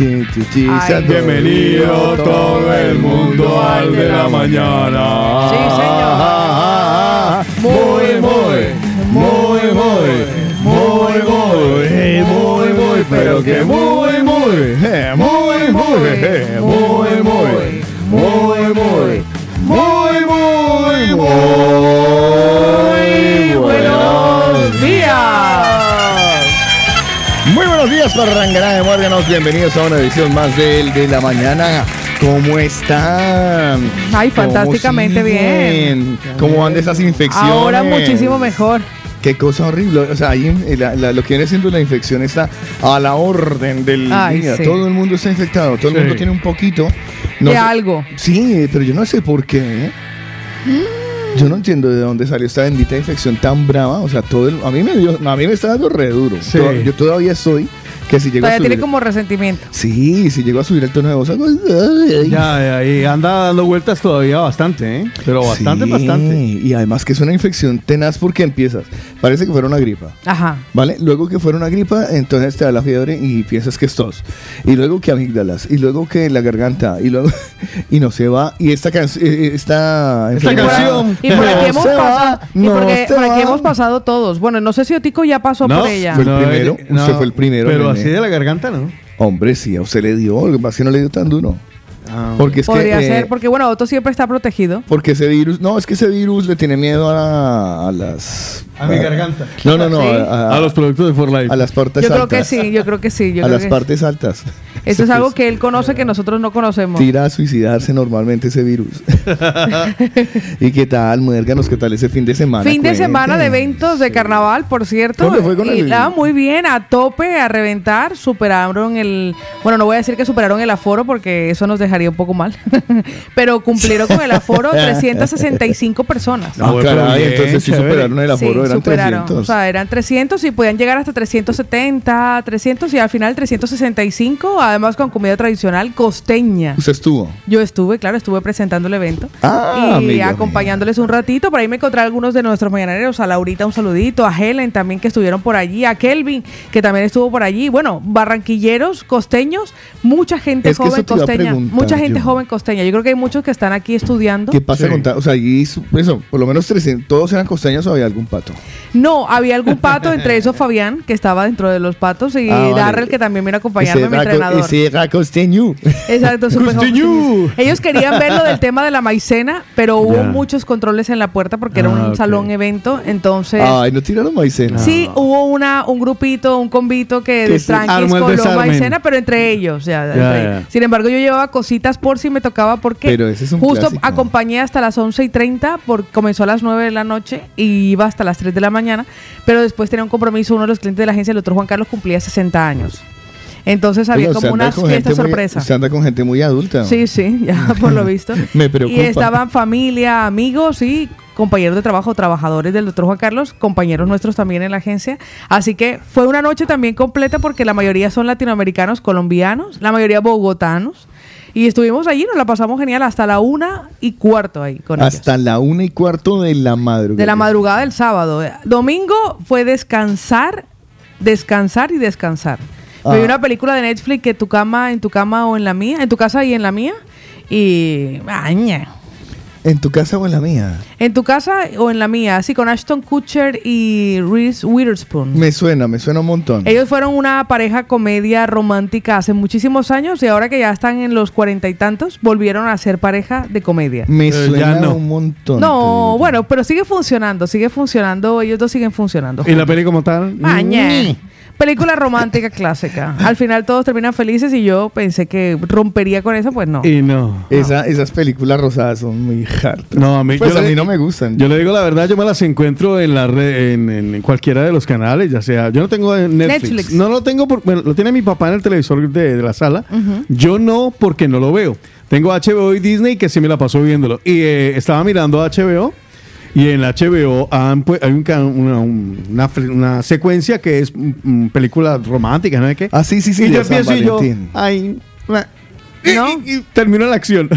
Ay. Bienvenido todo el mundo al de la mañana. Sí, señor. Muy, muy, muy, muy, muy, muy, muy, muy, pero que muy, muy, eh, muy, muy, eh, muy, muy, muy, días para Rangará de Muérganos. Bienvenidos a una edición más del de la mañana. ¿Cómo están? Ay, ¿Cómo fantásticamente siguen? ¿Cómo van de esas infecciones? Ahora muchísimo mejor. Qué cosa horrible. O sea, ahí en- la- la- lo que viene siendo la infección está a la orden del Ay, día. sí. Todo el mundo está infectado. Todo el mundo tiene un poquito. De sé- algo. Sí, pero yo no sé por qué. ¿eh? Yo no entiendo de dónde salió esta bendita infección tan brava. O sea, todo el- a mí me dio, a mí me está dando re duro. Sí. Yo todavía estoy que si llego a Todavía subir, tiene como resentimiento. Sí, si llego a subir el tono de voz. Ya, ya, y anda dando vueltas todavía bastante, ¿eh? Pero bastante, Sí, bastante. Y además que es una infección tenaz porque empiezas. Parece que fuera una gripa. Ajá. ¿Vale? Luego que fuera una gripa, entonces te da la fiebre y piensas que es tos. Y luego que amígdalas. Y luego que la garganta. Y luego. Y no se va. Y esta canción. Esta, Esta enfermedad canción. Y por aquí, hemos, se pasado, va, y no porque se por aquí va. hemos pasado todos. Bueno, no sé si Otico ya pasó No, por ella. fue el primero. eh, Usted fue el primero, Pero. Así de la garganta, ¿no? Hombre, sí, a usted le dio. Lo que pasa es que no le dio tan duro. Ah, Porque es Podría que. eh, ser, porque bueno, Otto siempre está protegido. Porque ese virus. No, es que ese virus le tiene miedo a, a las. A mi garganta. No, no, no. Sí. A, a- A los productos de For Life. a las partes Yo creo altas. que sí, yo creo que sí. Yo a creo las que partes altas. Esto es algo que él conoce que nosotros no conocemos. tira a suicidarse normalmente ese virus. ¿Y qué tal, muérganos? ¿Qué tal ese fin de semana? Fin de semana de eventos de carnaval, por cierto. ¿Cómo le fue con y el- la- muy bien, a tope, a reventar. Superaron el. Bueno, no voy a decir que superaron el aforo porque eso nos dejaría un poco mal. Pero cumplieron con el aforo 365 personas. Ah, Ah, caray, entonces sí superaron el Sí, aforo, eran superaron. 300. O sea, eran 300 y podían llegar hasta 370, 300 y al final 365, además con comida tradicional costeña. Usted estuvo. Yo estuve, claro, estuve presentando el evento Ah, y amiga acompañándoles un ratito. Por ahí me encontré a algunos de nuestros mañaneros, a Laurita un saludito, a Helen también que estuvieron por allí, a Kelvin que también estuvo por allí. Bueno, barranquilleros, costeños, mucha gente Es que joven costeña, mucha gente yo. joven costeña. Yo creo que hay muchos que están aquí estudiando. ¿Qué pasa Sí. con O sea, allí, eso, por lo menos 300. ¿Todos eran costeños o había algún pato? No, había algún pato, entre esos Fabián, que estaba dentro de los patos, y Ah, vale. Darrell, que también vino a acompañarme, mi entrenador. ese era costeño. Exacto, súper Costeño. joven. Ellos querían ver lo del tema de la maicena, pero hubo muchos controles en la puerta porque era un Ah, salón evento, entonces... Ay, no tiraron maicena. Sí, hubo una, un grupito, un convito que Que tranquis coló maicena, pero entre ellos. ya, entre ellos. Sin embargo, yo llevaba cositas por si me tocaba porque Pero ese es un justo clásico. acompañé hasta las 11 y 30, por, comenzó a las 9 de la noche y iba hasta las 3 de la mañana, pero después tenía un compromiso, uno de los clientes de la agencia, el otro Juan Carlos cumplía 60 años. Entonces había como una fiesta gente muy- sorpresa. Usted anda con gente muy adulta. Sí, sí, ya por lo visto. Me preocupa. Y estaban familia, amigos y compañeros de trabajo, trabajadores del doctor Juan Carlos, compañeros nuestros también en la agencia. Así que fue una noche también completa porque la mayoría son latinoamericanos, colombianos, la mayoría bogotanos. Y estuvimos allí, nos la pasamos genial hasta la una y cuarto ahí con Hasta ellos. la una y cuarto de la madrugada. De la madrugada del sábado. Domingo fue descansar, descansar y descansar. Ah. Vi una película de Netflix que tu cama, en tu cama o en la mía, en tu casa y en la mía. Y. Aña. ¿En tu casa o en la mía? En tu casa o en la mía, así con Ashton Kutcher y Reese Witherspoon. Me suena, me suena un montón. Ellos fueron una pareja comedia romántica hace muchísimos años y ahora que ya están en los cuarenta y tantos, volvieron a ser pareja de comedia. Me Pero suena ya no. un montón. No, bueno, pero sigue funcionando, sigue funcionando, ellos dos siguen funcionando. ¿Y la peli como tal? Maña. Película romántica clásica. Al final todos terminan felices y yo pensé que rompería con eso, pues no. Y no. Esa- esas películas rosadas son muy hard. No, a mí, Pues yo a le- mí no me gustan. Yo le digo la verdad, yo me las encuentro en la red, en, en cualquiera de los canales, ya sea, yo no tengo Netflix. Netflix. No lo tengo, por, bueno, lo tiene mi papá en el televisor de, de la sala. Yo no, porque no lo veo. Tengo HBO y Disney que sí me la paso viéndolo. Y eh, estaba mirando HBO y en la HBO han, hay un una, un- una secuencia que es mm, mm, película romántica, ¿no? ¿De qué? Ah, sí, sí, sí, Y yo y yo, ay, ¿No? y, y termino la acción.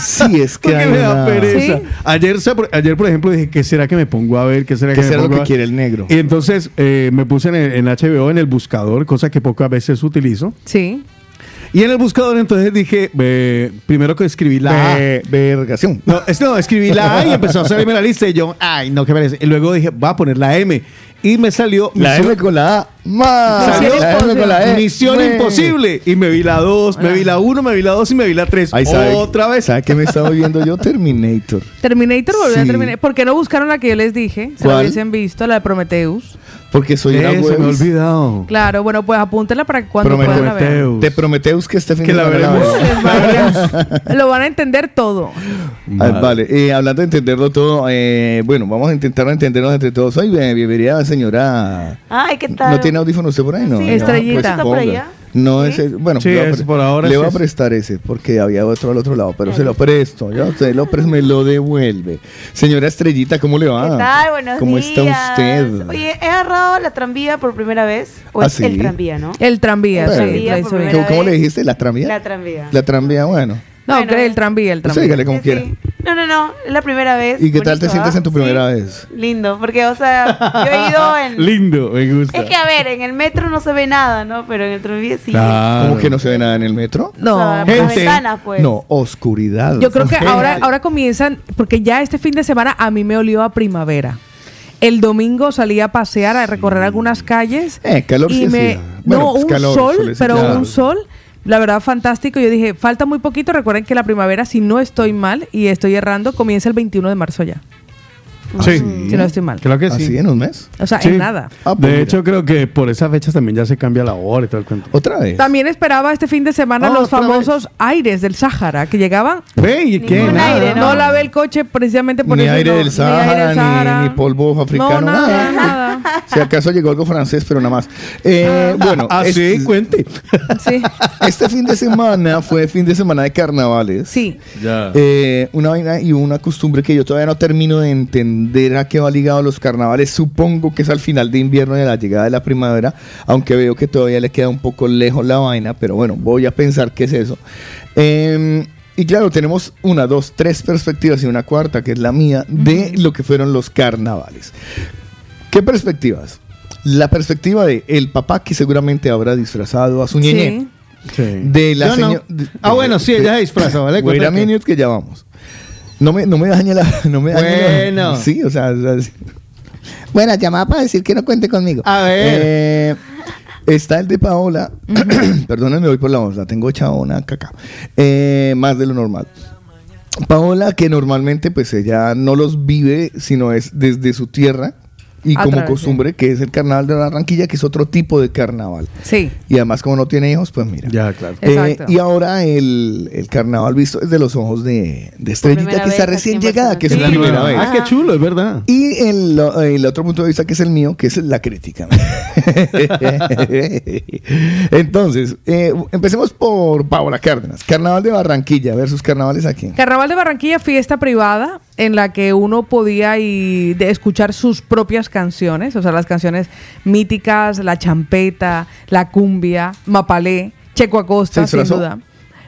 Sí, es que Porque me da pereza. ¿Sí? Ayer, ayer, por ejemplo, dije, ¿qué será que me pongo a ver? ¿Qué será ¿Qué que me será lo pongo que a- quiere el negro? Y entonces eh, me puse en, el- en HBO en el buscador, cosa que pocas veces utilizo. Sí. Y en el buscador entonces dije, primero que escribí la A. Ve- Vergación. No, es, no, escribí la A y empezó a salirme la lista y yo, ay, no, qué parece. Y luego dije, voy a poner la M. Y me salió La Misión- M con la A. Más. La M con la E. Misión Güey. Imposible. Y me vi la 2, me vi la 1, me vi la 2 y me vi la 3. Ahí sabe, Otra vez. ¿Sabe qué me estaba viendo yo? Terminator. Terminator volvió a Sí. terminar. ¿Por qué no buscaron la que yo les dije? Se la ¿Cuál? hubiesen visto, la de Prometheus. Porque soy una Eh, se me ha olvidado. Claro, bueno, pues apúntenla para que cuando puedan la ver. Prometheus. Te Prometeus que este fin Que de la semana veremos. Lo van a entender todo. Ah, vale, eh, hablando de entenderlo todo, eh, bueno, vamos a intentar entendernos entre todos. Hoy, bienvenida, señora. Ay, ¿qué tal? ¿No tiene audífono usted por ahí? No. Sí, no, Estrellita. pues ¿Está por allá? No, ¿Sí? ese, bueno, Sí, le voy a es pre- por ahora Le es voy a ese. prestar ese, porque había otro al otro lado, pero se lo presto. Yo se lo presto, me lo devuelve. Señora Estrellita, ¿cómo le va? ¿Qué tal? Buenos ¿Cómo días. está usted? Oye, he agarrado la tranvía por primera vez. O ¿Ah, es sí? el tranvía, ¿no? El tranvía, sí, ¿Cómo, cómo le dijiste? ¿La tranvía? La tranvía. La tranvía, bueno. No, Bueno. que el tranvía, el Usted tranvía. dígale como Sí, quiera. Sí. No, no, no, es la primera vez. ¿Y qué tal te sientes ¿ah? en tu primera Sí. vez? Lindo, porque, o sea, yo he ido en... Lindo, me gusta. Es que, a ver, en el metro no se ve nada, ¿no? Pero en el tranvía sí. Claro. ¿Cómo que no se ve nada en el metro? No, O sea, por las gente. ventanas, pues. No, oscuridad. Yo creo que ahora, ahora comienzan, porque ya este fin de semana a mí me olió a primavera. El domingo salí a pasear, a recorrer algunas calles. Eh, calor sí y me, hacía. Bueno, no, pues un calor, sol, pero Claro. un sol, la verdad, fantástico. Yo dije, falta muy poquito. Recuerden que la primavera, si no estoy mal y estoy errando, comienza el 21 de marzo ya. Sí. Si no estoy mal. Creo que sí. ¿Así en un mes? O sea, Sí. en nada. Ah, pues de mira. hecho, creo que por esas fechas también ya se cambia la hora y todo el cuento. ¿Otra vez? También esperaba este fin de semana Ah, los otra famosos aires del Sáhara que llegaban. Ve, ¿y qué? Ningún Nada. aire, No, ¿no? lavé el coche precisamente por Ni eso. aire no, del Sahara, ni- ni polvo africano, No, nada, nada. nada. Si acaso llegó algo francés, pero nada más. Eh, bueno, Ah, es- sí, cuente. Sí, este fin de semana fue fin de semana de carnavales. sí. Ya. Eh, una vaina y una costumbre que yo todavía no termino de entender a qué va ligado los carnavales. Supongo que es al final de invierno y a la llegada de la primavera, aunque veo que todavía le queda un poco lejos la vaina, pero bueno, voy a pensar qué es eso. Eh, y claro, tenemos una, dos, tres perspectivas y una cuarta, que es la mía, de lo que fueron los carnavales. ¿Qué perspectivas? La perspectiva de el papá que seguramente habrá disfrazado a su ñeñe. Sí. Sí. De la no. señora. de- Ah, bueno, sí, ella se disfraza, ¿vale? Wait a minute que ya vamos. No me, no me dañe la. No me dañe la- Bueno. sí, o sea. o sea, sí. Bueno, llamada para decir que no cuente conmigo. A ver. Eh, está el de Paola. Perdónenme, voy por la voz. La tengo hecha una caca. Eh, más de lo normal. Paola, que normalmente pues ella no los vive, sino es desde su tierra. Y A como de- costumbre, que es el carnaval de Barranquilla, que es otro tipo de carnaval. Sí. Y además, como no tiene hijos, pues mira. Ya, claro. Eh, y ahora el, el carnaval visto desde los ojos de, de Estrellita, que está recién llegada, que es la primera vez. Ah, qué chulo, es verdad. Y el, el otro punto de vista que es el mío, que es la crítica. Entonces, eh, empecemos por Paola Cárdenas. Carnaval de Barranquilla versus carnavales aquí. Carnaval de Barranquilla, fiesta privada en la que uno podía y de escuchar sus propias canciones, o sea, las canciones míticas, la champeta, la cumbia, Mapalé, Checo Acosta, ¿Se sin duda.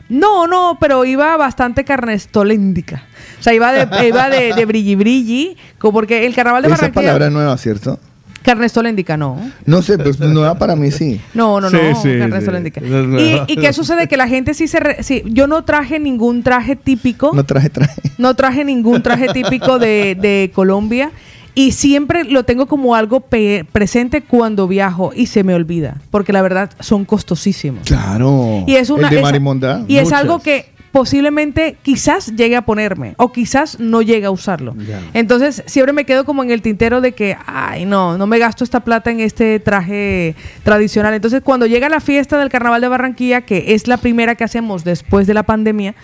No, no, pero iba bastante carnestoléndica. O sea, iba de, iba de, de brilli brilli, porque el carnaval de Esa Barranquilla... palabra nueva, ¿cierto? Carnestoléndica, no. No sé, pues nueva para mí sí. No, no, Sí, no, sí, carnestoléndica. sí. ¿Y, nuevo. ¿Y qué sucede? Que la gente sí se... re- sí, yo no traje ningún traje típico. No traje, traje. No traje ningún traje típico de, de Colombia y siempre lo tengo como algo pe- presente cuando viajo y se me olvida, porque la verdad son costosísimos. Claro. Y es una el de es- Marimonda. y es algo que posiblemente quizás llegue a ponerme o quizás no llegue a usarlo. Entonces siempre me quedo como en el tintero de que, ay no, no me gasto esta plata en este traje tradicional. Entonces cuando llega la fiesta del Carnaval de Barranquilla, que es la primera que hacemos después de la pandemia,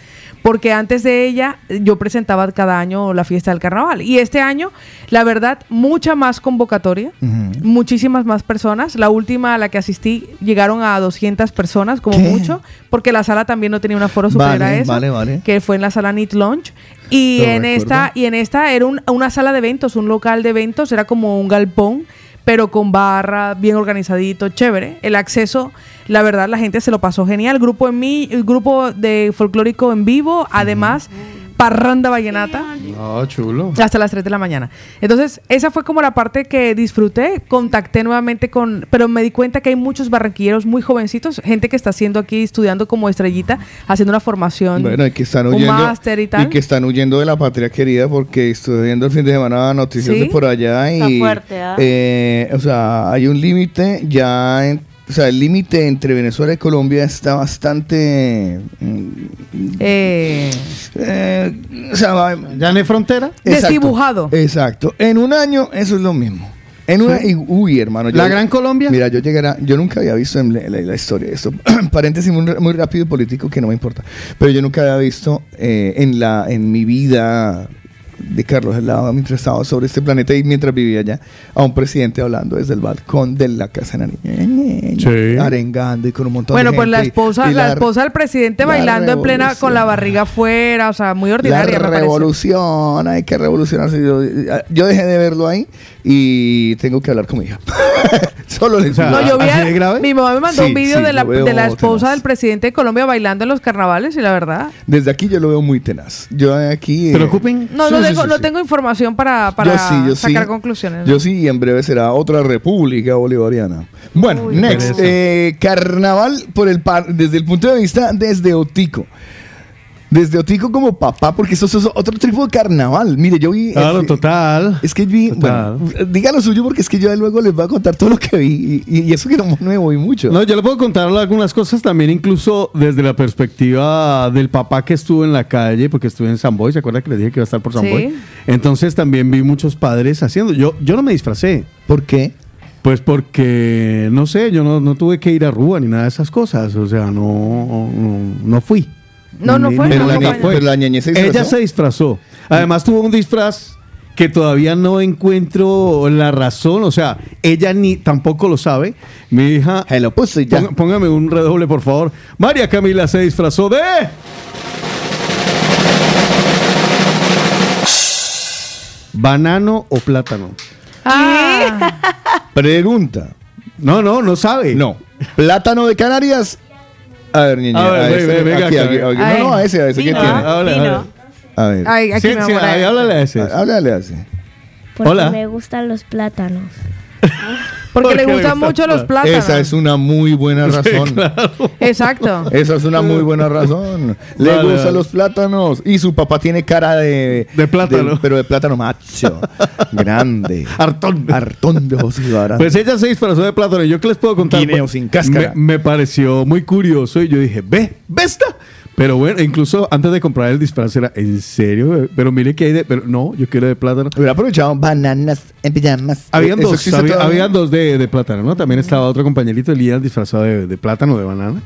porque antes de ella yo presentaba cada año la fiesta del carnaval. Y este año, la verdad, mucha más convocatoria, muchísimas más personas. La última a la que asistí llegaron a 200 personas, como ¿Qué? mucho, porque la sala también no tenía un aforo superior Vale, a eso, vale, vale. que fue en la sala Neat Lounge. Y en, esta, y en esta era un- una sala de eventos, un local de eventos, era como un galpón, pero con barra, bien organizadito, chévere. El acceso, la verdad, la gente se lo pasó genial. Grupo en mí, el grupo de folclórico en vivo, además. Parranda vallenata. No, chulo. Hasta las 3 de la mañana. Entonces, esa fue como la parte que disfruté. Contacté nuevamente con. Pero me di cuenta que hay muchos barranquilleros muy jovencitos, gente que está haciendo aquí, estudiando como estrellita, haciendo una formación. Bueno, y que están un huyendo. máster y tal. que están huyendo de la patria querida porque estoy viendo el fin de semana noticias ¿Sí? de por allá y. Está fuerte, ¿ah? eh, o sea, hay un límite ya. en- o sea, el límite entre Venezuela y Colombia está bastante. mm, Eh, eh, o sea, va- ¿Ya no hay frontera? Exacto, Desdibujado. Exacto. En un año eso es lo mismo. En una, y- uy, hermano. ¿La Gran Colombia? Mira, yo llegará, yo nunca había visto en la, la- la historia de esto. Paréntesis muy, muy rápido y político que no me importa. Pero yo nunca había visto eh, en la en mi vida de Carlos Helado mientras estaba sobre este planeta y mientras vivía allá a un presidente hablando desde el balcón de la casa de la niña, Sí. arengando y con un montón bueno, de pues la esposa, y la, esposa del presidente la bailando en plena con la barriga afuera, o sea, muy ordinaria La me revolución, hay que revolucionarse. Yo, yo dejé de verlo ahí y tengo que hablar con mi hija. Solo le O sea, No, yo vi ¿Así a- de grave? mi mamá me mandó Sí, un vídeo sí, de, la, de la esposa tenaz. del presidente de Colombia bailando en los carnavales y la verdad. Desde aquí yo lo veo muy tenaz. Yo aquí. eh, ¿Preocupen? No, no, tengo, sí, no sí. tengo información para, para yo sí, yo sí. sacar conclusiones. Yo sí, y en breve será otra república bolivariana. Bueno, Uy, next. eh, carnaval por el par- desde el punto de vista desde Otico. Desde Otico como papá, porque eso, eso es otro tipo de carnaval. Mire, yo vi. Claro, total. Es que vi, Total. bueno, diga lo suyo porque es que yo luego les voy a contar todo lo que vi y, y eso que no me voy mucho. No, yo le puedo contar algunas cosas también, incluso desde la perspectiva del papá que estuvo en la calle, porque estuve en San Boy, ¿se acuerda que le dije que iba a estar por San Sí. Boy? Entonces también vi muchos padres haciendo. Yo, yo no me disfracé, ¿Por qué? pues porque, no sé, yo no, no tuve que ir a Rúa ni nada de esas cosas, o sea, no, no, no fui. No, no fue, Pero no, la, nunca no ni- fue. pero la ñañez se disfrazó. Ella se disfrazó. Además tuvo un disfraz que todavía no encuentro la razón, o sea, ella ni tampoco lo sabe. Mi hija, Hello, pussy, ya. Ponga- póngame un redoble, por favor. María Camila se disfrazó de. ¿Banano o plátano? Ah, Pregunta. No, no, no sabe. No. ¿Plátano de Canarias? A ver, niña. A ver, a ve, ese, ve, venga aquí, aquí. No, no, a ese, a ese. ¿Qué tiene? Habla. A ver. ay, aquí Sí, me sí, háblale a ese. Háblale así. Porque Hola. me gustan los plátanos. Porque le gustan gusta mucho los plátanos. Esa es una muy buena razón. Exacto. Esa es una muy buena razón. Le Vale, gustan vale. los plátanos. Y su papá tiene cara de... De plátano. pero de plátano macho. grande. Hartón. Hartón de varas. Pues ella se disfrazó de plátano. ¿Y yo qué les puedo contar? Guineo Pues, sin cáscara. Me, me pareció muy curioso y yo dije, ve, ve esta. Pero bueno, incluso antes de comprar el disfraz era, ¿en serio? Pero mire que hay de... Pero no, yo quiero de plátano. Hubiera aprovechado bananas en pijamas. Habían ¿Eso dos, había- habían dos de, de plátano, ¿no? También estaba otro compañerito, Elías, disfrazado de, de plátano, de banana.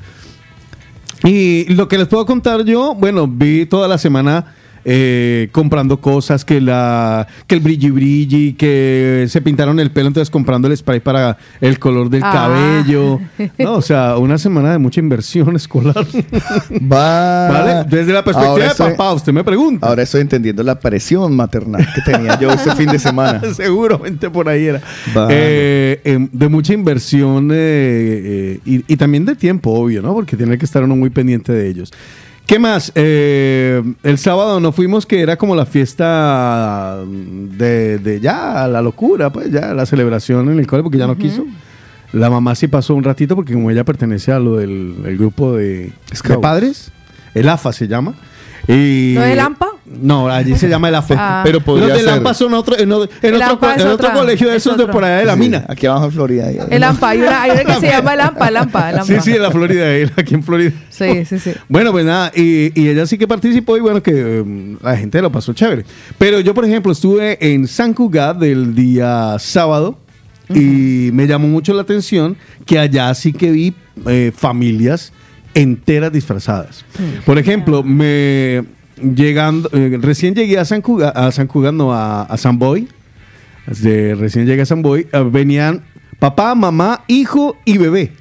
Y lo que les puedo contar yo, bueno, vi toda la semana eh, comprando cosas, que la que el brilli brilli, que se pintaron el pelo, entonces comprando el spray para el color del Ah. cabello. No, o sea, una semana de mucha inversión escolar. Va. ¿Vale? Desde la perspectiva Ahora de estoy- papá, usted me pregunta. Ahora estoy entendiendo la presión maternal que tenía yo ese fin de semana. Seguramente por ahí era. Vale. Eh, em, de mucha inversión eh, eh, y, y también de tiempo, obvio, ¿no? Porque tiene que estar uno muy pendiente de ellos. ¿Qué más? Eh, el sábado nos fuimos, que era como la fiesta de, de ya, la locura, pues ya, la celebración en el cole, porque ya no quiso. La mamá sí pasó un ratito, porque como ella pertenece a lo del el grupo de, padres, el AFA se llama. Y, ¿No es el AMPA? No, allí se llama el AFA. Ah. Pero podría Los del ser. AMPA son otro, en, otro, AMPA co- es en otro colegio de es esos de por allá de la Sí, mina. Aquí abajo en Florida. ahí. El AMPA, hay una, hay una que se llama el AMPA, el AMPA, el AMPA. Sí, sí, en la Florida, ahí, aquí en Florida. Sí, sí, sí. Bueno, pues nada, y, y ella sí que participó y bueno, que eh, la gente lo pasó chévere. Pero yo, por ejemplo, estuve en San Cugat del día sábado y me llamó mucho la atención que allá sí que vi eh, familias enteras disfrazadas. Por ejemplo, me llegando, eh, recién llegué a San Cugat, a San Cugat, no, a, a San Boy. Desde recién llegué a San Boy, eh, venían papá, mamá, hijo y bebé.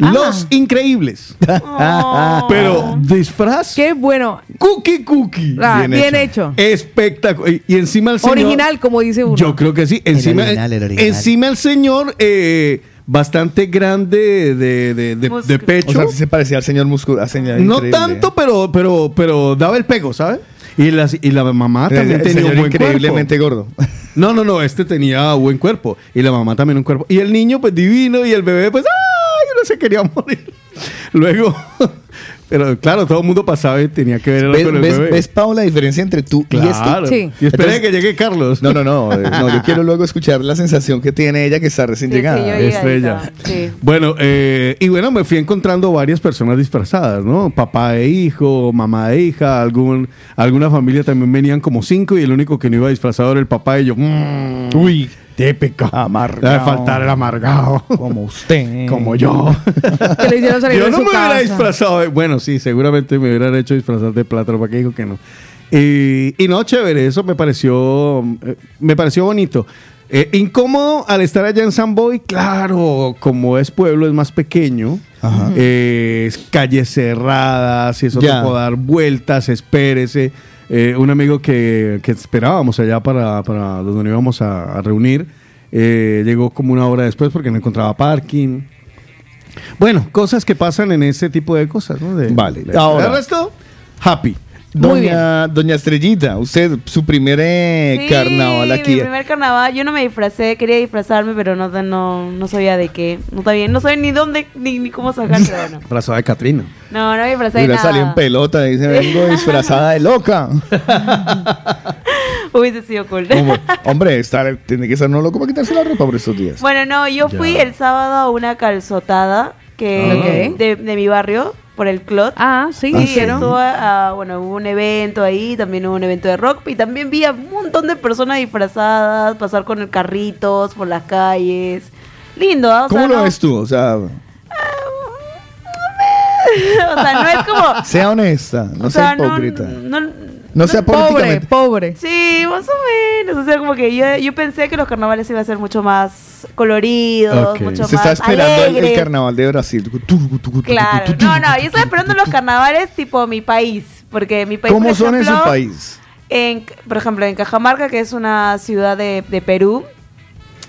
Ah. Los increíbles. Oh. Pero disfraz. Qué bueno. Cookie cookie. Ah, bien, hecho. Espectacular. Y, y encima el señor. Original, como dice uno. Yo creo que sí. Encima, original, el original. encima el señor eh, bastante grande de, de- de- pecho. O sea, sí se parecía al señor señor no increíble. tanto, pero, pero, pero daba el pego, ¿sabes? Y, las, y la mamá también el tenía un buen increíblemente cuerpo. gordo. No, no, no, este tenía buen cuerpo. Y la mamá también un cuerpo. Y el niño, pues divino. Y el bebé, pues, ¡ay! No se quería morir. Luego, pero claro, todo el mundo pasaba y tenía que ver ¿Ves, con el ves, bebé. ves, Pau, la diferencia entre tú y Claro. este? Sí. Y espera Entonces- que llegue Carlos. No, no, no, eh, no. Yo quiero luego escuchar la sensación que tiene ella que está recién Sí, sí, llegada. yo llegadita, Estrella. sí. Bueno, eh, y bueno, me fui encontrando varias personas disfrazadas, ¿no? Papá e hijo, mamá e hija, algún, alguna familia también venían como cinco y el único que no iba disfrazado era el papá y yo, mmm, Uy, típico. Amargado. Debe faltar el amargado. como usted. como yo. Que le hicieron salir yo de no su me hubiera disfrazado. de- bueno, sí, seguramente me hubieran hecho disfrazar de plátano, para que dijo que no. Y, y no, chévere, eso me pareció, eh, me pareció bonito. Eh, incómodo al estar allá en San Boy, claro, como es pueblo, es más pequeño. Ajá. Eh, es calles cerradas, y eso Ya. tocó dar vueltas, espérese. Eh, un amigo que, que esperábamos allá para, para donde íbamos a, a reunir, eh, llegó como una hora después porque no encontraba parking. Bueno, cosas que pasan en ese tipo de cosas, ¿no? De- Vale. Ahora. resto, happy. Muy Doña, Doña Estrellita, usted, su primer eh, Sí, carnaval aquí. Mi primer carnaval, yo no me disfracé, quería disfrazarme, pero no, no, no sabía de qué. No está bien, no sabía ni dónde ni, ni cómo sacar, bueno. Abrazada de Catrina. No, no me disfracé de nada. salido en pelota, dice, vengo disfrazada de loca. Hubiese sido cool. Como, hombre, estar, tiene que estar no loco para quitarse la ropa por estos días. Bueno, no, yo fui el sábado a una calzotada que de, de mi barrio, por el Clot. Ah, sí, Sí, hicieron. estuvo, ah, bueno, hubo un evento ahí, también hubo un evento de rock y también vi a un montón de personas disfrazadas, pasar con el carritos por las calles. Lindo, ¿ah? O ¿Cómo sea, lo no- ves tú? O sea, o sea, no es como... sea honesta, no o sea sea, no, hipócrita. No, no- sea Pobre, pobre. Sí, más o menos. O sea, como que yo, yo pensé que los carnavales iban a ser mucho más coloridos, mucho Se más está esperando el, carnaval de Brasil. Claro, no, no, yo estaba esperando los carnavales tipo mi país, porque mi país, ¿Cómo por son en su ejemplo, país? en- por ejemplo, en Cajamarca, que es una ciudad de, de Perú,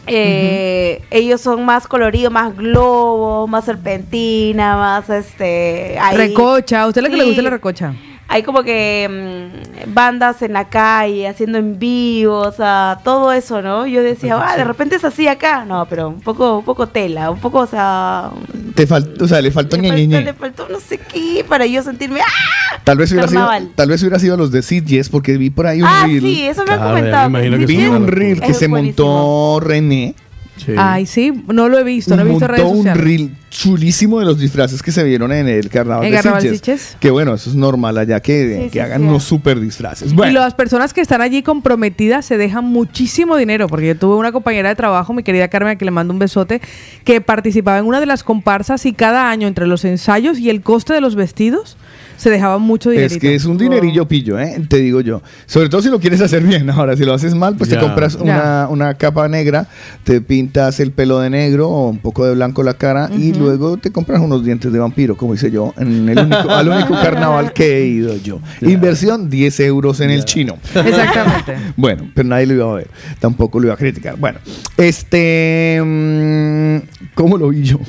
eh, ellos son más coloridos, más globos, más serpentina, más este... ahí- Recocha. ¿A usted le que le gusta la recocha? Hay como que mm, bandas en la calle, haciendo en vivo, o sea, todo eso, ¿no? Yo decía, ah, de repente es así acá. No, pero un poco, un poco tela, un poco, o sea... Te fal- o sea, le faltó le, ñe, faltó, ñe, ñe. le faltó no sé qué para yo sentirme... ¡Ah! Tal vez hubiera sido, tal vez hubiera sido los de Sid Yes, porque vi por ahí un Ah, reel. sí, eso me han Claro, comentado. Vi un reel que se buenísimo. montó René. Sí. Ay, sí, no lo he visto, no he visto redes un sociales. reel chulísimo de los disfraces que se vieron en el carnaval ¿En de Carnaval Sitges. Sitges? Que bueno, eso es normal allá que, Sí, que sí, hagan unos super disfraces. Y las personas que están allí comprometidas se dejan muchísimo dinero, porque yo tuve una compañera de trabajo, mi querida Carmen, a que le mando un besote, que participaba en una de las comparsas y cada año entre los ensayos y el coste de los vestidos se dejaba mucho dinero. es que es un dinerillo pillo, ¿eh? te digo yo. Sobre todo si lo quieres hacer bien. Ahora, si lo haces mal, pues te compras una, una capa negra, te pintas el pelo de negro o un poco de blanco la cara y luego te compras unos dientes de vampiro, como hice yo, en el único, al único carnaval que he ido yo. Inversión 10 euros en el chino. Exactamente. Bueno, pero nadie lo iba a ver. Tampoco lo iba a criticar. Bueno, este. mm, ¿Cómo lo vi yo?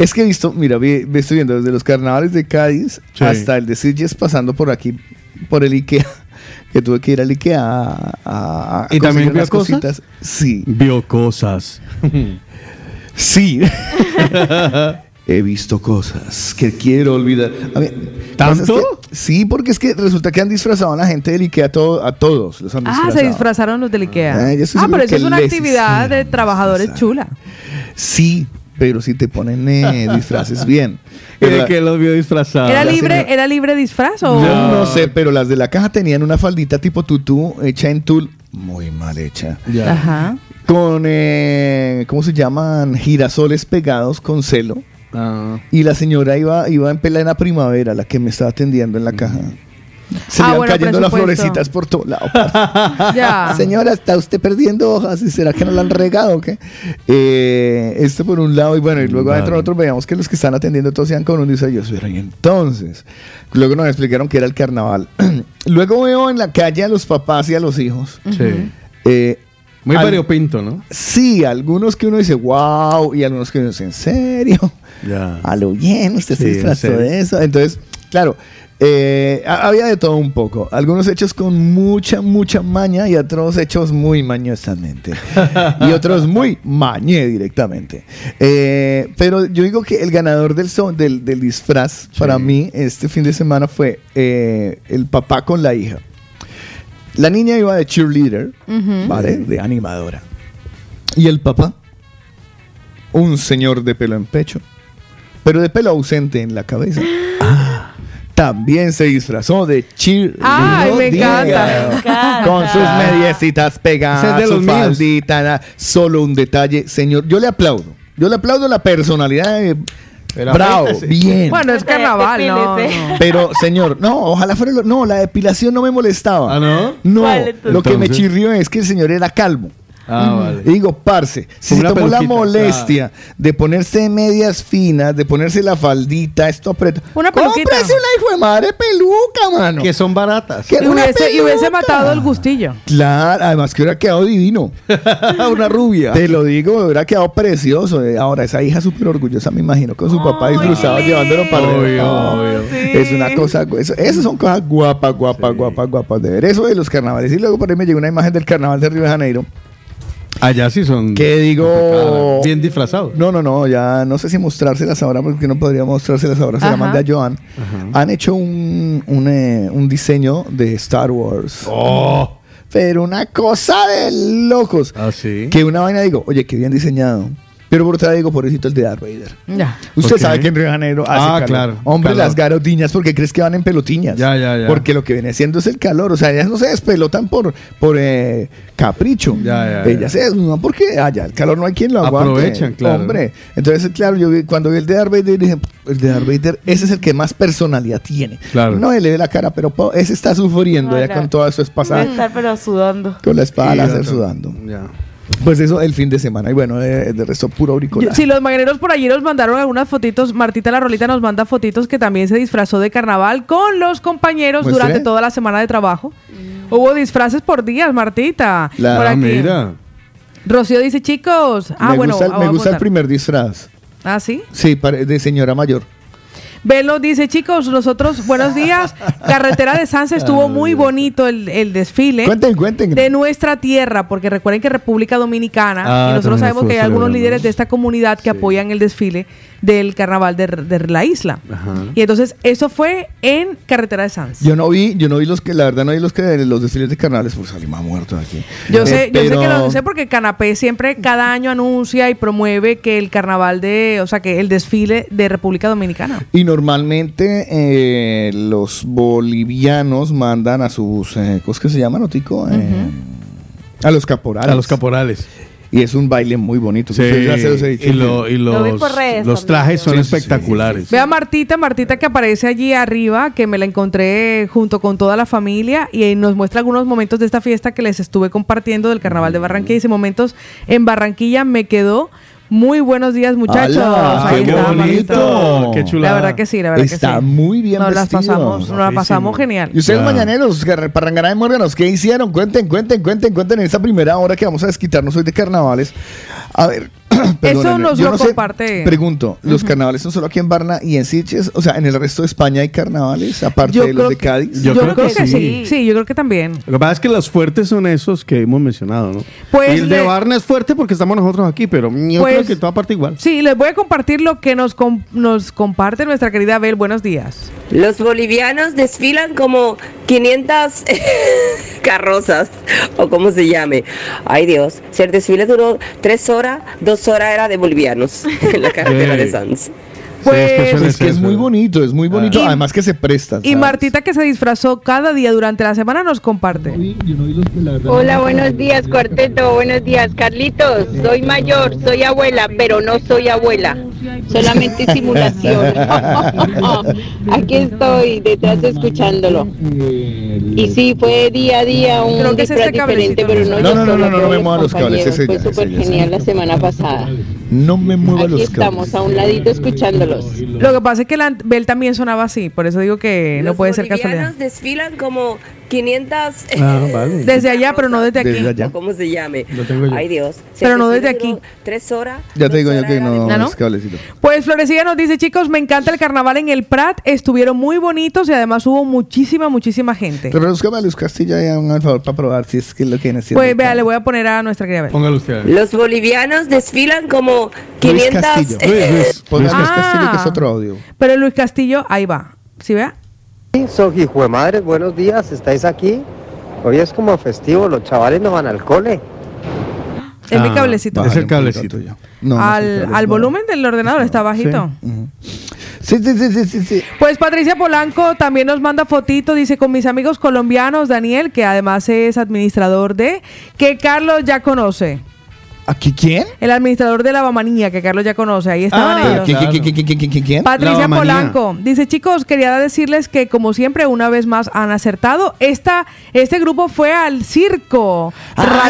Es que he visto, mira, vi, vi- estoy viendo desde los carnavales de Cádiz Sí. hasta el de Sitges pasando por aquí, por el Ikea, que tuve que ir al Ikea a, a- a ¿Y también vio unas cosas? cositas. Sí, Vio cosas. sí. He visto cosas que quiero olvidar. A ¿Tanto? pasa es que- sí, porque es que resulta que han disfrazado a la gente del Ikea a, todo- a todos. Los han Ah, se disfrazaron los del Ikea. Ah, ah, pero eso es una actividad de trabajadores disfrazar. chula. Sí, pero si te ponen eh, disfraces bien. ¿Y Pero de la- qué los vio disfrazados? ¿Era libre, señora- ¿Era libre disfraz o...? Yo no sé, pero las de la caja tenían una faldita tipo tutú hecha en tul, muy mal hecha. Ya. Ajá. Con, eh, ¿cómo se llaman? Girasoles pegados con celo. Ah. Y la señora iba, iba en plena primavera, la que me estaba atendiendo en la caja. Se Ah, le bueno, cayendo las florecitas por todo lado. Ya. Señora, ¿está usted perdiendo hojas? ¿Y será que no la han regado o qué? Eh, esto por un lado, y bueno, y luego adentro Vale. nosotros veíamos que los que están atendiendo todos iban con un diseño. Y entonces, luego nos explicaron que era el carnaval. luego veo en la calle a los papás y a los hijos. Sí. Eh, Muy al- variopinto, ¿no? Sí, algunos que uno dice, wow, y algunos que uno dice, ¿en serio? Ya. A lo bien, usted se Sí, disfrazó de eso. Entonces, claro, Eh, ha- había de todo un poco. Algunos hechos con mucha, mucha maña y otros hechos muy mañosamente. y otros muy mañé directamente. Eh, pero yo digo que el ganador del, so- del, del disfraz para mí este fin de semana fue eh, el papá con la hija. La niña iba de cheerleader, ¿vale? De animadora. Y el papá, un señor de pelo en pecho, pero de pelo ausente en la cabeza. También se disfrazó de cheerleader. Ay, me encanta. Me encanta. Con sus mediecitas pegadas, de su faldita, na- solo un detalle, señor. Yo le aplaudo. Yo le aplaudo la personalidad de Pero Bravo, bien. Bueno, es carnaval, no, no. Pero, señor, no, ojalá fuera lo- No, la depilación no me molestaba. ¿Ah, no? No, lo que me chirrió es que el señor era calvo. Ah, vale. Y digo, parce, si se tomó la molestia de ponerse medias finas, de ponerse la faldita, esto aprieta. Una peluquita. Cómprese una hijo de madre peluca, mano. Que son baratas. ¿Qué? Y Una hubiese, y hubiese matado el gustillo. Claro, además que hubiera quedado divino. Una rubia. Te lo digo, hubiera quedado precioso. Eh, Ahora, esa hija súper orgullosa, me imagino, con su papá disfrazado llevándolo para Obvio, arriba. obvio. Sí. Es una cosa, eso, esas son cosas guapas, guapas, guapas, guapas de ver. Eso de los carnavales. Y luego por ahí me llegó una imagen del carnaval de Río de Janeiro. Allá sí son. Que digo. Bien disfrazados. No, no, no, ya no sé si mostrárselas ahora porque no podría mostrárselas ahora. Se la mandé a Joan. Han hecho un, un, eh, un diseño de Star Wars. Oh. Pero una cosa de locos. Ah, sí. Que una vaina digo, oye, qué bien diseñado. Pero por otra vez digo, pobrecito el de Darth Vader. Ya. Usted sabe que en Río de Janeiro hace Ah, calor. claro, Hombre, calor. las garotiñas, porque crees que van en pelotiñas? Ya, ya, ya. Porque lo que viene siendo es el calor. O sea, ellas no se despelotan por, por eh, capricho. Ya, ya, ellas ya. se desnudan porque allá el calor no hay quien lo aguante. Aprovechan, claro. Hombre. Entonces, claro, yo vi- cuando vi el de Darth Vader dije, el de Darth Vader, ese es el que más personalidad tiene. Claro. No le ve la cara, pero po- ese está sufriendo ya con toda su Debe espasada. estar pero sudando. Con la espada láser sudando. Ya. Pues eso el fin de semana. Y bueno, de, de resto puro auricular. Si los mañaneros por allí nos mandaron algunas fotitos, Martita la Rolita nos manda fotitos que también se disfrazó de carnaval con los compañeros ¿Muestre? durante toda la semana de trabajo. Hubo disfraces por días, Martita. La- por Ah, aquí. mira. Rocío dice, chicos. Ah, me bueno. gusta, ah, me gusta el apuntar. primer disfraz. Ah, sí. Sí, de señora mayor. Velo dice, chicos, nosotros, buenos días. Carretera de Sanz estuvo muy bonito el, el desfile. Cuenten, cuenten. de nuestra tierra, porque recuerden que República Dominicana, Ah, y nosotros sabemos que hay algunos líderes ¿no? de esta comunidad que apoyan el desfile del carnaval de, de la isla. Ajá. Y entonces, eso fue en Carretera de Sanz. Yo no vi, yo no vi los que, la verdad no vi los que los desfiles de carnavales, pues salí más muerto de aquí. Yo Eh, sé, yo sé que lo sé porque Canapé siempre cada año anuncia y promueve que el carnaval de, o sea, que el desfile de República Dominicana. Y normalmente eh, los bolivianos mandan a sus, eh, ¿cómo es que se llama, Notico? Eh, A los caporales. A los caporales. Y es un baile muy bonito. Sí. Ustedes ya se los he dicho. Y, lo- y los, redes trajes son Sí, sí, sí, espectaculares. Ve a Martita, Martita que aparece allí arriba, que me la encontré junto con toda la familia y nos muestra algunos momentos de esta fiesta que les estuve compartiendo del Carnaval de Barranquilla. Dice, momentos en Barranquilla me quedó. Muy buenos días, muchachos. Ahí ¡Qué está, bonito! ¡Qué chulada! La verdad que sí, la verdad Está que sí. muy bien nos las pasamos, nos la pasamos genial. Y ustedes Ya. mañaneros, gar- parrangará de Morganos, ¿qué hicieron? Cuenten, cuenten, cuenten, cuenten en esta primera hora que vamos a desquitarnos hoy de carnavales. A ver, perdónenme, nos yo lo no sé, comparte. Pregunto, ¿los carnavales son solo aquí en Barna y en Sitges? O sea, ¿en el resto de España hay carnavales, aparte Yo de los de que- Cádiz? Yo, Yo creo, creo que, que sí. sí. sí. yo creo que también. Lo que pasa es que los fuertes son esos que hemos mencionado, ¿no? Pues y el de Barna es fuerte porque estamos nosotros aquí, pero yo Pues- creo que en toda parte igual. Sí, les voy a compartir lo que nos, com- nos comparte nuestra querida Abel. Buenos días. Los bolivianos desfilan como 500 carrozas o como se llame. Ay Dios, si el desfile duró tres horas, dos horas era de bolivianos en la carretera de. Sanz. Pues, es que suena Es que es muy bonito, es muy bonito. Y- Además que se prestan. y ¿sabes? Martita que se disfrazó cada día durante la semana nos comparte. Hola, buenos días, cuarteto. Buenos días, Carlitos. Soy mayor, soy abuela, pero no soy abuela. Solamente simulación. Aquí estoy detrás escuchándolo. Y sí, fue día a día un Creo que es este diferente, pero ¿no? no, No, yo no, no, no, no, no me los muevas los cables, Fue súper genial la semana pasada. No me mueva Aquí los estamos, cables. a un ladito escuchándolos. Lo que pasa es que la Bel también sonaba así, por eso digo que no puede ser casualidad. desfilan como 500... Ah, vale. Desde allá, pero no desde aquí. Desde allá. ¿Cómo se llame? Lo tengo yo. Ay, Dios. Pero no desde aquí. Tres horas. Ya te digo que era de- no, ¿Ah, no? es cablecito. Pues Florecilla nos dice, chicos, me encanta el carnaval en el Prat, estuvieron muy bonitos y además hubo muchísima, muchísima gente. Pero búscame a Luz Castillo y hagan el favor para probar si es que lo que necesita. Pues vea, le voy a poner a nuestra querida. Póngalo usted. Los bolivianos desfilan como Luis 500... Castillo. Luis, Luis. Ponga Ah. Luis Castillo que es otro audio. Pero Luis Castillo, ahí va. ¿Sí vea? Soy hijo de madre, buenos días, ¿estáis aquí? Hoy es como festivo, los chavales no van al cole. Es mi Ah, cablecito. Es el cablecito. tuyo. No, al, al volumen del ordenador está bajito. Sí, sí, sí, sí, sí, sí. Pues Patricia Polanco también nos manda fotito, dice con mis amigos colombianos, Daniel, que además es administrador de, que Carlos ya conoce. ¿Aquí quién? El administrador de la Bamanía, que Carlos ya conoce, ahí estaban Ah, ellos. ¿Quién? Patricia. Polanco dice, chicos, quería decirles que como siempre, una vez más han acertado. Esta, este grupo fue al circo. Ah,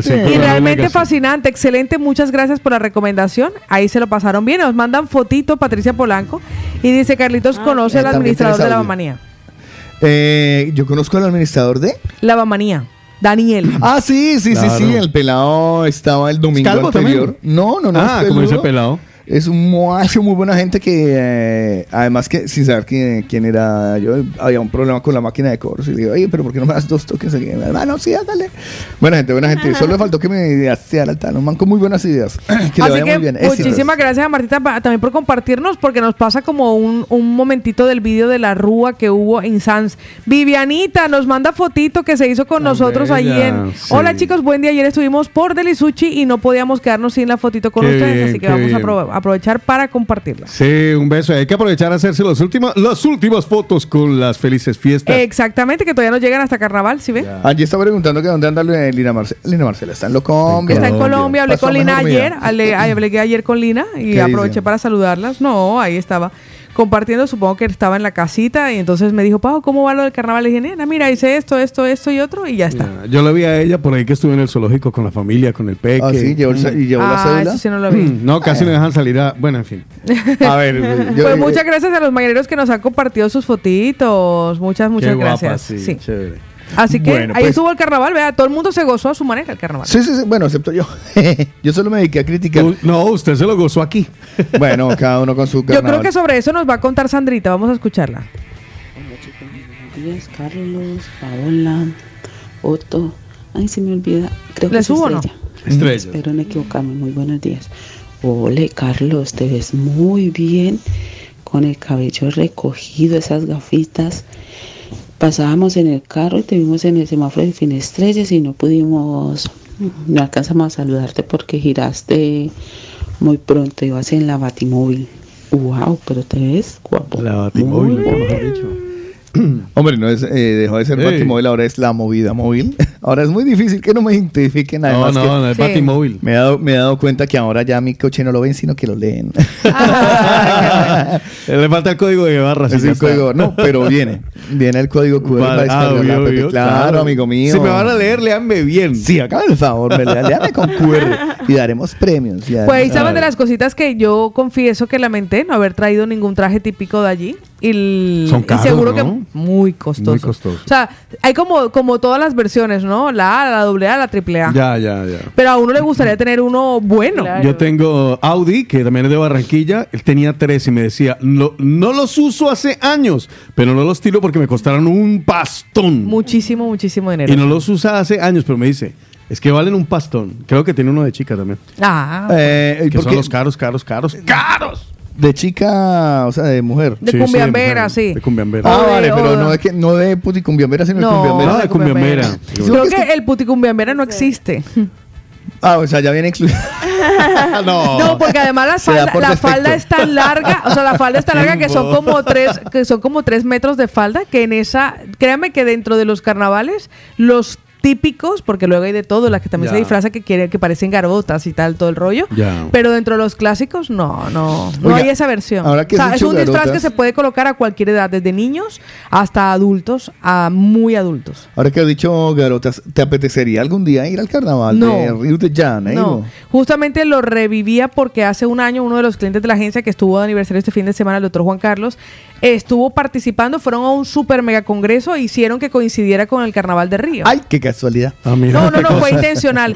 sí, y realmente fascinante, excelente, muchas gracias por la recomendación. Ahí se lo pasaron bien. Nos mandan fotito Patricia Polanco y dice, Carlitos conoce eh, al administrador de la audio. Bamanía. Eh, yo conozco al administrador de. La Bamanía. Daniel. Ah, sí, sí, Claro. sí, sí. El pelado estaba el domingo calvo anterior. también? No, no, no. Ah, como dice pelado. Es un muchacho muy buena gente que, eh, además que sin saber quién, quién era yo, había un problema con la máquina de cobros. Y le digo, oye, pero ¿por qué no me das dos toques aquí? Hermano, sí, hágale. Buena gente, buena gente. Solo le faltó que me hacía el altar. Un man con muy buenas ideas. que le Así vaya que muy bien. Éxitos. muchísimas gracias a Martita pa- también por compartirnos, porque nos pasa como un, un momentito del vídeo de la rúa que hubo en Sans. Vivianita nos manda fotito que se hizo con nosotros allí en... sí. Hola chicos, buen día. Ayer estuvimos por Delisuchi y no podíamos quedarnos sin la fotito con Qué ustedes, bien, así que vamos a bien. Apro- aprovechar para compartirla. Sí, un beso. Hay que aprovechar a hacerse los últimos, las últimas fotos con las felices fiestas. Exactamente, que todavía no llegan hasta carnaval, ¿sí ve? Allí está preguntando que dónde anda Lina Marcela. Lina Marcela está en Locombia. Está en Colombia, hablé Pasó con Lina ayer, hablé, hablé ayer con Lina y ¿Qué aproveché dice? para saludarlas. No, ahí estaba compartiendo, supongo que estaba en la casita y entonces me dijo, Pau, ¿cómo va lo del carnaval? Le dije, nena, mira, hice esto, esto, esto y otro y ya está. Ya, Yo la vi a ella por ahí que estuve en el zoológico con la familia, con el peque. Ah, sí, llevó, el- y llevó la Ah, cédula. eso sí no lo vi. Mm, No, casi no dejan salir a... Bueno, en fin. A ver, yo- pues muchas gracias a los mañaneros que nos han compartido sus fotitos. Muchas, muchas Qué guapa, gracias. sí, Sí. chévere. Así que Bueno, ahí pues- estuvo el carnaval, vea, todo el mundo se gozó a su manera el carnaval. Sí, sí, sí, bueno, excepto yo. yo solo me dediqué a criticar. U- No, usted se lo gozó aquí. bueno, cada uno con su Yo creo carnaval. que sobre eso nos va a contar Sandrita, vamos a escucharla. Buenos días, Carlos, Paola, Otto. Ay, se me olvida. Creo ¿Le que es subo o no? Estrella. Estrella. Espero no equivocarme. Muy buenos días. Ole, Carlos, te ves muy bien con el cabello recogido, esas gafitas. Pasábamos en el carro y te vimos en el semáforo de Finestrellas y no pudimos, no alcanzamos a saludarte porque giraste muy pronto. Ibas en la Batimóvil. Wow, pero te ves guapo. La batimóvil, mejor dicho. Hombre, no es, eh, dejó de ser. Batimóvil, ahora es la movida móvil. ahora es muy difícil que no me identifiquen. No, Además no, que no es Sí. batimóvil. me, he dado, me he dado cuenta que ahora ya mi coche no lo ven, sino que lo leen. Le falta el código de barras. es el código, no, pero viene. Viene el código QR para Vale, ah, obvio, obvio, claro, amigo mío. Si me van a leer, léanme bien. Sí, hágame el favor, me lea- léame con QR y daremos premios. y Pues saben de las cositas que yo confieso que lamenté no haber traído ningún traje típico de allí. Y, el- Son y caros, seguro ¿no? que muy costoso. Muy costoso. O sea, hay como, como todas las versiones, ¿no? La A, la doble A, la triple A. Ya, ya, ya. Pero a uno le gustaría tener uno bueno. Claro. Yo tengo Audi, que también es de Barranquilla. Él tenía tres y me decía, no, no los uso hace años, pero no los tiro porque me costaron un pastón. Muchísimo, muchísimo dinero. y no los usa hace años, pero me dice, es que valen un pastón. Creo que tiene uno de chica también. Ah, Eh, ¿y Que por son los caros, caros, caros, caros. De chica, o sea, de mujer. de Sí, cumbiambera, sí. De cumbiambera. Ah, de- vale, pero de- no de, que, no de puticumbiambera, sino de No, cumbiambera. No, de cumbiambera. Creo que el puticumbiambera no existe. Ah, o sea, ya viene incluido. no. No, porque además la falda, por la falda es tan larga, o sea, la falda es tan larga que son como tres, que son como tres metros de falda, que en esa, créanme que dentro de los carnavales, los típicos, porque luego hay de todo, las que también se disfraza que quiere, que parecen garotas y tal, todo el rollo. Pero dentro de los clásicos, no, no, no Oiga, hay esa versión. ahora que O sea, es un disfraz que se puede colocar a cualquier edad, desde niños hasta adultos, a muy adultos. Ahora que has dicho garotas, ¿te apetecería algún día ir al carnaval No. de Río de Janeiro? No, justamente lo revivía porque hace un año uno de los clientes de la agencia que estuvo de aniversario este fin de semana, el doctor Juan Carlos, estuvo participando, fueron a un super mega congreso e hicieron que coincidiera con el carnaval de Río. Ay, qué casualidad. Ah, mira, No, no, no, fue intencional.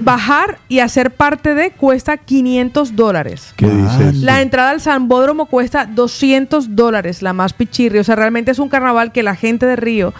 Bajar y hacer parte de cuesta 500 dólares. ¿Qué dices? La entrada al Sambódromo cuesta 200 dólares, la más pichirri. O sea, realmente es un carnaval que la gente de Río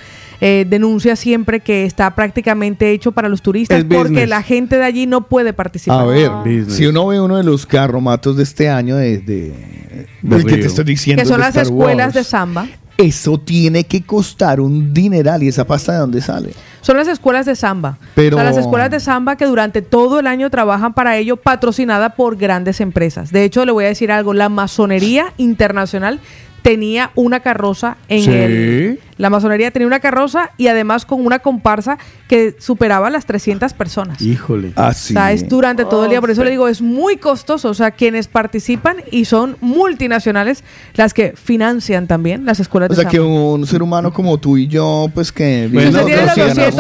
eh, denuncia siempre que está prácticamente hecho para los turistas Es porque business. la gente de allí no puede participar. A ver, Business. si uno ve uno de los carromatos de este año, de, de- De el que te estoy diciendo, que son las Star escuelas Wars, de samba. Eso tiene que costar un dineral. ¿Y esa pasta de dónde sale? son las escuelas de samba. Pero... O las escuelas de samba que durante todo el año trabajan para ello, patrocinada por grandes empresas. De hecho, le voy a decir algo, la masonería internacional tenía una carroza en ¿Sí? él. La masonería tenía una carroza y además con una comparsa que superaba las 300 personas. Híjole. Ah, Así. O sea, es durante todo el día. Por eso le digo, es muy costoso. O sea, quienes participan y son multinacionales las que financian también las escuelas o de O sea, que un ser humano como tú y yo, pues que... Pues, bueno, no,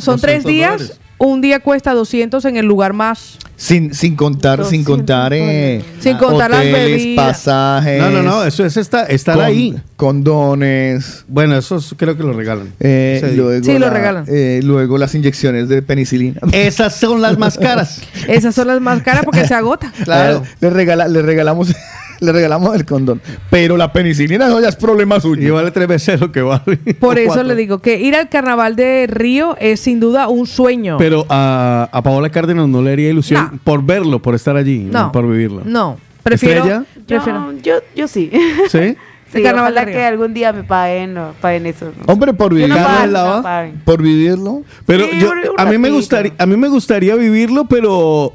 son tres días. Un día cuesta 200 en el lugar más. Sin, sin contar, sin contar, eh, sin contar hoteles, las pasajes. No, no, no, eso es estar, estar ahí. Condones. Bueno, eso creo que lo regalan. Eh, sí, lo regalan. Eh, luego las inyecciones de penicilina. Esas son las más caras. Esas son las más caras porque se agota. Claro. claro. Le, regala, le regalamos le regalamos el condón. Pero la penicilina no ya es problema Y suyo. vale tres veces lo que vale. Por eso cuatro. le digo que ir al carnaval de Río es sin duda un sueño. Pero a, a Paola Cárdenas no le haría ilusión No. por verlo, por estar allí, no, no, por vivirlo. No, prefiero. Yo, yo, yo sí. ¿Sí? Sí, El carnaval de ojalá que algún día me paguen, no, paguen eso. no. Hombre, por no vivirlo. Lava? no por vivirlo. Pero Sí, yo, a mí me gustaría, a mí me gustaría vivirlo, pero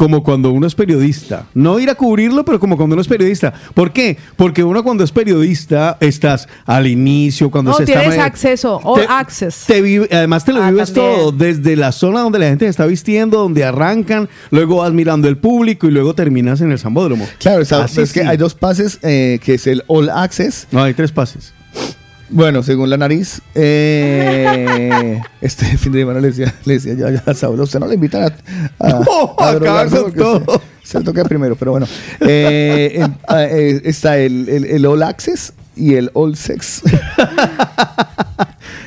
como cuando uno es periodista. No ir a cubrirlo, pero como cuando uno es periodista. ¿Por qué? Porque uno cuando es periodista estás al inicio, cuando No, se está tienes acceso, all access. te vive- además te lo Ah, vives también. todo, desde la zona donde la gente se está vistiendo, donde arrancan, luego vas mirando el público y luego terminas en el Sambódromo. Claro, esa- Así es que hay dos pases, eh, que es el All Access. No, hay tres pases. Bueno, según la nariz, eh, este fin de semana le decía, le decía ya, ya, Saulo, usted no le invitan a, a, No, a drogarse todo. Se, se toca primero, pero bueno. Eh, ah, eh, está el, el, el All Access y el All Sex.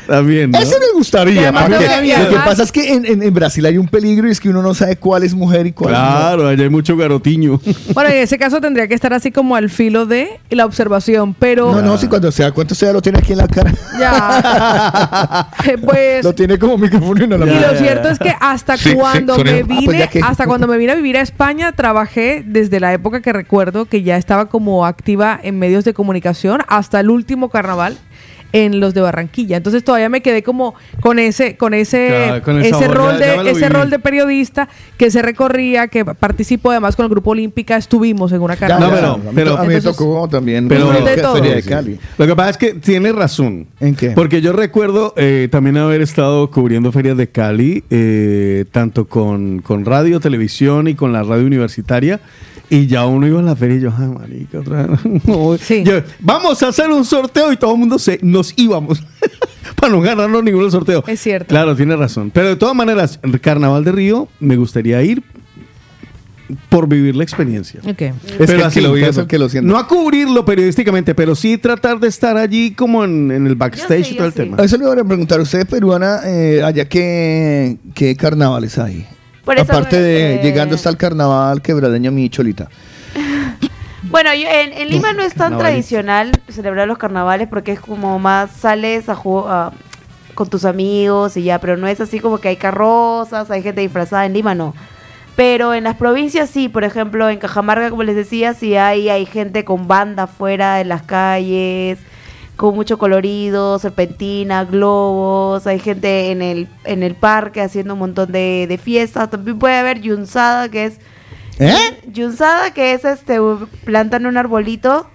También, ¿no? Ese me gustaría. además porque lo que pasa es que en, en- en Brasil hay un peligro y es que uno no sabe cuál es mujer y cuál no. Claro, allá hay mucho garotiño. Bueno, en ese caso tendría que estar así como al filo de la observación, pero No, no, si cuando se da cuenta usted ya lo tiene aquí en la cara. ya. Eh, pues Lo tiene como micrófono y no lo Y lo cierto es que hasta Sí, cuando me ah, vine, pues que- hasta cuando me vine a vivir a España, trabajé desde la época que recuerdo que ya estaba como activa en medios de comunicación hasta el último carnaval en los de Barranquilla. Entonces todavía me quedé como con ese con ese Claro, con el ese sabor, rol ya- de ese rol de periodista que se recorría, que participó además con el grupo Olímpica, estuvimos en una carnaval. No, pero- a mí, pero- a mí me entonces- tocó también pero- la De todo. Feria de. Cali. Lo que pasa es que tiene razón. ¿En qué? Porque yo recuerdo eh, también haber estado cubriendo ferias de Cali, eh, tanto con, con radio, televisión y con la radio universitaria. Y ya uno iba a la feria y yo, ay, marica, otra vez. No, Sí. yo, vamos a hacer un sorteo y todo el mundo se, nos íbamos para no ganarnos ningún sorteo. Es cierto. Claro, tiene razón. Pero de todas maneras, el Carnaval de Río me gustaría ir por vivir la experiencia. Ok. Es que el que lo vive es el que lo siente. No a cubrirlo periodísticamente, pero sí tratar de estar allí como en, en el backstage sí, y todo el sí. tema. Eso le voy a preguntar. ¿Usted es peruana? Eh, allá qué, qué carnavales hay? Por eso, Aparte de eh, llegando hasta el carnaval quebradeño mi cholita. Bueno, yo- en, en Lima no es tan tradicional celebrar los carnavales porque es como más sales a jugar con tus amigos y ya, pero no es así como que hay carrozas, hay gente disfrazada en Lima, no. Pero en las provincias sí, por ejemplo, en Cajamarca, como les decía, sí hay, hay gente con banda afuera en las calles, con mucho colorido, serpentina, globos, hay gente en el, en el parque haciendo un montón de, de fiestas. También puede haber yunzada, que es ¿Eh? Yunzada, que es este, plantan un arbolito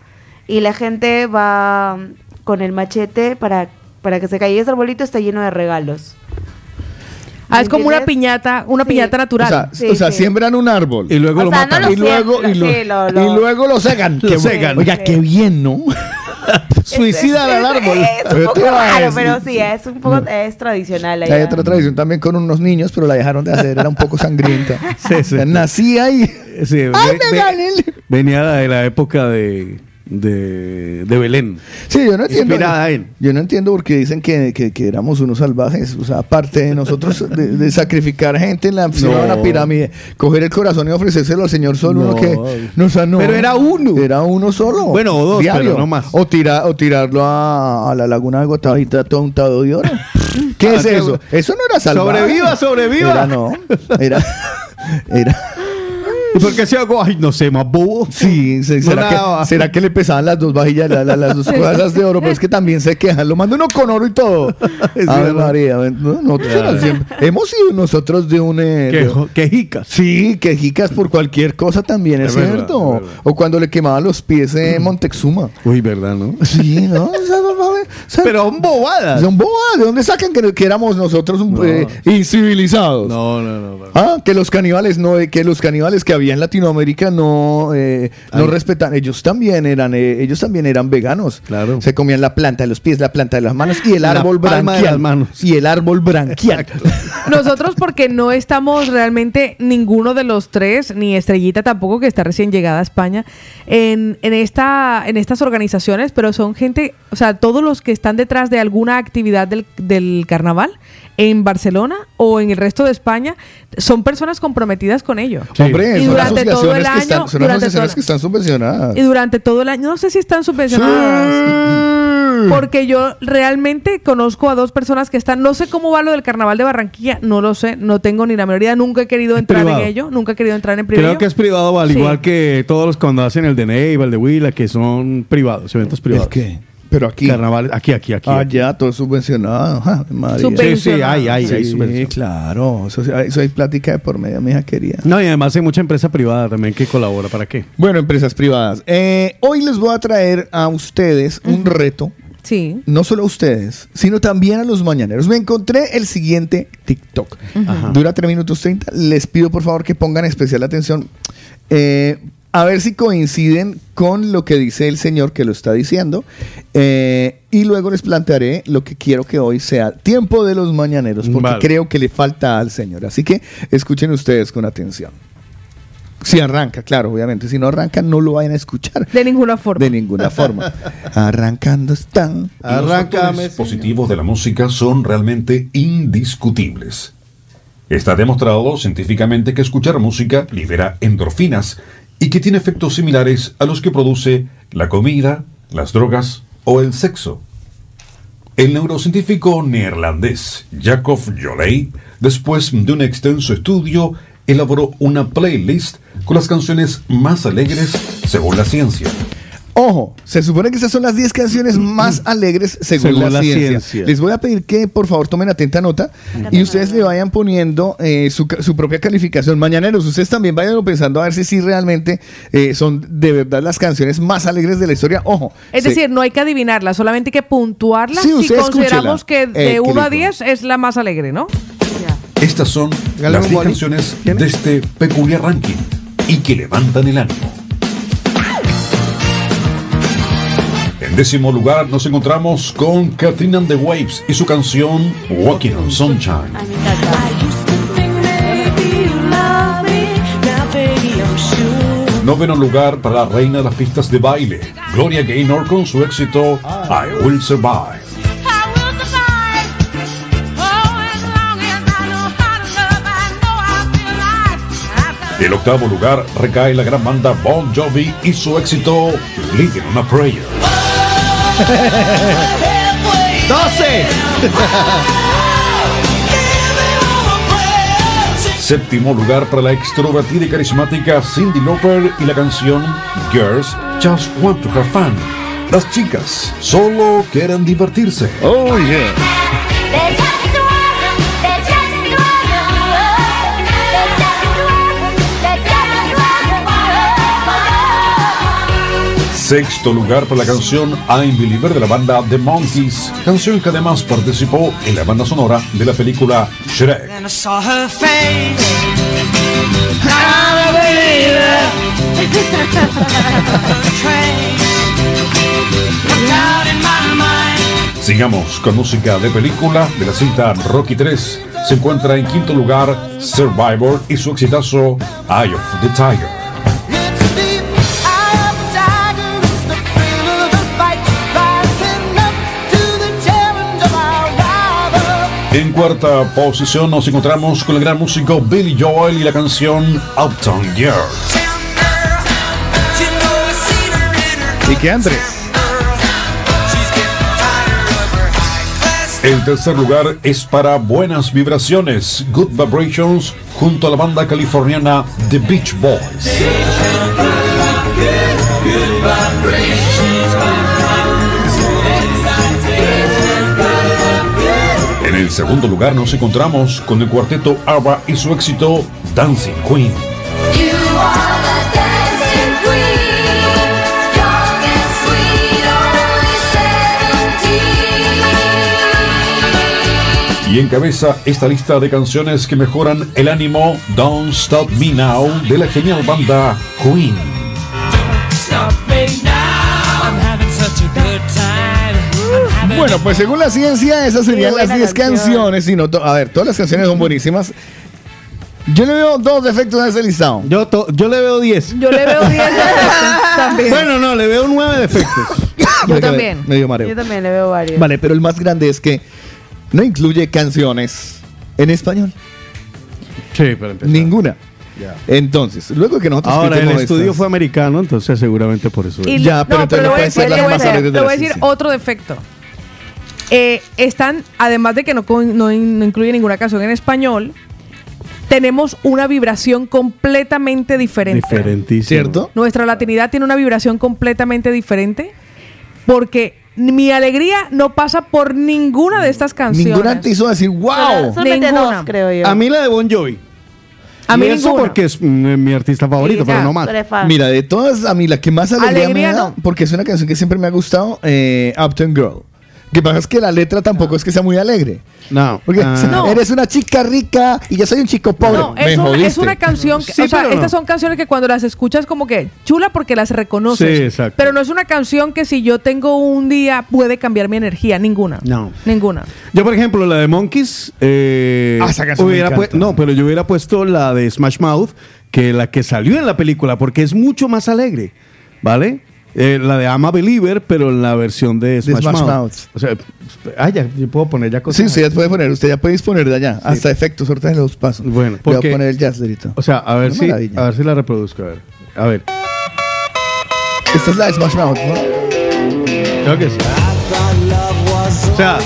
y la gente va con el machete para, para que se caiga. Y ese arbolito está lleno de regalos. Ah, es como una piñata, una Sí. piñata O natural. sea, Sí, o sea, sí. siembran un árbol. Y luego O lo sea, matan. no y luego, y, lo- sí, lo- y luego lo cegan. Lo Oiga, Sí. qué bien, ¿no? Suicida al árbol. Es, un poco raro, pero sí, es un poco es tradicional. Hay allá. otra tradición también con unos niños, pero la dejaron de hacer, era un poco sangrienta. Sí, sí. Nací ahí. Sí, venía de la época de, de, de Belén. Sí, yo no entiendo. Inspirada en. Yo no entiendo por qué dicen que, que, que éramos unos salvajes. O sea, aparte de nosotros de, de sacrificar gente en la, No. una pirámide, coger el corazón y ofrecérselo al Señor solo, No. uno que. No. Pero era uno. Era uno solo. Bueno, o dos, pero no más. O, tira, o tirarlo a, a la laguna de Guatavita todo untado de oro. ¿Qué Ah, es qué eso? Eso no era salvaje. Sobreviva, sobreviva. Era no. Era. Era. ¿Y por qué se hago? Ay, no sé, más bobo. Sí, se- No ¿será, nada. que, ¿será que le pesaban las dos vajillas, la- la- las dos cosas de oro? Pero es que también se quejan. Lo mando uno con oro y todo. Es Ave verdad. María. no, nosotros Claro. siempre- hemos sido nosotros de un... eh, Quejo- Quejicas. Sí, quejicas por cualquier cosa también, es, Es verdad, cierto. verdad. O cuando le quemaban los pies en Montezuma. Uy, ¿verdad, no? Sí, ¿no? O sea, no, no, o sea, Pero son bobadas. son bobadas. ¿De dónde sacan que, que éramos nosotros No. eh, incivilizados? No, no, no. no. Ah, que los caníbales no, que los caníbales que había en Latinoamérica no, eh, no respetan. Ellos también eran, eh, ellos también eran veganos. Claro. Se comían la planta de los pies, la planta de las manos y el La árbol palma de branquial. las manos. Y el árbol branquial. Nosotros porque no estamos realmente ninguno de los tres, ni Estrellita tampoco, que está recién llegada a España, en, en, esta, en estas organizaciones, pero son gente, o sea, todos los que están detrás de alguna actividad del, del carnaval en Barcelona o en el resto de España, son personas comprometidas con ello. Sí. Hombre, Y son durante todo el que, año- están, son durante todo- que están subvencionadas. Y durante todo el año, no sé si están subvencionadas. Sí. Porque yo realmente conozco a dos personas que están, no sé cómo va lo del carnaval de Barranquilla, no lo sé, no tengo ni la menor idea, nunca he querido entrar privado. en ello, nunca he querido entrar en privado. Creo que es privado, al Sí. igual que todos los cuando hacen el de Neiva, el de Huila, que son privados, eventos privados. ¿El qué? Pero aquí. Carnavales, aquí, aquí, aquí. Ah, aquí. ya, todo subvencionado. Ja, María. Subven- Sí, sí, hay, hay, hay Sí, subvención. claro. Eso, eso hay plática de por medio, mi hija querida. No, y además hay mucha empresa privada también que colabora. ¿Para qué? Bueno, empresas privadas. Eh, hoy les voy a traer a ustedes un reto. Sí. No solo a ustedes, sino también a los mañaneros. Me encontré el siguiente TikTok. Ajá. Dura 3 minutos 30. Les pido por favor que pongan especial atención. Eh, a ver si coinciden con lo que dice el señor que lo está diciendo. Eh, y luego les plantearé lo que quiero que hoy sea tiempo de los mañaneros, porque Vale. creo que le falta al señor. Así que escuchen ustedes con atención. Si arranca, claro, obviamente. Si no arranca, no lo vayan a escuchar. De ninguna forma. De ninguna forma. Arrancando están. Y los positivos de la música son realmente indiscutibles. Está demostrado científicamente que escuchar música libera endorfinas y que tiene efectos similares a los que produce la comida, las drogas o el sexo. El neurocientífico neerlandés Jacob Jolley, después de un extenso estudio, elaboró una playlist con las canciones más alegres según la ciencia. Ojo, se supone que esas son las 10 canciones más alegres según, Según la, la ciencia. ciencia. Les voy a pedir que por favor tomen atenta nota y ustedes le vayan poniendo eh, su, su propia calificación. Mañaneros, ustedes también vayan pensando a ver si sí realmente eh, son de verdad las canciones más alegres de la historia. Ojo. Es se- decir, no hay que adivinarla, solamente hay que puntuarla Sí, si consideramos escúchela. que de Eh, 1 a qué 10 es la más alegre, ¿no? Estas son las un 10 boli. canciones ¿Tiene? de este peculiar ranking y que levantan el ánimo. Décimo lugar nos encontramos con Katrina and the Waves y su canción Walking on Sunshine. Noveno lugar para la reina de las pistas de baile, Gloria Gaynor con su éxito I Will Survive. El octavo lugar recae la gran banda Bon Jovi y su éxito Living on a Prayer. 12. Séptimo lugar para la extrovertida y carismática Cindy Lauper y la canción Girls Just Want to Have Fun. Las chicas solo quieren divertirse. Oh, yeah. Sexto lugar para la canción I'm Believer de la banda The Monkeys, canción que además participó en la banda sonora de la película Shrek. Sigamos con música de película de la cinta Rocky 3. Se encuentra en quinto lugar Survivor y su exitazo Eye of the Tiger. Cuarta posición nos encontramos con el gran músico Billy Joel y la canción Uptown Girl. ¿Y qué Andrés? El tercer lugar es para Buenas Vibraciones, Good Vibrations, junto a la banda californiana The Beach Boys. Segundo lugar nos encontramos con el cuarteto ABBA y su éxito Dancing Queen. Y encabeza esta lista de canciones que mejoran el ánimo Don't Stop Me Now de la genial banda Queen. Bueno, pues según la ciencia, esas serían las 10 canciones. Y no a ver, todas las canciones son buenísimas. Yo le veo dos defectos a ese listado. Yo, to- yo le veo 10. Yo le veo 10 defectos también. Bueno, no, le veo 9 defectos. Yo también. Medio mareo. Yo también le veo varios. Vale, pero el más grande es que no incluye canciones en español. Sí, para empezar. Ninguna. Entonces, luego que nosotros Ahora, el estudio estas- fue americano, entonces seguramente por eso. Y. Ya, pero entonces no pueden ser decir, las le voy a decir- voy a decir otro defecto. Eh, están, además de que no, incluye ninguna canción en español, tenemos una vibración completamente diferente. Diferentísimo. ¿Cierto? Nuestra latinidad tiene una vibración completamente diferente porque mi alegría no pasa por ninguna de estas canciones. Ninguna te hizo decir, wow. Solamente Ninguna. dos, creo yo. A mí la de Bon Jovi. A mí Y eso ninguna. porque es mm, mi artista favorito, Sí, pero ya, no más. Mira, de todas, a mí la que más alegría, Alegría, me da, ¿no? porque es una canción que siempre me ha gustado, eh, Uptown Girl. Lo que pasa es que la letra tampoco es que sea muy alegre. No. Porque Ah. No. eres una chica rica y yo soy un chico pobre. No, me es, una, es una canción, que, Sí, o sea, no. estas son canciones que cuando las escuchas como que chula porque las reconoces. Sí, exacto. Pero no es una canción que si yo tengo un día puede cambiar mi energía, ninguna. No. Ninguna. Yo, por ejemplo, la de Monkeys. eh, Ah, esa canción hubiera no, pero yo hubiera puesto la de Smash Mouth, que la que salió en la película, porque es mucho más alegre. ¿Vale? Eh, la de I'm a Believer, pero en la versión de Smash, Smash Mouth. Mouth. O sea, ah, ya, yo puedo poner ya cosas. Sí, usted ya puede poner, usted ya puede disponer de allá, hasta efectos, ahorita los pasos. Bueno, Voy a porque- poner el jazz ahorita. O sea, a ver, Una si, maravilla. a ver si la reproduzco. A ver. A ver. Esta es la de Smash Mouth, ¿no? Creo que sí. O sea,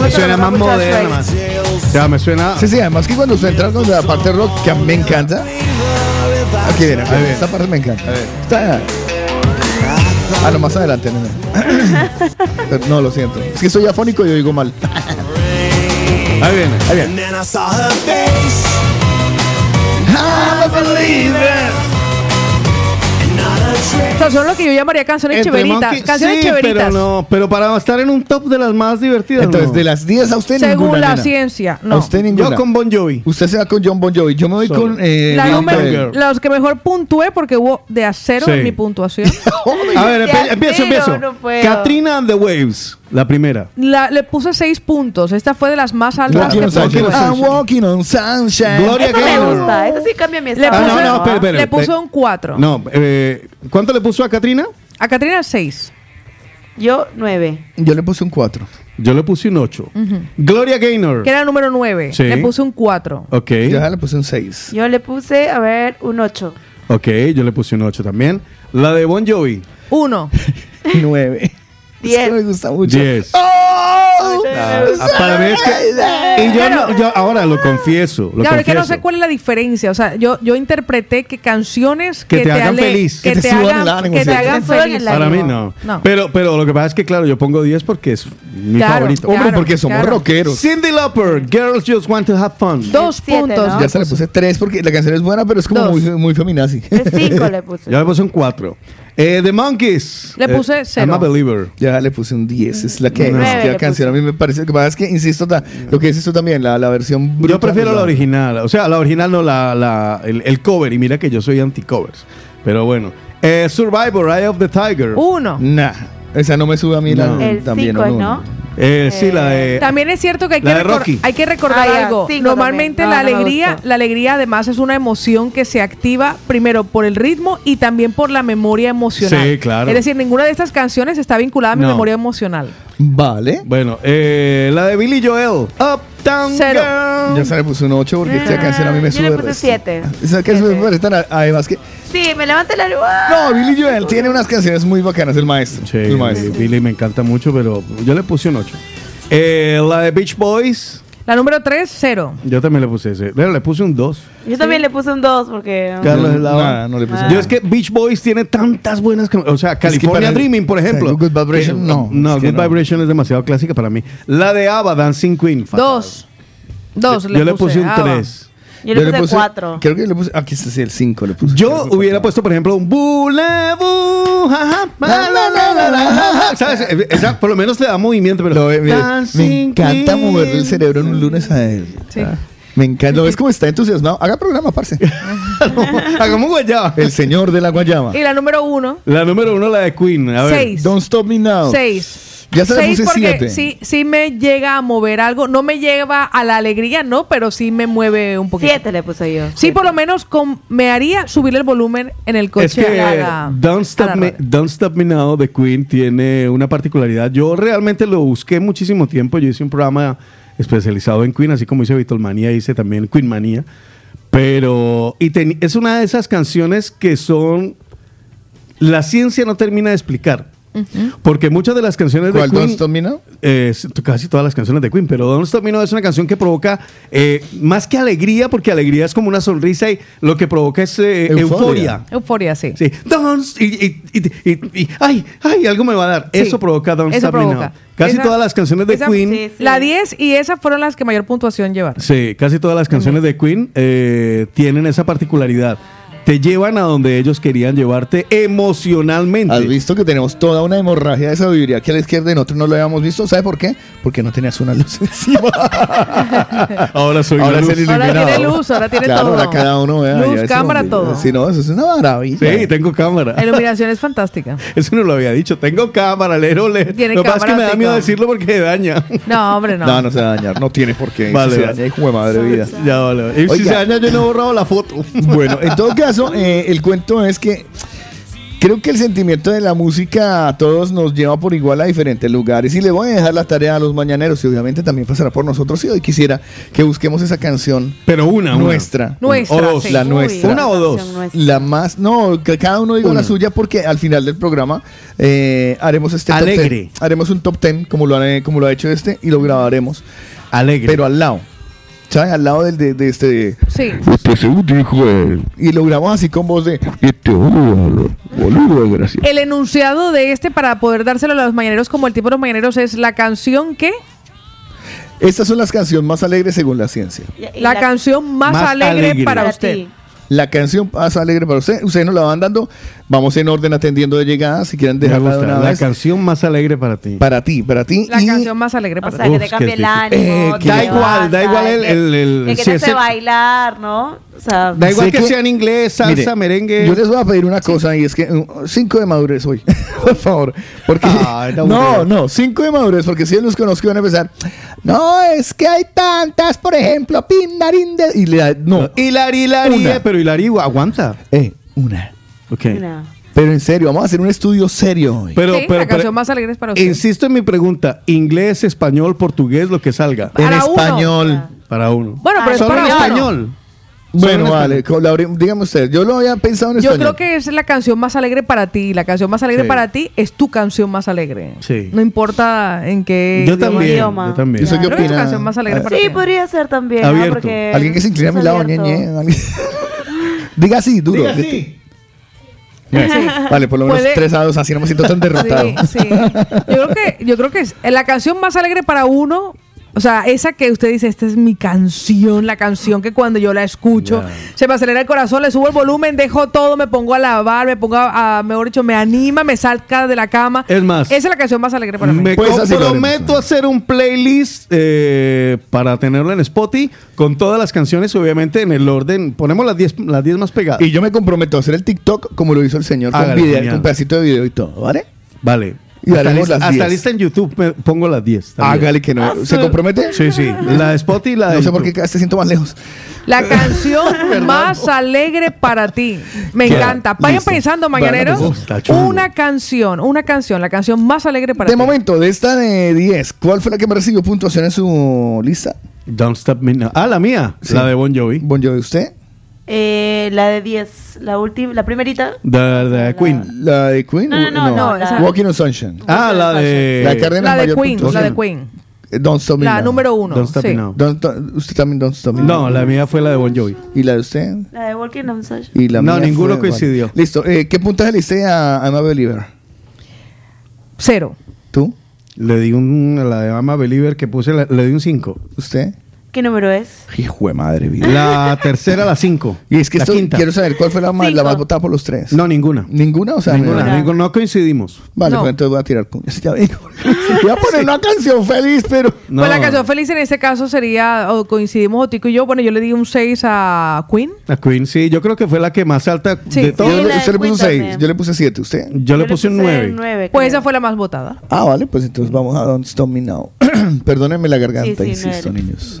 me suena más moderna. más. O sea, me suena. Sí, sí, además que cuando usted entra con la parte rock, que a mí me encanta. Aquí viene, aquí viene. esta parte me encanta. A ver. Está- Ah, no, más adelante. No, Pero no, lo siento. Es que soy afónico y oigo mal. Ahí viene. Ahí viene. I O sea, son lo que yo llamaría canciones Entre cheveritas. Monkey- Canciones sí, cheveritas. pero no, pero para estar en un top de las más divertidas. Entonces, no. de las 10 a usted Según ninguna, la nena. ciencia. A No. usted ninguna. Yo con Bon Jovi. Usted se va con John Bon Jovi. Yo me voy Solo. con. Eh, La número- los que mejor puntué porque hubo de acero Sí. en mi puntuación. A ver, empe- empiezo, empiezo. Katrina and the Waves, la primera. La- le puse seis puntos. Esta fue de las más altas Walking que on sunshine. I'm walking on sunshine. Gloria Eso me Gaynor. gusta. Eso sí cambia mi Le estado. Ah, no, puse, no, espera, espera. le puse Eh, un 4. No, eh, ¿cuánto le puso a Katrina? A Catrina 6. Yo, nueve. Yo le puse un 4. Yo le puse un 8. Gloria Gaynor. Que era el número 9. Sí. Le puse un 4. Ok. Yo ya le puse un 6. Yo le puse, a ver, un ocho. Ok, yo le puse un 8 también. La de Bon Jovi. 1. 9. Diez. me gusta mucho. 10. ¡Oh! Ah, para mí es que. Y yo, no- yo ahora lo confieso. Lo Claro, es que no confieso. sé cuál es la diferencia. O sea, yo, yo interpreté que canciones Que que, te hagan ale- feliz. Que, Que te te suban hagan, el ánimo, que te hagan Te feliz. el Para mí no. No. Pero, pero lo que pasa es que, claro, yo pongo 10 porque es mi Claro, favorito. Hombre, Claro, porque somos claro. rockeros. Cindy Lauper, Girls Just Want to Have Fun. Dos Siete, puntos. ¿no? Ya se le puse 3 porque la canción es buena, pero es como Dos. muy, muy feminazi. De cinco le puse. Yo le puse un 4. Eh, The Monkeys. Le puse Eh, cero. I'm a believer. Ya le puse un 10. Es la que No. es Nueve que la le canción. A mí me parece que pasa es que insisto ta- lo que dices tú también, la, la versión Yo prefiero la ¿verdad? original. O sea, la original no, la, la- el, el cover. Y mira que yo soy anti-covers. Pero bueno. Eh, Survivor, Eye of the Tiger. Uno. Nah, esa no me sube a mí la No. El también. cinco, no, ¿no? Eh, sí, la de... También es cierto que hay, que, de recor- Rocky. hay que recordar Ah, algo. cinco Normalmente también. la No, no me alegría, gustó. la alegría además es una emoción que se activa primero por el ritmo y también por la memoria emocional. Sí, claro. Es decir, ninguna de estas canciones está vinculada a mi No. memoria emocional. Vale. Bueno, eh, la de Billy Joel. Uptown Cero. Girl. Ya se le puse un 8 porque esta canción a mí me Ah, Yo sube. le puse resto. siete. Esa además que. Sí, me levanté la luz. No, Billy Joel tiene unas canciones muy bacanas, el maestro. Sí, el maestro. Billy me encanta mucho, pero yo le puse un 8. Eh, la de Beach Boys. La número 3, cero. Yo también le puse ese. Pero le puse un 2. Yo también le puse un 2 porque. Carlos es la Nada, no le puse Ah. Yo es que Beach Boys tiene tantas buenas O sea, California para- Dreaming, por o sea, ejemplo. Good Vibration, Que- no, No, es que Good no. Vibration es demasiado clásica para mí. La de ABBA, Dancing Queen. fatal. Dos. Dos. Yo le puse un Ah, va. 3. Yo le puse 4. Creo que le puse. Aquí está sí, el 5 le puse. Yo hubiera puesto, por ejemplo, un bulebu. ¿Sabes? Esa por lo menos te da movimiento, pero. Mire, me encanta moverle el cerebro en un lunes a él. Sí. Ah, Me encanta. ¿Lo ves cómo está entusiasmado? Haga programa, parce. Hagamos guayaba. El señor de la guayaba. Y la número 1, La número uno, la de Queen. A ver. Seis. Don't stop me now. 6. Ya se le Seis puse porque 7. sí, sí me llega a mover algo. No me lleva a la alegría, no, pero sí me mueve un poquito. 7 le puse yo. Sí, por lo menos con- me haría subir el volumen en el coche Es que a la- Don't, a Stop la Me. Don't Stop Me Now de Queen tiene una particularidad. Yo realmente lo busqué muchísimo tiempo. Yo hice un programa especializado en Queen, así como hice Beatlemania, hice también Queen Manía. Pero y es una de esas canciones que son... La ciencia no termina de explicar. Porque muchas de las canciones de ¿Cuál? Queen... Don't stop me now. Eh, casi todas las canciones de Queen, pero Don't Stop Me Now es una canción que provoca eh, más que alegría, porque alegría es como una sonrisa y lo que provoca es eh, Euforia. euforia. Euforia, sí. Sí, Don't y, y, y, y- y- ay, ay, algo me va a dar. Sí. Eso provoca Don't Eso Stop Me provoca. Now. Casi Esa- todas las canciones de esa- Queen, sí, sí. La 10 y esas fueron las que mayor puntuación llevaron. sí, casi todas las canciones de Queen eh, tienen esa particularidad. Te llevan a donde ellos querían llevarte emocionalmente. Has visto que tenemos toda una hemorragia de sabiduría que a la izquierda y nosotros no lo habíamos visto. ¿Sabe por qué? Porque no tenías una luz encima. Ahora soy ahora el luz. Ahora iluminado. tiene luz, ahora tiene claro, todo. Ahora cada uno vea. Luz, ya cámara, todo. Sí, no, eso es una maravilla. Sí, tengo cámara. La iluminación es fantástica. Eso no lo había dicho. Tengo cámara, lero, le. Tiene Lo que pasa es que me da miedo decirlo porque daña. No, hombre, no. No, no se va a dañar. No tiene por qué. Vale, Si se vale. daña, hijo de madre vida. ya, vale. Y si se daña, yo no he borrado la foto. Bueno, en todo caso, eh, el cuento es que creo que el sentimiento de la música a todos nos lleva por igual a diferentes lugares. Y le voy a dejar la tarea a los mañaneros y obviamente también pasará por nosotros. Y hoy quisiera que busquemos esa canción Pero una, una. nuestra. Nuestra, o dos, sí. la Uy, nuestra. ¿Una o dos? Nuestra. La más, no, que cada uno diga Una. la suya porque al final del programa eh, haremos este top Alegre. 10. Haremos un top 10 como lo, ha- como lo ha hecho este y lo grabaremos. Alegre. Pero al lado. ¿Sabes? Al lado del, de, de este. Sí. Este de- Y lo grabamos así con voz de. Este boludo, boludo, gracias. El enunciado de este para poder dárselo a los mañaneros como el tipo de los mañaneros es la canción que Estas son las canciones más alegres según la ciencia. La, canción más, Más alegre, alegre. para, usted. La canción más alegre para usted. Ustedes nos la van dando. Vamos en orden atendiendo de llegada. Si quieren dejarla de una La vez. canción más alegre para ti. Para ti, para ti. La y canción más alegre O para sea, ti. que te cambie el ánimo. Eh, que da igual, da igual el- que- el- el- que, si te hace ese- bailar, ¿no? O sea, Da igual que, que- sea en inglés, salsa, Mire, merengue. Yo les voy a pedir una cosa y es que uh, cinco de madurez hoy, por favor. Porque Ay, no, no, cinco de madurez, porque si los conozco van a empezar. No, es que hay tantas, por ejemplo, pindarinde y le no, Hilari, Hilari, Una. pero Hilari aguanta. eh, una. Ok. no. Pero en serio, vamos a hacer un estudio serio hoy. Pero, Sí, pero, la pero- canción más alegre es para usted. insisto en mi pregunta: inglés, español, portugués, lo que salga. en uno. español. Para uno. Bueno, pero es Solo para en uno. español. Bueno, en vale, dígame usted, yo lo había pensado en Yo español. creo que es la canción más alegre para ti. La canción más alegre Sí. para ti es tu canción más alegre. Sí. No importa en qué. Yo idioma. también. idioma. Yo también. ¿Y usted qué Creo que es tu opina? canción más alegre Ah, para Sí, ti. podría ser también. ¿ah? Abierto. Porque Alguien que se incline a mi lado, ñe, ñe. Diga así, duro. Diga así. Vale, por lo menos Puede- 3 a 2, así no me siento tan derrotado. Sí, sí. Yo creo que, yo creo que es la canción más alegre para uno O sea, esa que usted dice, esta es mi canción, la canción que cuando yo la escucho, se me acelera el corazón, le subo el volumen, dejo todo, me pongo a lavar, me pongo a, a- mejor dicho, me anima, me salga de la cama. Es más, Esa es la canción más alegre para mí. Me comprometo a hacer un playlist eh, para tenerlo en Spotify con todas las canciones, obviamente en el orden. Ponemos las 10 las 10 más pegadas. Y yo me comprometo a hacer el TikTok como lo hizo el señor, con, video, con pedacito de video y todo, ¿vale? Vale. Y hasta haremos lista, las hasta 10. lista en YouTube me pongo las 10. también. Hágale que no. ¿Se compromete? Sí, sí. La de Spotify y la de No sé por qué cada vez te siento más lejos. La canción más alegre para ti. Me encanta. Vayan Listo. pensando, mañaneros. una canción, una canción, la canción más alegre para De ti. momento, de esta de 10, ¿cuál fue la que me recibió puntuación en su lista? Don't Stop Me Now. Ah, la mía. Sí. La de Bon Jovi. Bon Jovi, ¿usted? Eh, la de 10, la última, la primerita. De, de Queen. ¿La de Queen? No, no, no, no, la- Walking on Sunshine. Ah, la de... La La de Queen, puntuación. la de Queen. Don't Stop Me La Now. número uno, Don't Stop sí. Me Now. Don't- don't- usted también Don't Stop Me Now. No, la mía fue la de Bon Jovi. ¿Y la de usted? La de Walking on Sunshine. Y la No, mía ninguno fue- coincidió. vale. Listo. Eh, ¿Qué puntaje le hice a I'm a Believer? Cero. ¿Tú? Le di un... La de Ama Believer que puse, la- le di un 5. ¿Usted? ¿Qué número es? Hijo de madre, vida. La tercera, la 5. Y es que la esto, quinta. quiero saber cuál fue la más, la Cinco. más votada por los tres. No, ninguna. ¿Ninguna? O sea, ninguna. No coincidimos. Vale, No. pues entonces voy a tirar con... Ya. Voy a poner una canción feliz, pero... No. Pues la canción feliz en este caso sería, o coincidimos Otico y yo, bueno, yo le di un 6 a Queen. La Queen, sí. Yo creo que fue la que más alta Sí. de Yo todas. le- la de usted le puso Queen 6, también. yo le puse 7. ¿Usted? Yo le puse un 9. 9. Pues esa fue la más votada. Ah, vale, pues entonces vamos a Don't Stop Me Now. Perdónenme la garganta, Sí, sí, insisto, niños.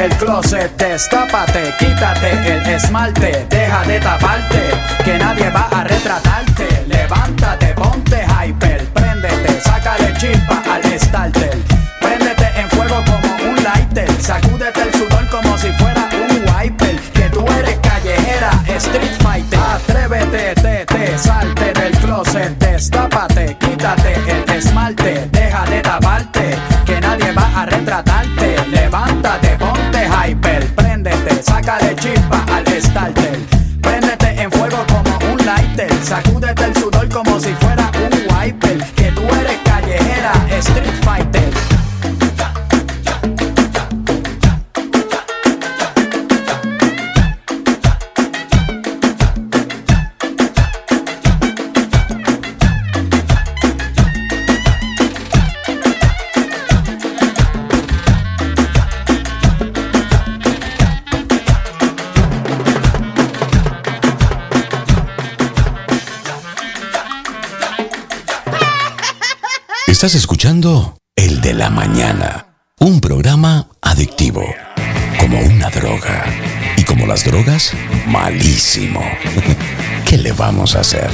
El closet, destápate, quítate el esmalte, deja de taparte, que nadie va a retratarte. Levántate, ponte hyper, préndete, sácale chispa al starter. Estás escuchando El de la Mañana, un programa adictivo, como una droga. Y como las drogas, malísimo. ¿Qué le vamos a hacer?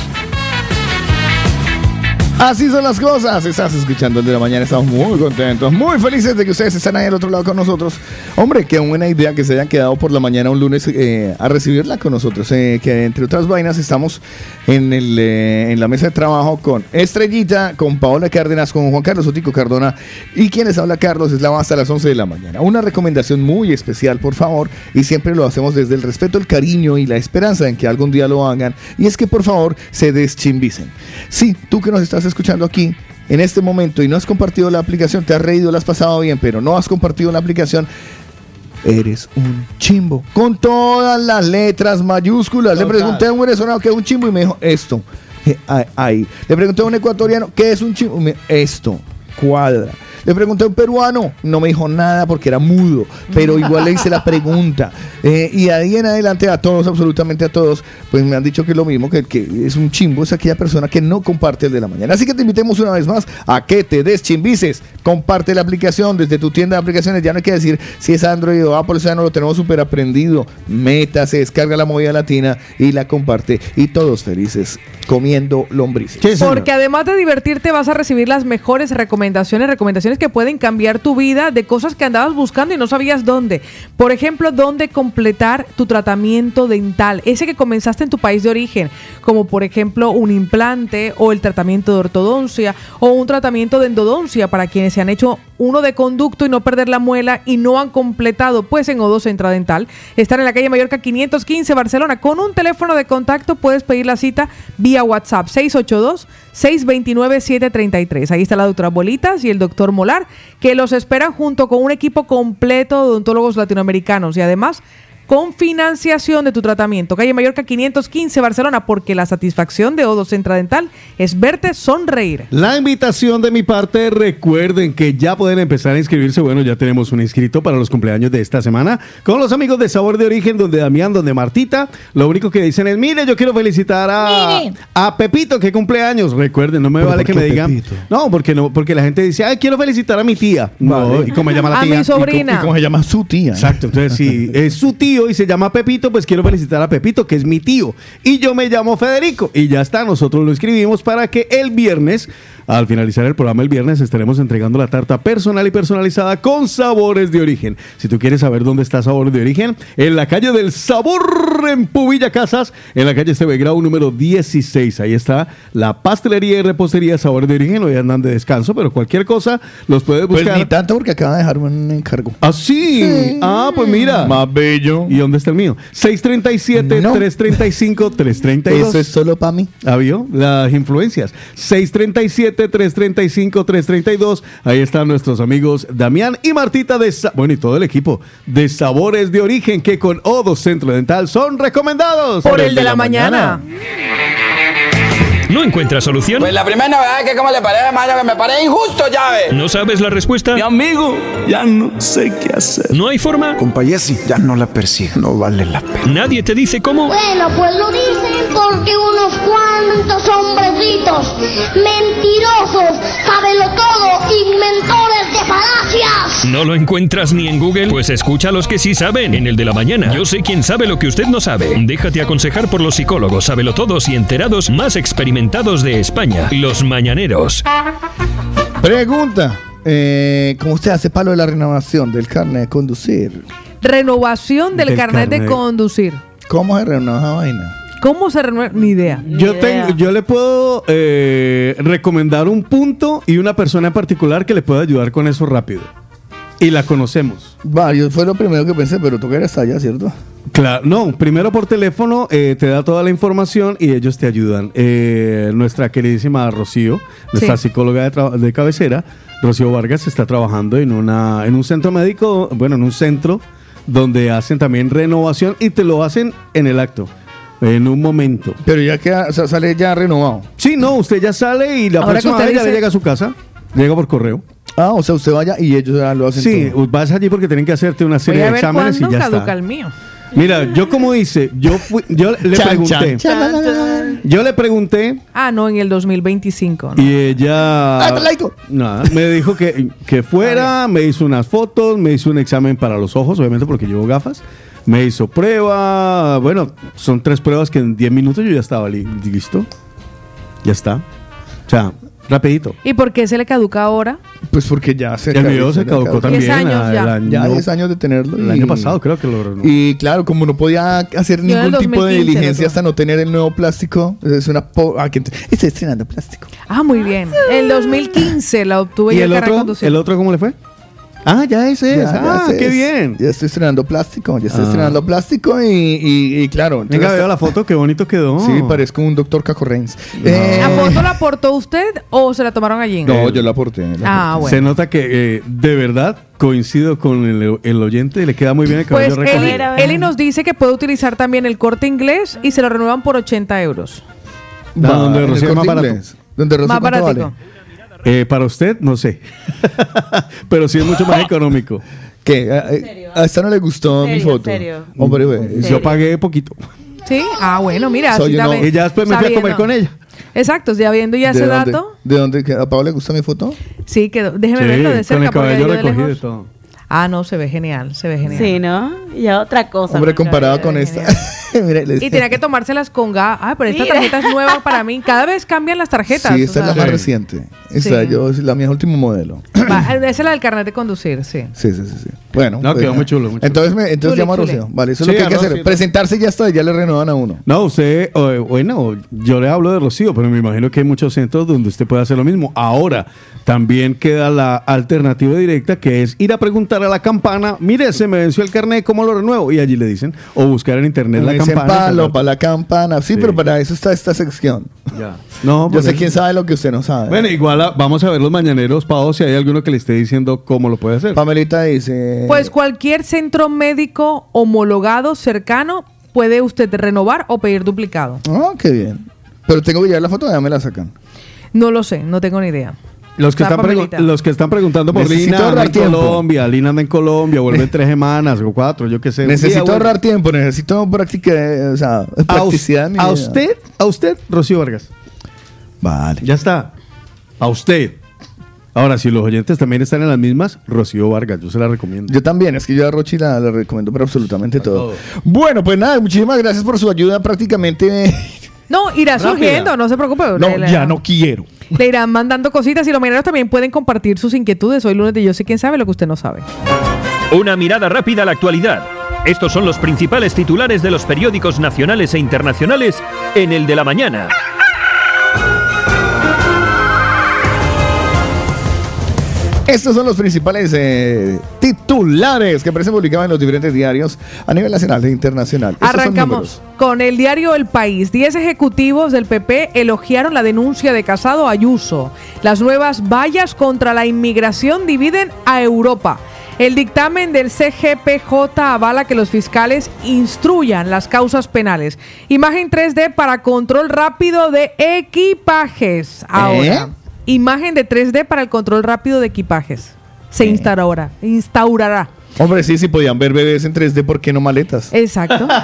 Así son las cosas. Estás escuchando el de la mañana. Estamos muy contentos, muy felices de que ustedes están ahí al otro lado con nosotros. Hombre, qué buena idea que se hayan quedado por la mañana un lunes eh, a recibirla con nosotros. Eh, que entre otras vainas estamos en, el, eh, en la mesa de trabajo con Estrellita, con Paola Cárdenas, con Juan Carlos Otico Cardona y quienes habla Carlos es la hasta las 11 de la mañana. Una recomendación muy especial, por favor, y siempre lo hacemos desde el respeto, el cariño y la esperanza en que algún día lo hagan. Y es que por favor se deschimbicen. Sí, tú que nos estás escuchando aquí, en este momento y no has compartido la aplicación, te has reído, la has pasado bien, pero no has compartido la aplicación, eres un chimbo. Con todas las letras mayúsculas. Le pregunté a un venezolano qué es un chimbo y me dijo esto. Ahí, ahí. Le pregunté a un ecuatoriano qué es un chimbo y me esto. Cuadra. Le pregunté a un peruano, no me dijo nada porque era mudo, pero igual le hice la pregunta. Eh, y ahí en adelante a todos, absolutamente a todos, pues me han dicho que es lo mismo, que, que es un chimbo, es aquella persona que no comparte el de la mañana. Así que te invitemos una vez más a que te deschimbices. Comparte la aplicación desde tu tienda de aplicaciones. Ya no hay que decir si es Android o Apple, o sea, no lo tenemos súper aprendido. Métase, descarga la movida latina y la comparte. Y todos felices comiendo lombrices. Porque además de divertirte vas a recibir las mejores recomendaciones, recomendaciones que pueden cambiar tu vida de cosas que andabas buscando y no sabías dónde. Por ejemplo, dónde completar tu tratamiento dental, ese que comenzaste en tu país de origen, como por ejemplo un implante o el tratamiento de ortodoncia o un tratamiento de endodoncia para quienes se han hecho uno de conducto y no perder la muela y no han completado, pues en O2 Centra Dental. Están en la calle Mallorca 515 Barcelona. Con un teléfono de contacto puedes pedir la cita vía WhatsApp 682-629-733. Ahí está la doctora Bolitas y el doctor Molar, que los esperan junto con un equipo completo de odontólogos latinoamericanos y además con financiación de tu tratamiento. Calle Mallorca 515 Barcelona, porque la satisfacción de O2 Centra Dental es verte sonreír. La invitación de mi parte, recuerden que ya pueden empezar a inscribirse. Bueno, ya tenemos un inscrito para los cumpleaños de esta semana con los amigos de Sabor de Origen, donde Damián, donde Martita. Lo único que dicen es, mire, yo quiero felicitar a, Mire. a Pepito, que cumpleaños. Recuerden, no me ¿Pero vale que me digan. Pepito? No, porque no, porque la gente dice, ay, quiero felicitar a mi tía. No, Vale. ¿y cómo se llama la A tía? mi sobrina. ¿Y cómo se llama su tía? Exacto, entonces si es su y se llama Pepito, pues quiero felicitar a Pepito, que es mi tío. Y yo me llamo Federico. Y ya está, nosotros lo escribimos para que el viernes, al finalizar el programa el viernes, estaremos entregando la tarta personal y personalizada con sabores de origen. Si tú quieres saber dónde está Sabores de Origen, en la calle del Sabor en Pubilla Casas, en la calle Esteve Grau número 16. Ahí está la pastelería y repostería Sabores de Origen. Hoy andan de descanso, pero cualquier cosa los puedes Pues buscar. ni tanto porque acaba de dejarme un encargo. ¿Ah, sí? Ah, pues mira. Más bello. ¿Y dónde está el mío? 637 No. 335 332. Eso es solo para mí. ¿Ah, vio? Las influencias. 637-335-332. Ahí están nuestros amigos Damián y Martita de... Sa- bueno, y todo el equipo de Sabores de Origen que con Odo Centro Dental son recomendados. Por el de la mañana. ¿No encuentras solución? Pues la primera novedad es que como le parece, hermano, que me parece injusto, llave. ¿No sabes la respuesta? Mi amigo, ya no sé qué hacer. ¿No hay forma? Compa Jessy, ya no la persigue, no vale la pena. ¿Nadie te dice cómo? Bueno, pues lo dicen porque unos cuantos hombrecitos mentirosos, todo, inventores de falacias. ¿No lo encuentras ni en Google? Pues escucha a los que sí saben en el de la mañana. Yo sé quién sabe lo que usted no sabe. Déjate aconsejar por los psicólogos, todos y enterados más experimentados de España. Los mañaneros. Pregunta. Eh, ¿Cómo usted hace palo de la renovación del carnet de conducir? Renovación del, Del carnet, de carnet. conducir. ¿Cómo se renueva esa vaina? ¿Cómo se renueva? Ni idea. Yo, tengo, yo le puedo eh, recomendar un punto y una persona en particular que le pueda ayudar con eso rápido. Y la conocemos. Varios, fue lo primero que pensé, pero tú que eres allá, ¿cierto? Claro, no, primero por teléfono eh, te da toda la información y ellos te ayudan. Eh, nuestra queridísima Rocío, nuestra Sí. psicóloga de, de cabecera, Rocío Vargas, está trabajando en, una, en un centro médico, bueno, en un centro donde hacen también renovación y te lo hacen en el acto, en un momento. Pero ya queda, o sea, sale ya renovado. Sí, no, usted ya sale y la Ahora próxima ya le llega a su casa, llega por correo. Ah, o sea, usted vaya y ellos ya lo hacen Sí, todo. vas allí porque tienen que hacerte una Voy serie de exámenes y ya caduca está. el mío. Mira, yo como hice, yo fui, yo le Chan, pregunté, chan, yo le pregunté Ah, no, en el 2025. ¿no? y ella Ah, laico. nada, me dijo que, que fuera, me hizo unas fotos, me hizo un examen para los ojos, obviamente porque llevo gafas, me hizo prueba, bueno, son tres pruebas que en 10 minutos yo ya estaba li- listo, ya está. O sea, Rapidito. ¿Y por qué se le caduca ahora? Pues porque ya se El mío se caducó también. Diez años ya. año- Ya 10 años de tenerlo. El y- año pasado creo que lo renovó. Y claro, como no podía hacer ningún tipo de 2015 lo diligencia hasta no tener el nuevo plástico, es una... po- ah, que Estoy estrenando plástico. Ah, muy bien. En 2015 la obtuve ¿Y el otro, el otro cómo le fue? Ah, ya ese es. Ya, ya ah, ese qué es. bien. Ya estoy estrenando plástico, ya estoy Ah. estrenando plástico y, y- y claro. Venga, veo la foto, qué bonito quedó. Sí, parezco un doctor Caco Reigns. Eh, ¿La foto la aportó usted o se la tomaron allí? No, yo la aporté. la Ah, aporté. bueno. Se nota que eh, de verdad coincido con el, el oyente y le queda muy bien el Pues cabello recogido. Eli, Eli nos dice que puede utilizar también el corte inglés y se lo renuevan por 80 euros. Va, Va, donde Rocío es más barato. Inglés. Donde Rocío, Más ¿cuánto baratico. vale? Eh, para usted, no sé. Pero sí es mucho más económico. ¿Qué? ¿A, a- esta no le gustó mi ¿Serio, foto? serio? Hombre, güey. Yo pagué poquito. ¿Sí? Ah, bueno, mira. Soy así uno- sabe- Y ya después me fui a comer con ella. Exacto, ya viendo ya ¿De ese dónde? dato. ¿De dónde? que ¿A Pablo le gusta mi foto? Sí, quedó. Déjeme Sí, verlo de con cerca. el porque cabello yo de recogido y lejos- todo. Ah, no, se ve genial, se ve genial. Sí, ¿no? Ya otra cosa. Hombre, comparado con cabello. esta. Mira, les- Y tenía que tomárselas con gas. Ah, pero esta Mira. tarjeta es nueva para mí. Cada vez cambian las tarjetas. Sí, o esta es la más reciente. Esta, Sí. yo, es la mía último modelo. va, esa es la del carnet de conducir, sí. Sí, sí, sí. sí. Bueno. No, pues, quedó muy chulo, muy chulo. Entonces, me, entonces llamo a. Rocío. Vale, eso es lo que hay que hacer. Rocío. Presentarse y ya está, ya le renuevan a uno. No, usted, eh, bueno, yo le hablo de Rocío, pero me imagino que hay muchos centros donde usted puede hacer lo mismo. Ahora, también queda la alternativa directa, que es ir a preguntar a la campana, mire, se me venció el carnet, ¿cómo lo renuevo? Y allí le dicen, o buscar en internet Me la dicen campana. palo, para la campana. Sí, Sí. pero para eso está esta sección. Ya. No, Yo pues sé eso- quién sabe lo que usted no sabe. Bueno, igual a- vamos a ver los mañaneros, Pau, si hay alguno que le esté diciendo cómo lo puede hacer. Pamelita dice. Pues cualquier centro médico homologado cercano puede usted renovar o pedir duplicado. Ah, qué bien. Pero tengo que llevar la foto, ya me la sacan. No lo sé, no tengo ni idea. Los que, Está están los que están preguntando por Necesito Lina en tiempo. Colombia, Lina anda en Colombia, vuelve en tres semanas o cuatro, yo qué sé. día Necesito ahorrar tiempo, necesito práctica, eh, o sea, a, us- practicidad a usted, a usted, Rocío Vargas. Vale. Ya está. A usted. Ahora, si los oyentes también están en las mismas, Rocío Vargas, yo se la recomiendo. Yo también, es que yo a Rochi la, la recomiendo para absolutamente todo. Bueno, pues nada, muchísimas gracias por su ayuda prácticamente. No, irá Rápida. surgiendo, no se preocupe. No, ya no quiero. Le irán mandando cositas y los mineros también pueden compartir sus inquietudes. Hoy lunes de Yo sé quién sabe lo que usted no sabe. Una mirada rápida a la actualidad. Estos son los principales titulares de los periódicos nacionales e internacionales en el de la mañana. Estos son los principales eh, titulares que aparecen publicados en los diferentes diarios a nivel nacional e internacional. Arrancamos con el diario El País. Diez ejecutivos del PP elogiaron la denuncia de Casado Ayuso. Las nuevas vallas contra la inmigración dividen a Europa. El dictamen del CGPJ avala que los fiscales instruyan las causas penales. Imagen 3D para control rápido de equipajes. Ahora, imagen de 3D para el control rápido de equipajes. Se instaurará. Instaurará. Hombre, sí, sí podían ver bebés en 3D, ¿por qué no maletas? Exacto.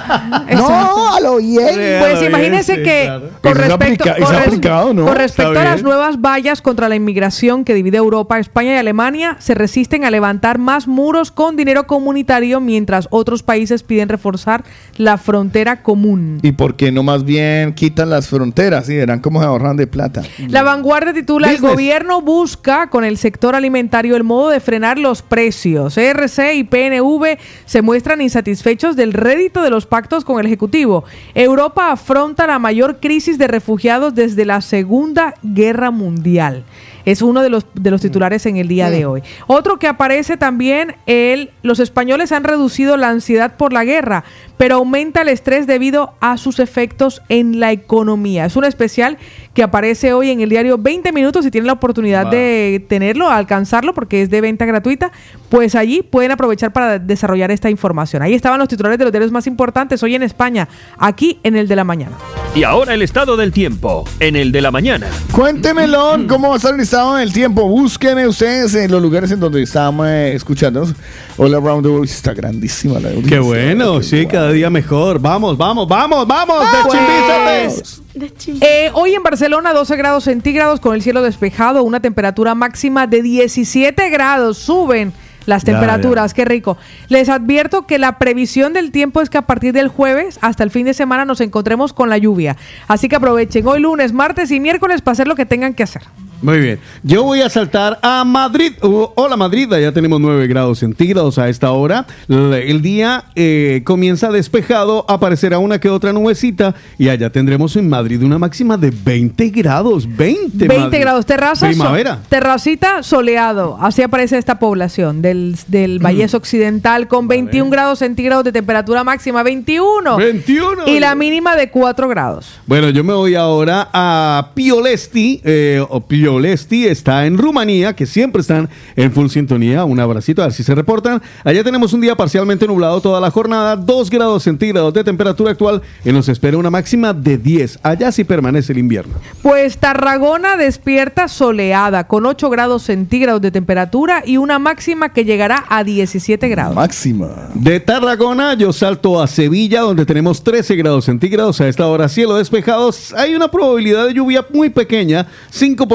No, a lo bien. Pues imagínense que con respecto, aplica- es con res- aplicado, ¿no? con respecto a las nuevas vallas contra la inmigración que divide Europa, España y Alemania, se resisten a levantar más muros con dinero comunitario mientras otros países piden reforzar la frontera común. ¿Y por qué no más bien quitan las fronteras? Sí, verán cómo se ahorran de plata. La vanguardia titula El gobierno busca con el sector alimentario el modo de frenar los precios. ERC y PNV se muestran insatisfechos del rédito de los pactos con el Ejecutivo. Europa afronta la mayor crisis de refugiados desde la Segunda Guerra Mundial. Es uno de los, de los titulares en el día de hoy. Otro que aparece también, el, los españoles han reducido la ansiedad por la guerra, pero aumenta el estrés debido a sus efectos en la economía. Es un especial que aparece hoy en el diario 20 minutos. Si tienen la oportunidad de tenerlo, alcanzarlo, porque es de venta gratuita, pues allí pueden aprovechar para desarrollar esta información. Ahí estaban los titulares de los diarios más importantes hoy en España, aquí en el de la mañana. Y ahora el estado del tiempo, en el de la mañana. Cuéntemelo, ¿cómo va a estar el estado del tiempo? Búsquenme ustedes en los lugares en donde estamos eh, escuchándonos. All Around the World está grandísima la Qué audiencia. bueno, sí, cada día mejor. Vamos, vamos, vamos, vamos. de Pues, eh, hoy en Barcelona 12 grados centígrados con el cielo despejado, una temperatura máxima de 17 grados. Suben las Ya, temperaturas, qué rico. Les advierto que la previsión del tiempo es que a partir del jueves hasta el fin de semana nos encontremos con la lluvia. Así que aprovechen hoy lunes, martes y miércoles para hacer lo que tengan que hacer. Muy bien. Yo voy a saltar a Madrid. Uh, hola Madrid, ya tenemos 9 grados centígrados a esta hora. El día eh, comienza despejado, aparecerá una que otra nubecita y allá tendremos en Madrid una máxima de 20 grados. 20, 20 Madrid. grados, terraza, so- Primavera. terracita soleado. Así aparece esta población del, del Mm. Valles Occidental con 21 grados centígrados de temperatura máxima, 21. 21. Y la mínima de 4 grados. Bueno, yo me voy ahora a Piolesti. eh, o Piolesti está en Rumanía, que siempre están en full sintonía. Un abracito, a ver si se reportan. Allá tenemos un día parcialmente nublado toda la jornada, 2 grados centígrados de temperatura actual y nos espera una máxima de 10. Allá sí permanece el invierno. Pues Tarragona despierta soleada con 8 grados centígrados de temperatura y una máxima que llegará a 17 grados. Máxima. De Tarragona yo salto a Sevilla, donde tenemos 13 grados centígrados. A esta hora cielo despejado. Hay una probabilidad de lluvia muy pequeña, 5%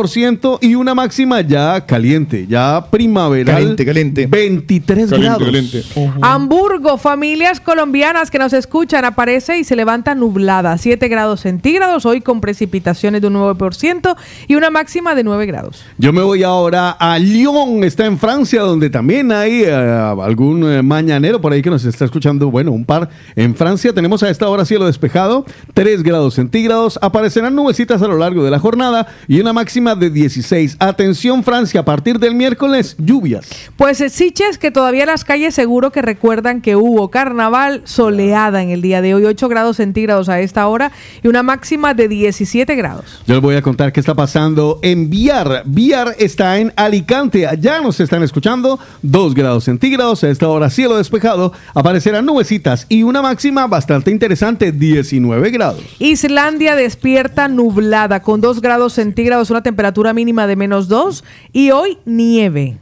y una máxima ya caliente, ya primaveral. Caliente, caliente. 23 Caliente, grados. caliente. Hamburgo, familias colombianas que nos escuchan, aparece y se levanta nublada, 7 grados centígrados, hoy con precipitaciones de un 9% y una máxima de 9 grados. Yo me voy ahora a Lyon, está en Francia, donde también hay eh, algún eh, mañanero por ahí que nos está escuchando. Bueno, un par. En Francia tenemos a esta hora cielo despejado, 3 grados centígrados. Aparecerán nubecitas a lo largo de la jornada y una máxima de 16. Atención, Francia, a partir del miércoles, lluvias. Pues eh, Siches, que todavía las calles seguro que recuerdan que hubo carnaval soleada en el día de hoy, 8 grados centígrados a esta hora y una máxima de 17 grados. Yo les voy a contar qué está pasando en Viar. Viar está en Alicante. Allá nos están escuchando. 2 grados centígrados. A esta hora cielo despejado. Aparecerán nubecitas y una máxima bastante interesante, 19 grados. Islandia despierta nublada con 2 grados centígrados, una temperatura mínima de menos 2 y hoy nieve.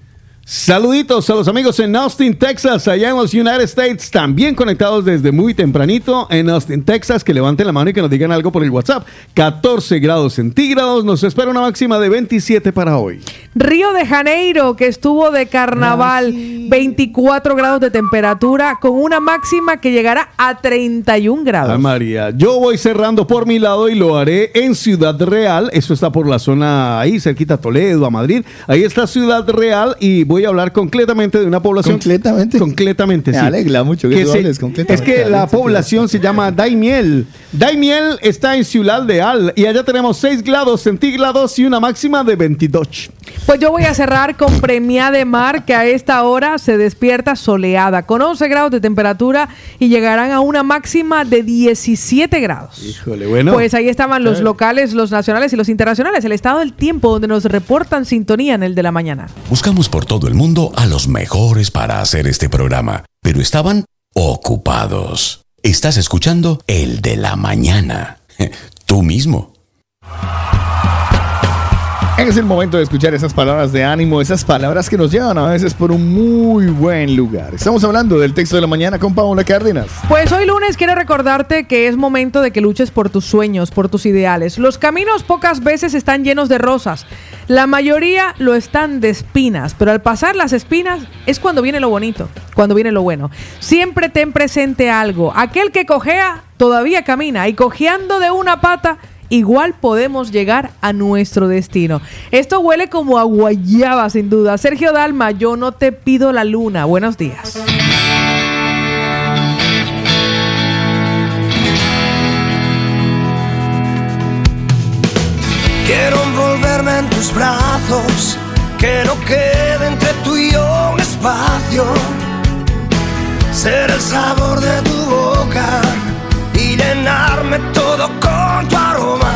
Saluditos a los amigos en Austin, Texas, allá en los United States, también conectados desde muy tempranito en Austin, Texas, que levanten la mano y que nos digan algo por el WhatsApp. 14 grados centígrados, nos espera una máxima de 27 para hoy. Río de Janeiro, que estuvo de carnaval, 24 grados de temperatura, con una máxima que llegará a 31 grados. Ah, María, yo voy cerrando por mi lado y lo haré en Ciudad Real. Eso está por la zona ahí, cerquita a Toledo, a Madrid. Ahí está Ciudad Real y voy a hablar concretamente de una población. ¿Concretamente? Concretamente, Me sí. alegra mucho que tú se- hables concretamente. Es que la población se llama Daimiel. Daimiel está en Ciudad Real y allá tenemos 6 grados centígrados y una máxima de 22. Pues yo voy a cerrar con Premia de Mar, que a esta hora se despierta soleada, con 11 grados de temperatura y llegarán a una máxima de 17 grados. Híjole, bueno. Pues ahí estaban los locales, los nacionales y los internacionales, el estado del tiempo donde nos reportan sintonía en el de la mañana. Buscamos por todo el mundo a los mejores para hacer este programa, pero estaban ocupados. Estás escuchando el de la mañana. Tú mismo. Es el momento de escuchar esas palabras de ánimo, esas palabras que nos llevan a veces por un muy buen lugar. Estamos hablando del texto de la mañana con Paola Cárdenas. Pues hoy lunes quiero recordarte que es momento de que luches por tus sueños, por tus ideales. Los caminos pocas veces están llenos de rosas. La mayoría lo están de espinas, pero al pasar las espinas es cuando viene lo bonito, cuando viene lo bueno. Siempre ten presente algo. Aquel que cojea todavía camina y cojeando de una pata igual podemos llegar a nuestro destino. Esto huele como a guayaba, sin duda. Sergio Dalma, yo no te pido la luna. Buenos días. Quiero envolverme en tus brazos, que no quede entre tú y yo un espacio. Ser el sabor de tu boca llenarme todo con tu aroma.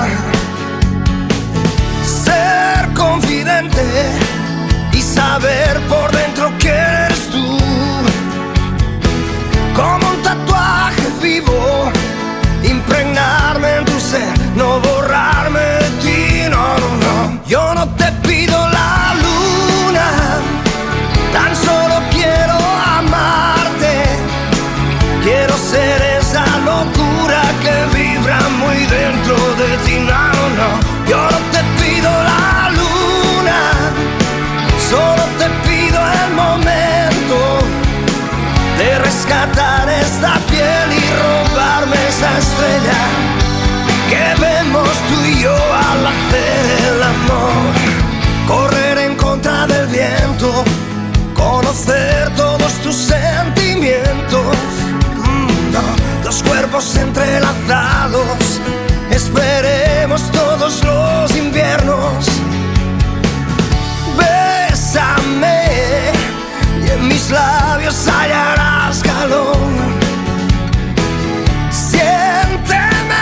Esperemos todos los inviernos. Bésame y en mis labios hallarás calor. Siénteme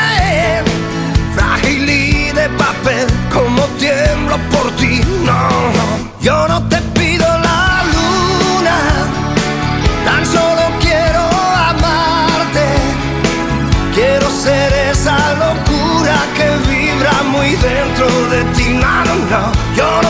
frágil y de papel como tiemblo por ti. No, no, yo no te dentro de ti. No, no, no, yo no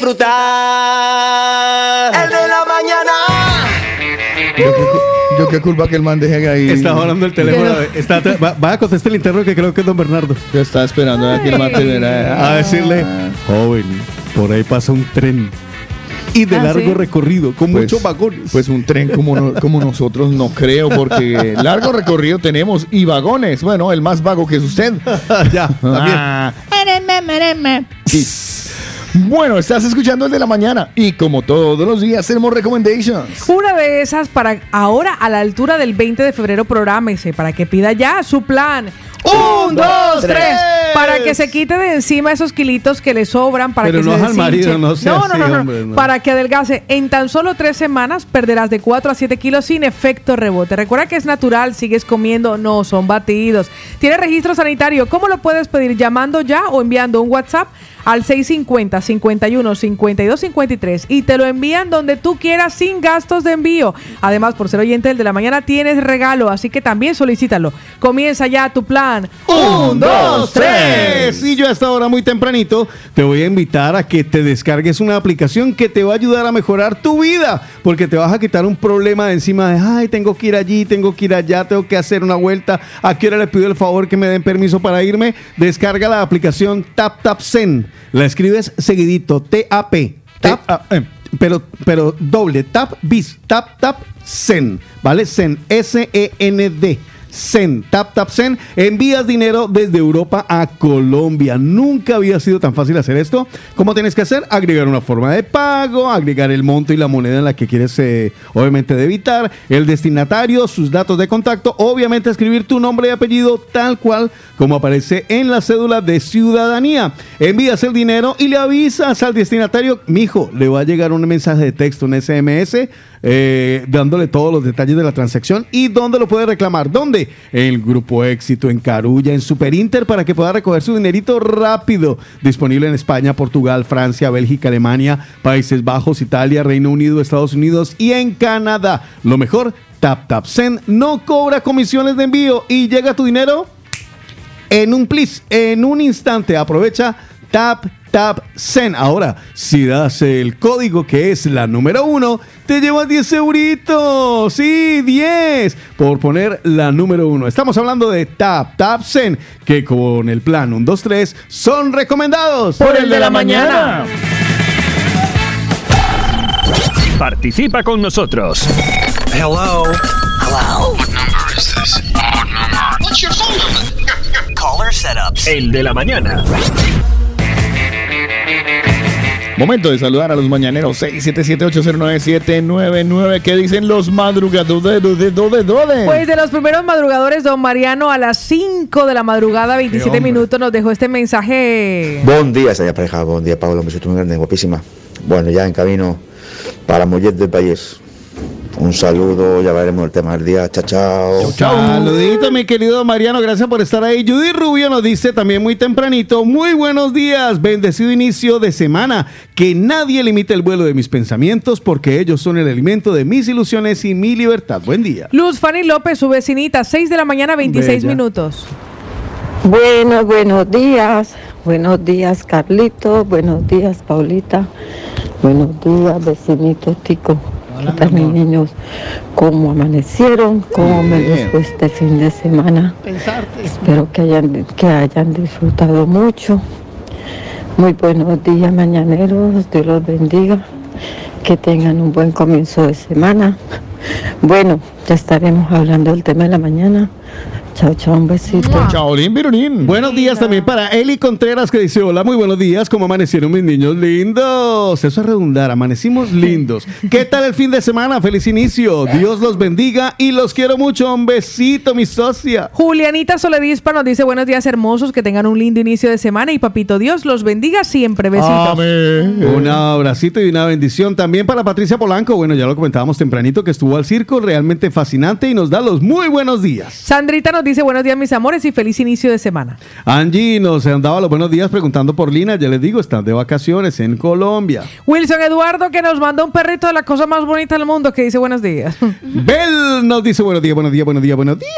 disfrutar. El de la mañana. Yo qué, yo qué culpa que el man deje ahí. Está hablando el teléfono. Está, va, va a contestar el interno que creo que es don Bernardo. Yo estaba esperando a que el man terminara. A decirle, joven, por ahí pasa un tren. Y de Ah, largo ¿sí? recorrido, con Pues- muchos vagones. Pues un tren como, no- como nosotros no creo, porque largo recorrido tenemos y vagones. Bueno, el más vago que es usted. ya, Ah. Sí. Bueno, estás escuchando el de la mañana y como todos los días tenemos recommendations. Una de esas para ahora a la altura del 20 de febrero, prográmese para que pida ya su plan. Un, dos, tres. tres. Para que se quite de encima esos kilitos que le sobran, para Pero que no se es al marido, no sea no, no, así, no, no. hombre, no. Para que adelgace. En tan solo tres semanas perderás de 4 a 7 kilos sin efecto rebote. Recuerda que es natural, sigues comiendo, no son batidos. Tiene registro sanitario. ¿Cómo lo puedes pedir? Llamando ya o enviando un WhatsApp al 650 51 52 53 y te lo envían donde tú quieras sin gastos de envío. Además, por ser oyente del de la mañana tienes regalo, así que también solicítalo. Comienza ya tu plan. Un, dos, tres. Y yo a esta hora muy tempranito te voy a invitar a que te descargues una aplicación que te va a ayudar a mejorar tu vida, porque te vas a quitar un problema de encima de, ay, tengo que ir allí, tengo que ir allá, tengo que hacer una vuelta, a qué hora le pido el favor que me den permiso para irme. Descarga la aplicación Tap Tap Zen. La escribes seguidito, T-A-P. Tap, eh, pero, pero doble, tap, bis, tap, tap, zen, ¿vale? Zen, S-E-N-D. Zen, Tap Tap Zen, envías dinero desde Europa a Colombia. Nunca había sido tan fácil hacer esto. ¿Cómo tienes que hacer? Agregar una forma de pago, agregar el monto y la moneda en la que quieres, eh, obviamente, debitar, el destinatario, sus datos de contacto, obviamente escribir tu nombre y apellido tal cual como aparece en la cédula de ciudadanía. Envías el dinero y le avisas al destinatario, mijo, le va a llegar un mensaje de texto, un SMS, eh, dándole todos los detalles de la transacción y dónde lo puede reclamar. ¿Dónde? El Grupo Éxito, en Carulla, en Super Inter, para que pueda recoger su dinerito rápido. Disponible en España, Portugal, Francia, Bélgica, Alemania, Países Bajos, Italia, Reino Unido, Estados Unidos y en Canadá. Lo mejor, TapTapSend no cobra comisiones de envío y llega tu dinero en un plis, en un instante. Aprovecha Tap Tap Zen. Ahora, si das el código que es la número uno, te llevas 10 euritos. Sí, 10 por poner la número uno. Estamos hablando de Tap Tap Zen, que con el plan 1, 2, 3 son recomendados Por el de la mañana. Participa con nosotros. Hello? Hello? What number is this? What number? What's your phone number? Caller setups. El de la mañana. Momento de saludar a los mañaneros 677-809-799. ¿Qué dicen los madrugadores? ¿De dónde? ¿Dónde? Pues de los primeros madrugadores, don Mariano, a las 5 de la madrugada, 27 hombre. minutos, nos dejó este mensaje. Buen día, señora pareja. Buen día, Pablo. Un besito muy grande, guapísima. Bueno, ya en camino para Mollet del País. Un saludo, ya veremos el tema del día. Chao, chao. Saludito, mi querido Mariano, gracias por estar ahí. Judy Rubio nos dice también muy tempranito, muy buenos días, bendecido inicio de semana. Que nadie limite el vuelo de mis pensamientos porque ellos son el alimento de mis ilusiones y mi libertad. Buen día. Luz Fanny López, su vecinita, 6 de la mañana, 26 Bella. minutos. Buenos, buenos días. Buenos días, Carlito. Buenos días, Paulita. Buenos días, vecinito Tico. ¿Qué tal, mis niños? ¿Cómo amanecieron? ¿Cómo me les fue este fin de semana? Espero que hayan, que hayan disfrutado mucho. Muy buenos días, mañaneros. Dios los bendiga. Que tengan un buen comienzo de semana. Bueno, ya estaremos hablando del tema de la mañana. Chao, chao, un besito. Chaolín, Virunín. Buenos días también para Eli Contreras que dice, hola, muy buenos días, ¿cómo amanecieron mis niños lindos? Eso es redundar, amanecimos lindos. ¿Qué tal el fin de semana? Feliz inicio, Dios los bendiga y los quiero mucho. Un besito, mi socia. Julianita Soledispa nos dice buenos días hermosos, que tengan un lindo inicio de semana y papito Dios los bendiga siempre. Besitos. Un abracito y una bendición también para Patricia Polanco. Bueno, ya lo comentábamos tempranito que estuvo al circo, realmente fascinante y nos da los muy buenos días. Sandrita nos dice buenos días mis amores y feliz inicio de semana. Angie nos daba los buenos días preguntando por Lina. Ya les digo, están de vacaciones en Colombia. Wilson Eduardo que nos manda un perrito de la cosa más bonita del mundo que dice buenos días. Bel nos dice buenos días, buenos días, buenos días, buenos días.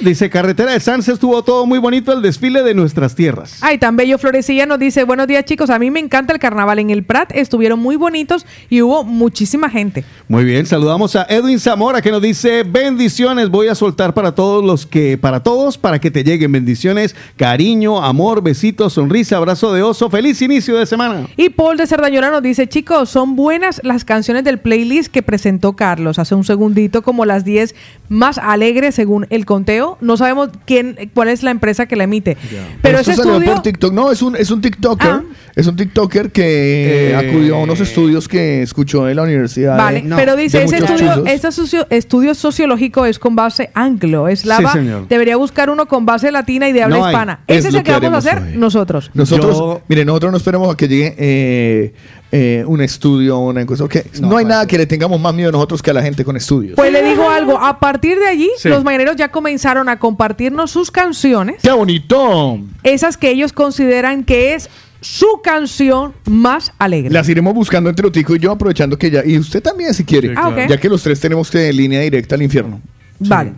Dice Carretera de Sanz estuvo todo muy bonito el desfile de nuestras tierras. Ay, tan bello Florecilla nos dice, buenos días chicos, a mí me encanta el carnaval en el Prat, estuvieron muy bonitos y hubo muchísima gente. Muy bien, saludamos a Edwin Zamora que nos dice bendiciones. Voy a soltar para todos los que, para todos, para que te lleguen bendiciones, cariño, amor, besitos, sonrisa, abrazo de oso. Feliz inicio de semana. Y Paul de Cerdañola nos dice, chicos, son buenas las canciones del playlist que presentó Carlos hace un segundito, como las 10 más alegres según el conteo. No sabemos quién, cuál es la empresa que la emite. Pero Esto ese salió estudio... por TikTok. No, es un, es un TikToker. Ah. Es un TikToker que Eh, acudió a unos estudios que escuchó en la universidad. Vale, de- pero dice, ese estudio, este socio- estudio sociológico es con base anglo, eslava. Sí, señor. Debería buscar uno con base latina y de habla No hispana. Es Ese es lo el que, que vamos a hacer hoy. nosotros. Nosotros, Yo- mire, nosotros no esperemos a que llegue eh, eh, un estudio una encuesta. porque no, hay nada que le tengamos más miedo nosotros que a la gente con estudios. Pues le digo algo, a partir de allí, Sí. los mañaneros ya comenzaron a compartirnos sus canciones, ¡Qué bonito! esas que ellos consideran que es su canción más alegre. Las iremos buscando entre Otico y yo, aprovechando que ya. Y usted también, si quiere. Sí, claro. Ah. Ya que los tres tenemos que línea directa al infierno. Vale.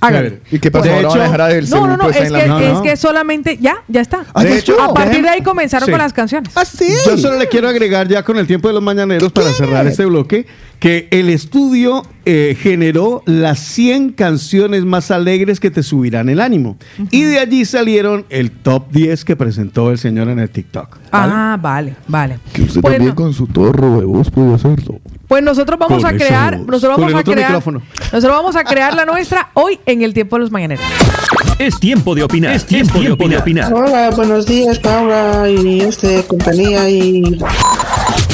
Chévere. ¿Y qué pasó? De Ahora van a hecho- dejar el No, no, no, es en que, la es que solamente, ya, ya está. Ah, a partir de ahí comenzaron Sí. con las canciones. Ah, sí. Yo solo le quiero agregar ya con el tiempo de los mañaneros para cerrar este bloque que el estudio eh, generó las 100 canciones más alegres que te subirán el ánimo. Y de allí salieron el top 10 que presentó el señor en el TikTok. Ah, vale, vale. Que usted Bueno. también con su torro de voz puede hacerlo. Pues nosotros vamos Con a crear, nosotros Con vamos el a crear, micrófono. nosotros vamos a crear la nuestra hoy en el tiempo de los mañaneros. Es tiempo de opinar. Es tiempo, de opinar. Hola, buenos días, Paula y este compañía y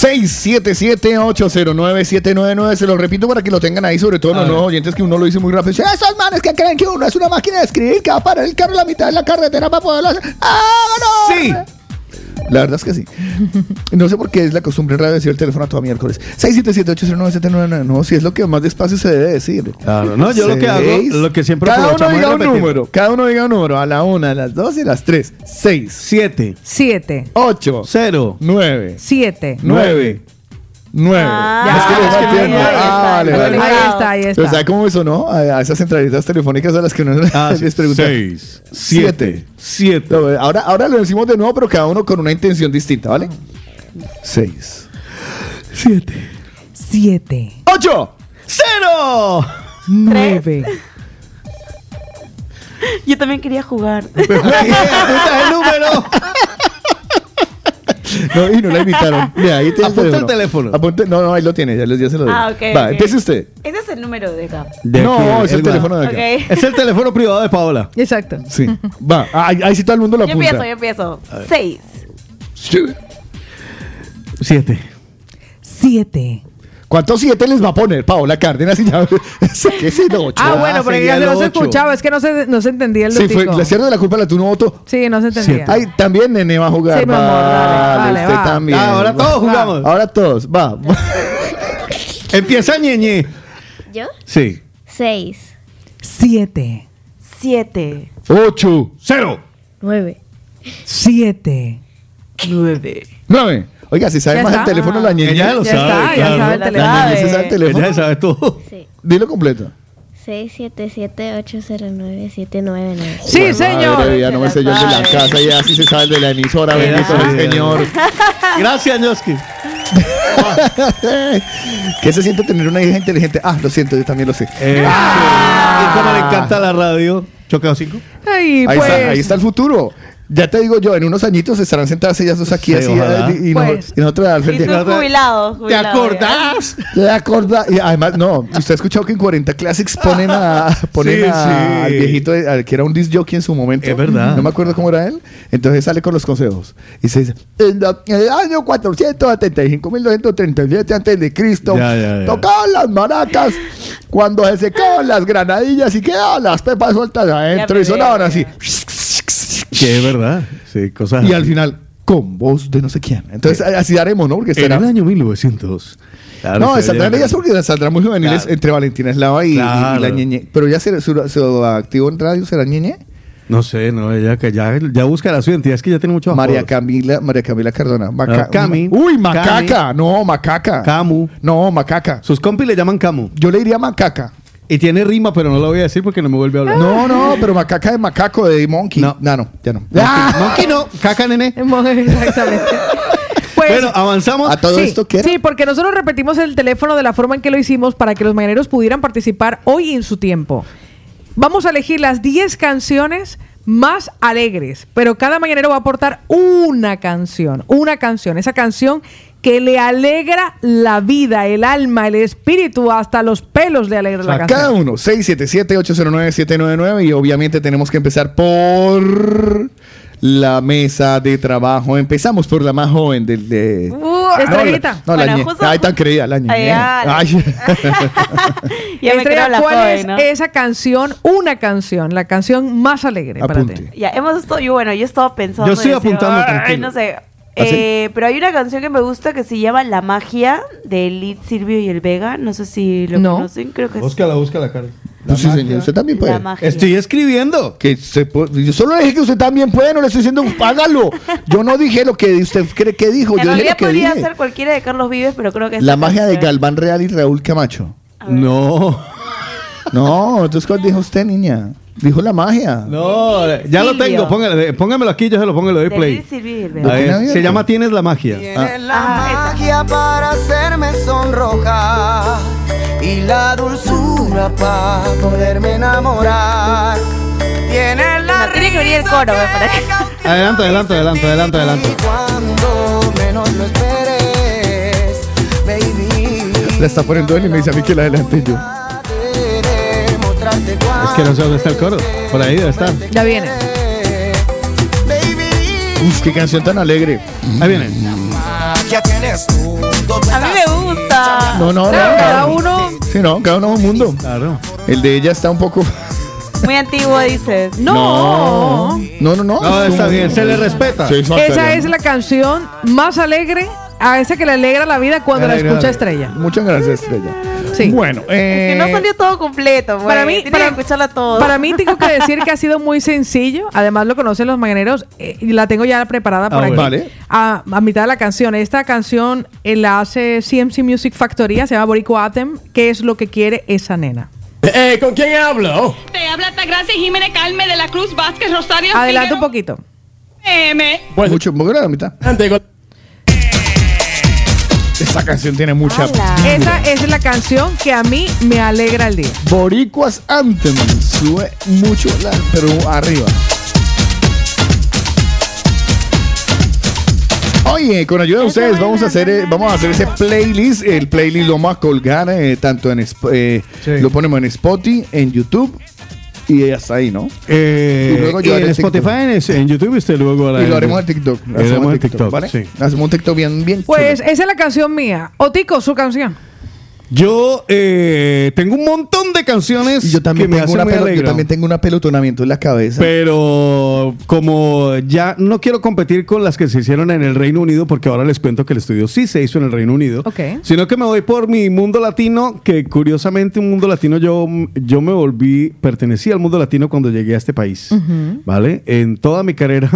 677-809-799. Se lo repito para que lo tengan ahí, sobre todo los nuevos oyentes que uno lo dice muy rápido. Esos manes que creen que uno es una máquina de escribir que va a parar el carro en la mitad de la carretera para poderlo hacer. ¡Vámonos! Sí. La verdad es que sí. No sé por qué es la costumbre en radio decir el teléfono a todo miércoles. 677-809-799. No, si es lo que más despacio se debe decir. Claro, no, yo lo que hago, Seis. lo que siempre Cada uno diga un número. Cada uno diga un número. A la una, a las dos y a las tres. 6, 7, 7, 8, 0, 9, 7. 9, 9. Ya, es que Ah, vale, Ahí está, ahí está. Pero ¿sabe cómo eso, no? A, esas centralitas telefónicas a las que uno les pregunta. 6, 7, 7. No, ahora, ahora lo decimos de nuevo, pero cada uno con una intención distinta, ¿vale? 6. 7. 7. 8. ¡Cero! 9. Yo también quería jugar. El número. No, y no la invitaron. Mira, ahí tiene Apunta el teléfono. Apunte- no, no, ahí lo tiene, ya, les- ya se lo digo. Ah, ok. Va, ok. empiece usted. Ese es el número de acá. De no, aquí, es el, el teléfono de acá. Ok. Es el teléfono privado de Paola. Exacto. Sí. Va, ahí, ahí sí todo el mundo lo Yo apunta. empiezo, yo empiezo. Seis. Sí. 7. 7. ¿Cuántos siete les va a poner Paola Cárdenas? Y ya, ¿Qué es el ocho? Ah, bueno, porque sería ya se ocho. escuchaba, es que no se, no se entendía el Sí, fue, lutico. la cierre de la culpa la tú no voto. Sí, no se entendía. Ay, también Nene va a jugar. Sí, mi amor, dale, Vale, vale, usted va. también. Ah, ahora todos jugamos. Ahora todos, va. Empieza ñeñe. ¿Yo? Sí. Seis. 7. Siete. Ocho. Cero. Nueve. 7. Nueve. Nueve. Oiga, si sabe Ya más está. el teléfono, la ñeñe. Ella lo Ya sabe. está, ya claro. sabe el La teléfono. se sabe el teléfono. Ella sabe todo. Sí. Dilo completo. Seis, siete, siete, ocho, cero, nueve, siete, nueve, nueve. Sí, Madre señor. mía, no me sé yo el de la casa, ya sí se sabe el de la emisora, Ya bendito el señor. Gracias, Ñoski. ¿Qué se siente tener una hija inteligente? Ah, lo siento, yo también lo sé. Eh, sí. Y como le encanta la radio, Chocado 5. Ay, Ahí, pues. está, ahí está el futuro. Ya te digo yo, en unos añitos estarán sentadas ellas dos aquí Sí, así ojalá. y, y, Pues. y nosotros al Y frente. tú jubilado. ¿Te acordás? ¿Te acorda? Y además, no, usted ha escuchado que en 40 Classics ponen a ponen Sí, a- sí. al viejito de- al que era un disc jockey en su momento. Es verdad. No me acuerdo cómo era él. Entonces sale con los consejos. Y se dice, en, el año 475.237 antes de Cristo, tocaban las maracas cuando se secaban las granadillas y quedaban las pepas sueltas adentro y sonaban ya, así. Que es verdad. Sí, cosas. Y al final, con voz de no sé quién. Entonces así haremos, ¿no? Porque En estará... el año 1900. Claro, no, saldrán ellas porque saldrán muy juveniles Claro. entre Valentina Eslava y, y- y Claro. la ñeñe. Pero ya se, su, su activo en radio será ñeñe. No sé, no, ella que ya, ya buscará su identidad, es que ya tiene mucho María Camila, María Camila Cardona. Maca- Cami. Uy, macaca. Cami. No, macaca. Camu. No, macaca. Sus compis le llaman Camu. Yo le diría macaca. Y tiene rima, pero no lo voy a decir porque no me vuelve a hablar. No, no, pero macaca de macaco, de monkey. No. no, no ya no. Monkey, monkey no, caca nene. Exactamente. Pues, Bueno, avanzamos. ¿A todo sí, esto qué era? Sí, porque nosotros repetimos el teléfono de la forma en que lo hicimos para que los mañaneros pudieran participar hoy en su tiempo. Vamos a elegir las 10 canciones más alegres, pero cada mañanero va a aportar una canción, una canción, esa canción que le alegra la vida, el alma, el espíritu, hasta los pelos le alegra la A canción. cada uno, 677-809-799 y obviamente tenemos que empezar por la mesa de trabajo. Empezamos por la más joven del de... Uh, Estrellita. No, la Bueno, ñe. justo- Ay, tan creída, la ñe. Ay, ya, la- me Estrella, la ¿cuál joven, es ¿no? esa canción? Una canción, la canción más alegre para ti. Ya, hemos estado, yo bueno, yo estaba pensando. Yo estoy apuntando, "Ay, tranquilo". no sé. ¿Ah, sí? Eh, pero hay una canción que me gusta que se llama La Magia de Lid Silvio y el Vega. No sé si lo No. conocen, creo que Búscala, búscala, Carlos. Pues sí, señor, usted también puede. La. Estoy escribiendo. Que se puede- yo solo le dije que usted también puede, no le estoy diciendo hágalo. Yo no dije lo que usted cree que dijo, En yo dije lo que podría dije. ser cualquiera de Carlos Vives, pero creo que La magia de Galván Real y Raúl Camacho. No. No, entonces ¿cuál dijo usted, niña? Dijo la magia. No, ya lo Silvio. tengo. Póngale, póngamelo aquí, yo se lo pongo y le doy de play. ¿Lo ver, se llama Tienes la magia. Tienes la Ah, magia para hacerme sonrojar y la dulzura para poderme enamorar. Tienes la No, tiene que venir el coro, me parece. Adelante, adelante, adelante, adelante, adelante. Cuando menos lo esperes, baby. La está poniendo él y me dice a mí que la adelante yo. Es que no sé dónde está el coro. Por ahí debe estar. Ya viene. Uf, qué canción tan alegre. Ahí viene. A mí me gusta. No, no, no. Claro, cada no. uno. Sí, no, cada uno es un mundo. Claro. El de ella está un poco. Muy antiguo, dices. No. No, no, no. No, es está bien, se le respeta. Sí, Esa es la canción más alegre a esa que le alegra la vida cuando la escucha la- Estrella. Muchas gracias, Estrella. Sí. Bueno, eh, Que no salió todo completo. pues. Para mí- Tienes para- que escucharla todo. Para mí tengo que decir que ha sido muy sencillo. Además lo conocen los mañaneros eh, y la tengo ya preparada por Ah, aquí. bueno. Vale. A, a mitad de la canción. Esta canción eh, la hace CMC Music Factoría, se llama Boricua Atem. ¿Qué es lo que quiere esa nena? Eh, ¿Con quién hablo? Te habla Tagracia Jiménez Calme de la Cruz Vázquez Rosario. Adelante un poquito. PM. mucho, muy grande la mitad. Antes, con- Esta canción tiene mucha. Esa es la canción que a mí me alegra el día. Boricuas Anthem. Sube mucho, la- pero arriba. Oye, con ayuda de ustedes vamos a hacer eh, vamos a hacer ese playlist. El playlist lo vamos a colgar eh, tanto en eh, lo ponemos en Spotify, en YouTube y hasta ahí, ¿no? Eh, Y luego y llevar en TikTok. Spotify, en, en YouTube, usted luego Y lo haremos en TikTok. Lo haremos en TikTok, ¿vale? sí. Hacemos un TikTok bien, bien. Pues esa es la canción mía. Otico, su canción. Yo eh, tengo un montón de canciones yo también, que me tengo hacen una muy pelo- yo también tengo un apelotonamiento en la cabeza. Pero como ya no quiero competir con las que se hicieron en el Reino Unido, porque ahora les cuento que el estudio sí se hizo en el Reino Unido, Ok. sino que me voy por mi mundo latino, que curiosamente un mundo latino yo, yo me volví, pertenecía al mundo latino cuando llegué a este país. ¿Vale? En toda mi carrera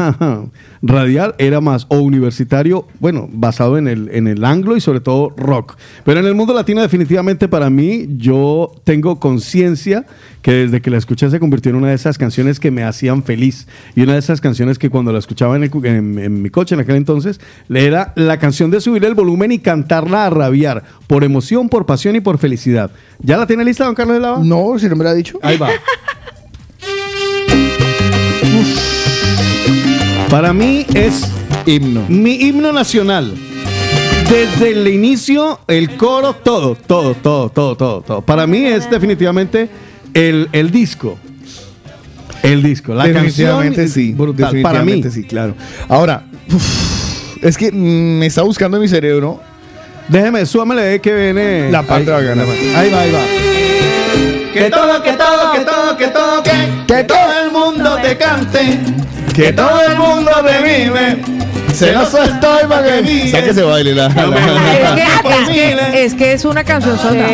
radial era más o universitario, bueno, basado en el, en el anglo y sobre todo rock. Pero en el mundo latino definitivamente para mí yo tengo conciencia que desde que la escuché se convirtió en una de esas canciones que me hacían feliz. Y una de esas canciones que cuando la escuchaba en, el cu- en- en mi coche en aquel entonces, era la canción de subir el volumen y cantarla a rabiar, por emoción, por pasión y por felicidad. ¿Ya la tiene lista, don Carlos de Lava? No, si no me la ha dicho. Ahí va. Para mí es himno. Mi himno nacional. Desde el inicio, el coro, todo, todo, todo, todo, todo, todo. Para mí es definitivamente el, el disco. El disco, la definitivamente canción sí. brutal. Para mí. sí, claro. Ahora, uf, es que mm, me está buscando en mi cerebro. Déjeme, súbamele que viene. La parte Ahí, bacana. Ahí va, ahí va. Que todo, que todo, que todo, que todo, que, que todo el mundo te cante, que todo el mundo te vive. Celoso estoy para que ese baile. La, Es que, es, que, es que es una canción sota.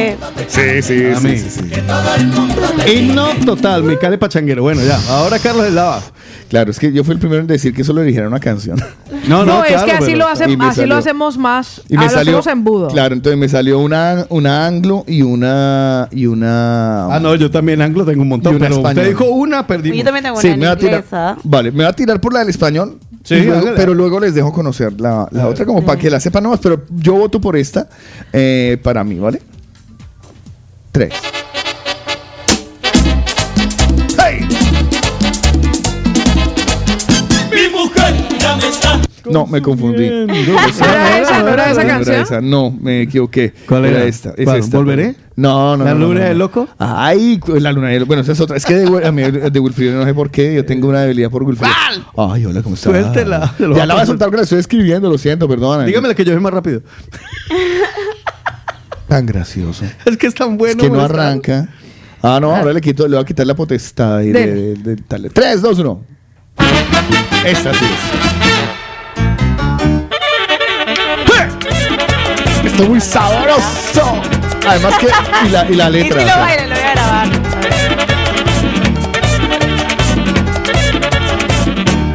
Sí, sí, A mí. sí, sí, sí. Himno total, mi cale pachanguero. Bueno, ya. Ahora Carlos de Lava. Claro, es que yo fui el primero en decir que solo dijera una canción. No, No, es que así, lo, me así lo salió- hacemos más. Y me ah, lo salió, hacemos embudo. Claro, entonces me salió una, una anglo y una y una Ah, no, yo también anglo tengo un montón, Y una pero usted español. dijo una, perdimos. Yo también tengo Sí, una me va a tirar. Vale, me va a tirar por la del español. Sí, luego- pero luego les dejo conocer la, la otra como para que la sepan nomás. Pero yo voto por esta eh, para mí, ¿vale? Tres. No, me confundí. ¿No era esa? ¿No era esa canción? No, me equivoqué. ¿Cuál era? esta. es ¿Cuál? esta. ¿Volveré? No, no. ¿La no, luna no. del loco? Ay, la luna del loco. Bueno, esa es otra. Es que de, a mí de Wilfrido no sé por qué. Yo tengo una debilidad por Wilfrido. Ay, hola, ¿cómo estás? Suéltela. Ya la voy a soltar que la estoy escribiendo, lo siento, perdona. Dígame que yo soy más rápido. Tan gracioso. Es que es tan bueno. Es que no arranca. Ah, no, ahora le quito, le voy a quitar la potestad ahí de, de- de- dale. 3, 2, 1. Esta sí es. Está muy sabroso. Además que. Y la, y la Y letra. si o lo sea, baila, lo voy a grabar.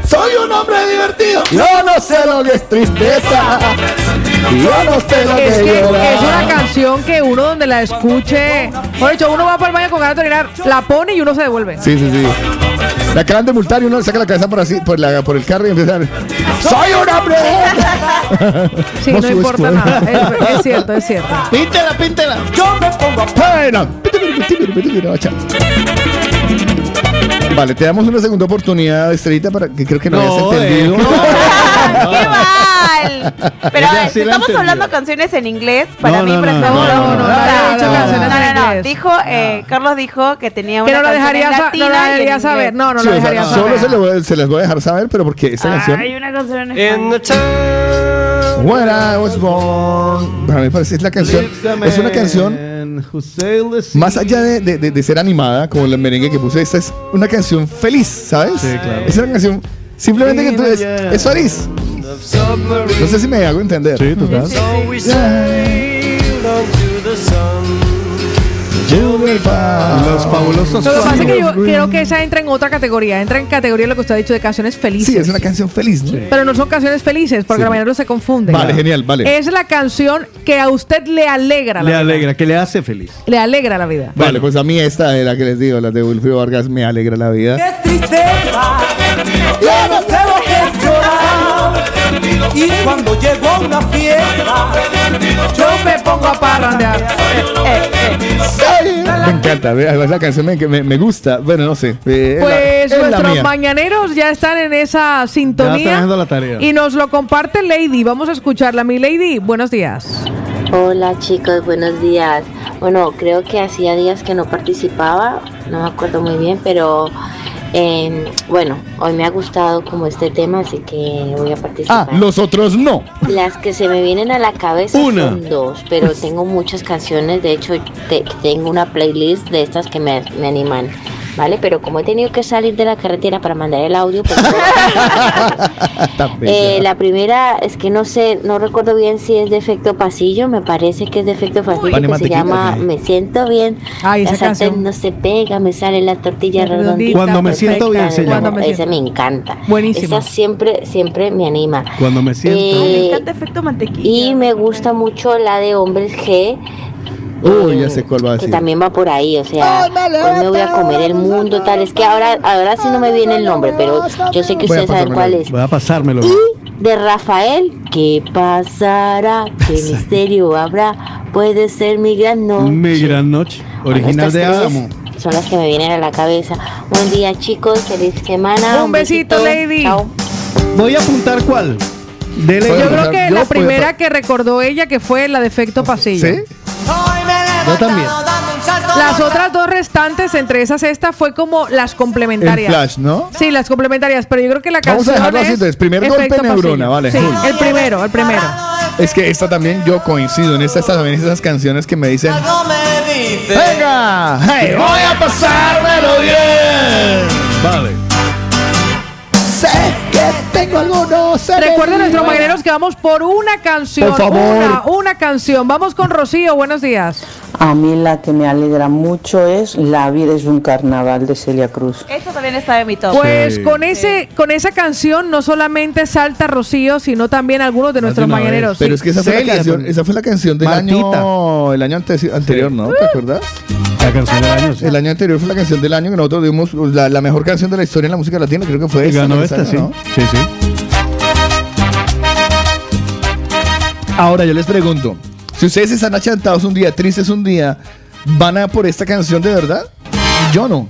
Soy un hombre divertido. Yo no sé lo que es tristeza. Yo no sé lo Es que que llorar. es una canción que uno donde la escuche. Por hecho, uno va para el baño con ganas de orinar, la pone y uno se devuelve. Sí, sí, sí. La acaban de multar y uno le saca la cabeza por así, por, la, por el carro y empieza a... ¡Soy un hombre! Sí, No importa nada. Es, es cierto, es cierto. Píntela, píntela. Yo me pongo a pena. Vale, te damos una segunda oportunidad, Estrellita, para que creo que no, No, hayas entendido. eh, ¡Qué mal! Pero a ver, sí la estamos entendió. hablando canciones en inglés, para No, mí, por ejemplo. no, no, no. Dijo, eh, Carlos dijo que tenía Que una no lo dejaría, latina no en dejaría saber. No, no Sí, lo o sea, dejaría solo saber. se, le voy- se las voy a dejar saber, pero porque esta canción... Hay una canción en español. When I was born. Para mí parece es la canción. Es una canción más allá de, de- de- de ser animada, como la merengue que puse, esta es una canción feliz, ¿sabes? Sí, claro. Es una canción simplemente que tú es, es feliz. No sé si me hago entender. Sí, total. The sun. Los fabulosos. Lo que pasa es que yo creo que esa entra en otra categoría. Entra en categoría lo que usted ha dicho de canciones felices. Sí, es una canción feliz, ¿no? Pero no son canciones felices, porque Sí. la mayoría no se confunde. Vale, genial, vale. Es la canción que a usted le alegra la Le vida. alegra, que le hace feliz. Le alegra la vida. Vale, pues a mí esta de la que les digo, la de Wilfrido Vargas, me alegra la vida. tristeza. Yo no es llorar. Y cuando llego a una fiesta, yo me pongo a parrandear. Me encanta, ve, además la canción me, me, me gusta. Bueno, no sé. eh, Pues la nuestros mañaneros ya están en esa sintonía. la tarea. Y nos lo comparte Lady. Vamos a escucharla. Mi Lady, buenos días. Hola chicos, buenos días. Bueno, creo que hacía días que no participaba, no me acuerdo muy bien, pero eh, bueno, hoy me ha gustado como este tema, así que voy a Ah, participar. los otros no. Las que se me vienen a la cabeza Una. son dos, pero tengo muchas canciones, de hecho te- tengo una playlist de estas que me, me animan, ¿vale? Pero como he tenido que salir de la carretera para mandar el audio, pues Eh, la primera es que no sé, no recuerdo bien si es de efecto pasillo, me parece que es de efecto pasillo, que se llama. Me siento bien, Ay, la sartén no se pega, me sale la tortilla Redondita. Cuando me siento bien se perfecta, llama. Esa me encanta. Buenísima. Esa siempre, siempre me anima. Cuando me siento. Eh, Me encanta efecto mantequilla. y me gusta mucho la de Hombres G. Uy, ya sé cuál va a Que decir. también va por ahí, o sea, hoy me voy a comer el mundo, tal. Es que ahora, ahora sí no me viene el nombre, pero yo sé que ustedes saben cuál es. Voy a pasármelo. Y de Rafael, ¿qué pasará? ¿Qué misterio habrá? Puede ser mi gran noche. Mi gran noche. Original de Adamo. Son las que me vienen a la cabeza. Buen día, chicos. Feliz semana. Un besito, Lady. Chao. Voy a apuntar cuál. De Lady. Yo creo que Yo la primera que recordó ella que fue la de efecto pasillo. ¿Sí? Yo también. Las otras dos restantes, entre esas esta, fue como las complementarias. El flash, ¿no? Sí, las complementarias, pero yo creo que la Vamos canción a dejarlo así, es entonces. Primer golpe neurona, vale. Sí, el primero, el primero. Es que esta también yo coincido en estas también esas canciones que me dicen ¡Venga! ¡Hey! ¡Voy a pasármelo bien! Vale. Sé que tengo algunos Recuerden nuestros mañaneros que vamos por una canción. Por favor. Una, una canción. Vamos con Rocío, buenos días. A mí la que me alegra mucho es La vida es un carnaval de Celia Cruz. Eso también está en mi top. Pues con ese, con esa canción no solamente salta Rocío, sino también algunos de nuestros mañaneros. Pero sí. es que esa fue, la Celia, canción, con- esa fue la canción del Martita. año el año ante- anterior, ¿no? ¿Te acuerdas? La canción del año. sí. El año anterior fue la canción del año que nosotros dimos la, la mejor canción de la historia en la música latina, creo que fue Y esta, ganó ¿no? esta, sí. ¿no? Sí, sí. Ahora yo les pregunto, si ustedes están achantados un día, tristes un día, ¿van a por esta canción de verdad? Yo no.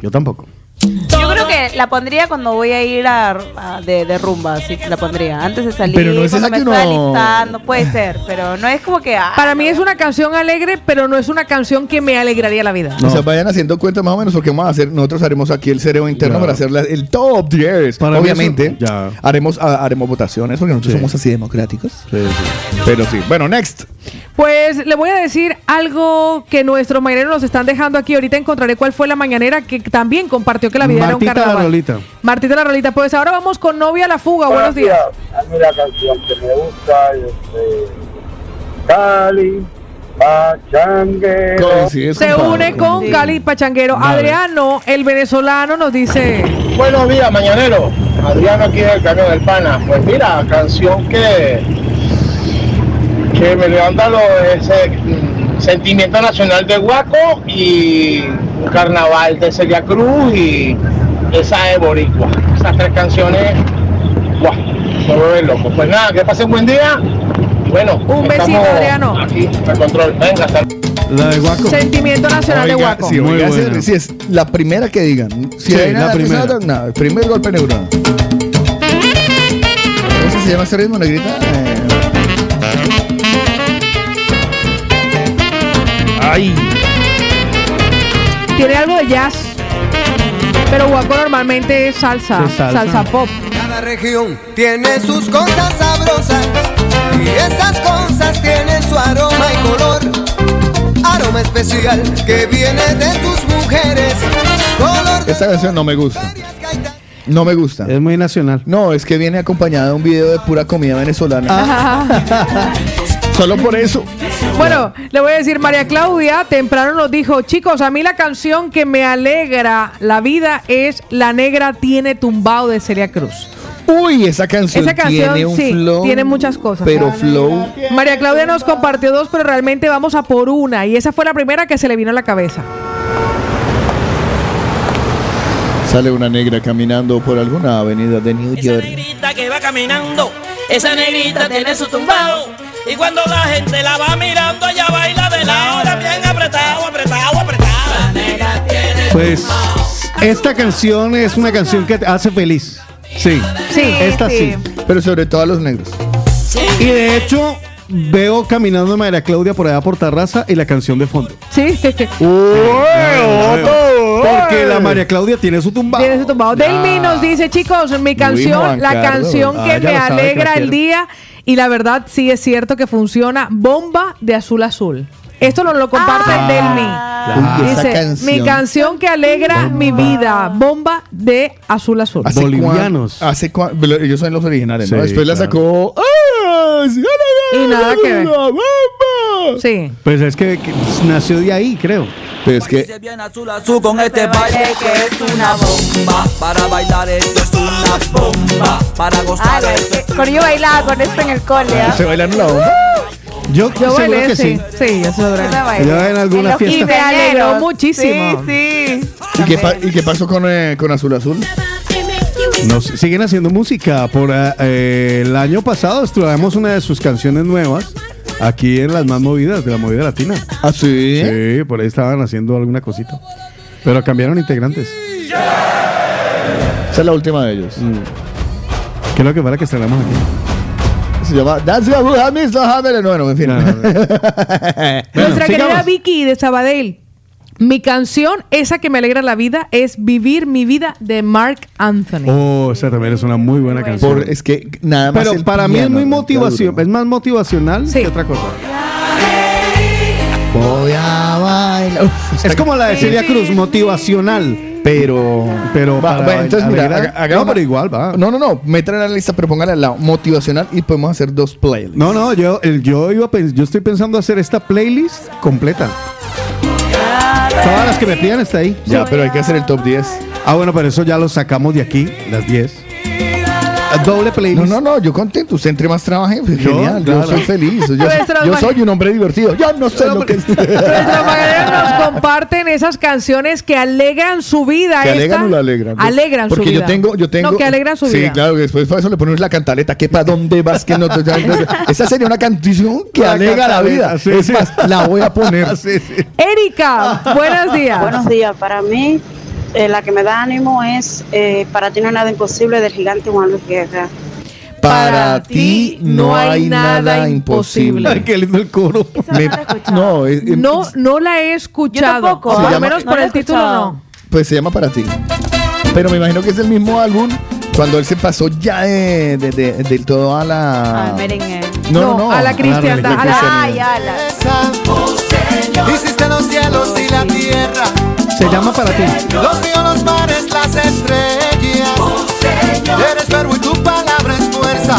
Yo tampoco. Yo la pondría cuando voy a ir a, a- de, de rumba, sí, la pondría. Antes de salir, Pero no es cuando esa me que estoy uno- alistando, puede ser, pero no es como que... ah, Para mí es una canción alegre, pero no es una canción que me alegraría la vida. O sea, vayan haciendo cuenta más o menos porque vamos a hacer, nosotros haremos aquí el cerebro interno Ya. para hacer la- el top 10. Para mí Obviamente, eso- ya. haremos, ha- haremos votaciones porque nosotros Sí. somos así democráticos. Sí, sí. Pero sí. Bueno, next. Pues le voy a decir algo que nuestros mañaneros nos están dejando aquí. Ahorita encontraré cuál fue la mañanera que también compartió que la vida Martita era un carnaval. Rolita. Martita la Rolita. Pues ahora vamos con Novia a la Fuga. Buenos días. A mí la canción que me gusta es de Cali, Pachanguero. Coincides, Se une con Cali Pachanguero. Vale. Adriano, el venezolano, nos dice... Buenos días, mañanero. Adriano aquí del Cañón del Pana. Pues mira, canción que, que me levanta lo, ese mm, sentimiento nacional de Guaco y un carnaval de Celia Cruz y esa de Boricua. Esas tres canciones, guau, me vuelve loco. Pues nada, que pasen buen día. Bueno, Un besito, Adriano. Aquí, al control. Venga, hasta La de Guaco. Sentimiento Nacional de Guaco. sí, oiga, si- si es la primera que digan. Si Sí, hay la primera. nada, el primer golpe neurona. ¿Cómo se llama ese ritmo, negrita? Eh, Ay. Tiene algo de jazz. Pero Guaco normalmente es salsa. Sí, salsa. salsa pop. Cada región tiene sus cosas sabrosas y esas cosas tienen su aroma y color. Aroma especial que viene de tus mujeres. Color Esta canción no me gusta. No me gusta. Es muy nacional. No, es que viene acompañada de un video de pura comida venezolana. Solo por eso. Bueno, le voy a decir, María Claudia temprano nos dijo, chicos, a mí la canción que me alegra la vida es La Negra tiene tumbado de Celia Cruz. Uy, esa canción, Esa canción, tiene un sí, flow. tiene muchas cosas. Pero flow. María Claudia nos compartió dos, pero realmente vamos a por una. Y esa fue la primera que se le vino a la cabeza. Sale una negra caminando por alguna avenida de New York. negrita que va caminando, esa negrita tiene su tumbao. Y cuando la gente la va mirando, ella baila de la hora bien apretado, apretado, apretado. La negra tiene Pues esta canción es una canción que te hace feliz. Sí. Sí, Esta sí. Pero sobre todo a los negros. Y de hecho, veo caminando a María Claudia por allá por Tarraza y la canción de fondo. Sí. Porque la María Claudia tiene su tumbao. Tiene su tumbao. Delmi nos dice, chicos, mi canción, la canción Ah, que me alegra el día. Y la verdad, sí es cierto que funciona. Bomba de azul azul. Esto nos lo comparte Uy, Delmi. Dice, canción. mi canción que alegra mi vida. Bomba de azul azul. ¿Hace cuán- ¿Hace cuán- Ellos son los originales, ¿no? Después la claro. sacó. ¡Ah! sí, Y nada que ver. ¡Bomba! Sí. Pues es que, que nació de ahí, creo. Pero es que azul azul con este baile que es una bomba. Para bailar esto es una bomba. Para gozar esto es Con yo bailaba con esto en el cole. ¿ah? se bailan la bomba. Yo, Yo seguro bailé, que sí. sí. Sí, yo se logré. Ya en alguna los fiesta. Y me alegró muchísimo. Sí, sí. ¿Y qué, pa- y qué pasó con, eh, con Azul Azul? Nos siguen haciendo música. Por eh, eh, el año pasado traemos una de sus canciones nuevas aquí en las más movidas de la movida latina. ¿Ah, sí? Sí, por ahí estaban haciendo alguna cosita. Pero cambiaron integrantes. Esa es la última de ellos. ¿Qué es lo que la que estrenamos aquí? Se llama That's the Hamis, los Hammers. Bueno, en fin. Nuestra querida. Vicky de Sabadell. Mi canción, esa que me alegra la vida, es Vivir mi vida de Mark Anthony. Oh, esa también es una muy buena canción. Por- es que nada más. Pero para mí es muy motivación, es más motivacional que otra cosa. Voy a bailar. Uf, Es como la de Celia Cruz, motivacional. Pero. Pero Va, entonces, mira, haga- hagamos- no, pero igual va. No, no, no. Métela en la lista, pero póngala al lado. Motivacional y podemos hacer dos playlists. No, no, yo, el- yo, iba yo estoy pensando hacer esta playlist completa. Todas las que me pidan está ahí. Ya, pero hay que hacer el top 10. Ah, bueno, pero eso ya lo sacamos de aquí, las 10. Doble playlist. No, no, no, yo contento. Usted entre más trabaje, pues, Yo, genial. Yo claro. soy feliz. Yo, soy un hombre divertido. Yo no sé lo que es. Nuestros mañaneros nos comparten esas canciones que alegran su vida. ¿Que Esta- alegran o la alegran? Alegran Porque su vida. yo tengo, yo tengo. No, que alegran su sí, vida. claro, que después para eso le ponemos la cantaleta. ¿Qué para dónde vas? Que no te- Esa sería una canción que La alegra la vida. sí, es sí. más, la voy a poner. Sí, sí. Erika, buenos días. Buenos días. Para mí, eh, la que me da ánimo es eh, Para ti no hay nada imposible del gigante Juan Luis Guerra. Para ti no hay nada imposible. Ay, qué lindo el coro. Me- no, es- es- No, no la he escuchado. Yo tampoco, Por lo menos no por la he el título escuchado. no. pues se llama para ti. Pero me imagino que es el mismo álbum cuando él se pasó ya de, de- de- del todo a la. Al merengue. No, no, no. a la cristiandad. religión a la- cristiana. Ay, ala. Hiciste los cielos y la tierra, Se llama para ti. los ríos, los mares, las estrellas. Eres verbo y tu palabra es fuerza.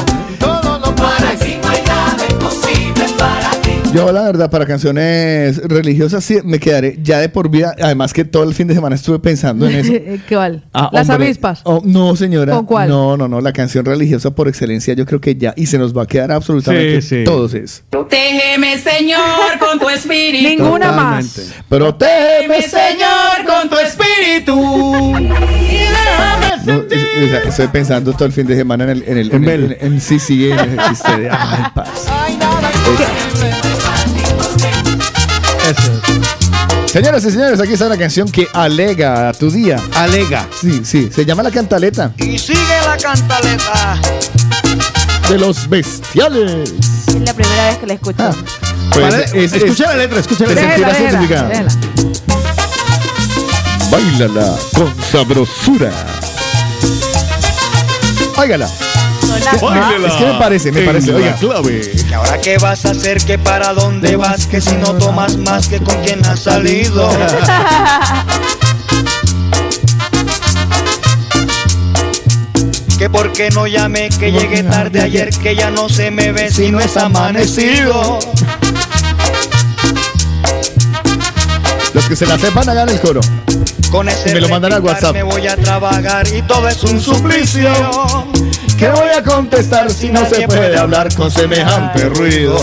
Yo, la verdad, para canciones religiosas sí me quedaré ya de por vida. Además, que todo el fin de semana estuve pensando en eso. ¿Cuál? Ah, Las hombre. avispas. Oh, no, señora. ¿Con cuál? No, no, no. La canción religiosa por excelencia, yo creo que ya. Y se nos va a quedar absolutamente Sí, sí. todos es. Protégeme, Señor, con tu espíritu. Ninguna Totalmente. más. Protégeme, Señor, con tu espíritu. No, es- estoy pensando todo el fin de semana en el en el En el- en- sí sí en el ay, paz. Señoras y señores, aquí está la canción que alega a tu día. Alega. Sí, sí, se llama La Cantaleta Y sigue la cantaleta. de los Bestiales. Es la primera vez que la escucho. Ah, pues, Para- es- es- escucha la letra, escucha la te letra. Déjela, sentirás déjela, identificado. déjela. Báilala con sabrosura. Óigala. Es que me parece, me parece. Oiga. clave. ¿Y ahora qué vas a hacer? ¿Que para dónde vas? Que si no tomas más que con quien has salido. Que por qué no llamé, que llegué tarde ayer, que ya no se me ve si no es amanecido. Los que se la sepan hagan el coro. Con ese Me lo mandan al WhatsApp. Me voy a trabajar y todo es un suplicio. ¿Qué voy a contestar si no se puede hablar con semejante ruido?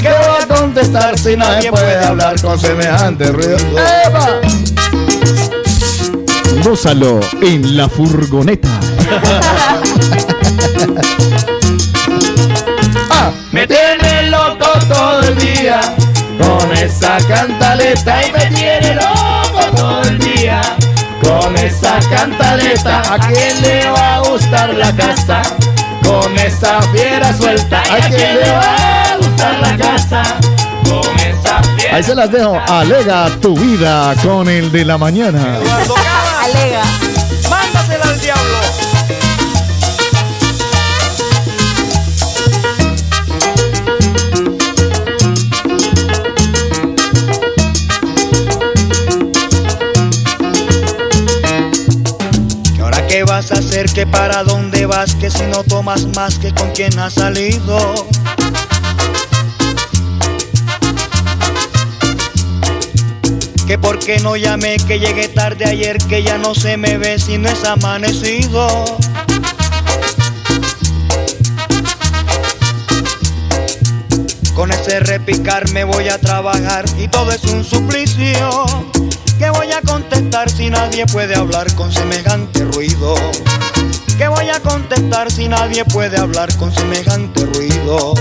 ¿qué voy a contestar si nadie puede hablar con semejante ruido? ¡Eva! Gózalo en la furgoneta. Ah, me tiene loco todo el día con esa cantaleta y me tiene loco todo el día con esa cantaleta. ¿A quién le va a gustar la casa con esa fiera suelta? ¿A quién le va a gustar la casa con esa fiera Ahí se las dejo. Alega tu vida con el de la mañana. Alega. Mándasela al diablo. Vas hacer? ¿Que para dónde vas? Que si no tomas más que con quien has salido. Que por qué no llamé, que llegué tarde ayer, que ya no se me ve si no es amanecido. Con ese repicar me voy a trabajar y todo es un suplicio. ¿Qué voy a contestar si nadie puede hablar con semejante ruido? ¿Qué voy a contestar si nadie puede hablar con semejante ruido?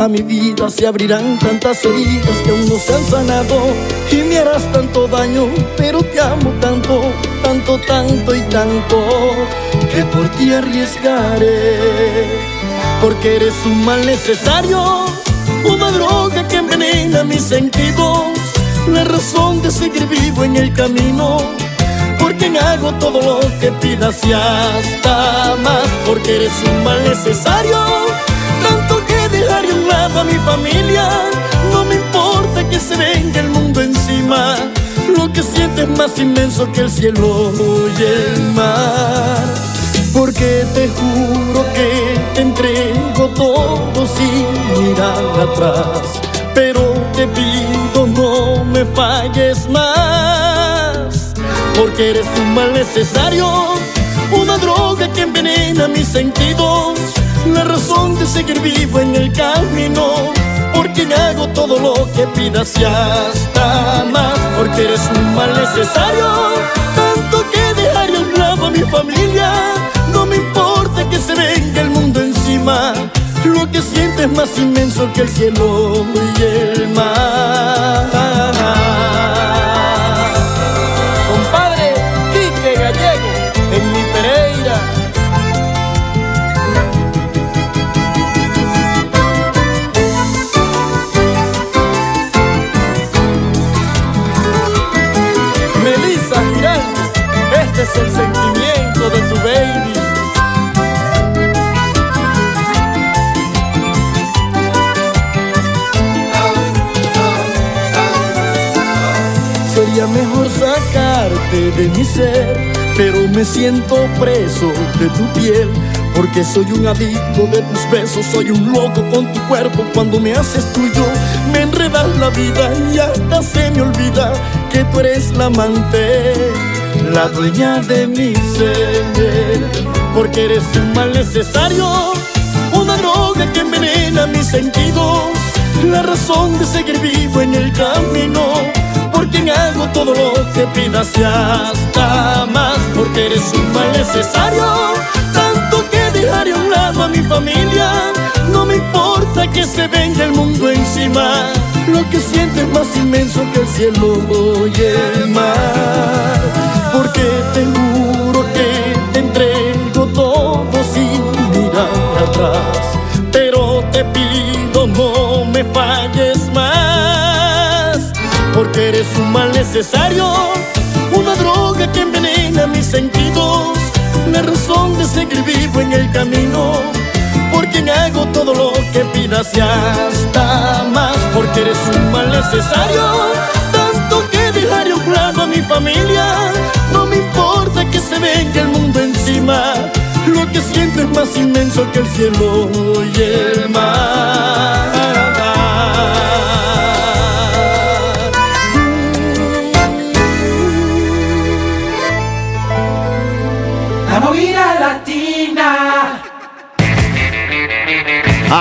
A mi vida se abrirán tantas heridas que aún no se han sanado y me harás tanto daño, pero te amo tanto, tanto, tanto y tanto que por ti arriesgaré. Porque eres un mal necesario, una droga que envenena mis sentidos, la razón de seguir vivo en el camino. Porque hago todo lo que pidas y hasta más, porque eres un mal necesario, a mi familia. No me importa que se venga el mundo encima, lo que sientes es más inmenso que el cielo y el mar. Porque te juro que te entrego todo sin mirar atrás. Pero te pido no me falles más. Porque eres un mal necesario, una droga que envenena mis sentidos. La razón de seguir vivo en el camino. Porque hago todo lo que pidas y hasta más. Porque eres un mal necesario, tanto que dejaré a un lado a mi familia. No me importa que se venga el mundo encima. Lo que sientes es más inmenso que el cielo y el mar. De mi ser, pero me siento preso de tu piel. Porque soy un adicto de tus besos, soy un loco con tu cuerpo. Cuando me haces tuyo, me enredas la vida y hasta se me olvida que tú eres la amante, la dueña de mi ser. Porque eres un mal necesario, una droga que envenena mis sentidos, la razón de seguir vivo en el camino. Porque hago todo lo que pidas y hasta más, porque eres un mal necesario, tanto que dejaré a un lado a mi familia. No me importa que se venga el mundo encima, lo que siento es más inmenso que el cielo y el mar. Porque te juro que te entrego todo sin mirar atrás, necesario, una droga que envenena mis sentidos, la razón de seguir vivo en el camino, porque hago todo lo que pidas y hasta más, porque eres un mal necesario, tanto que dejaré un lado a mi familia, no me importa que se venga el mundo encima, lo que siento es más inmenso que el cielo y el mar.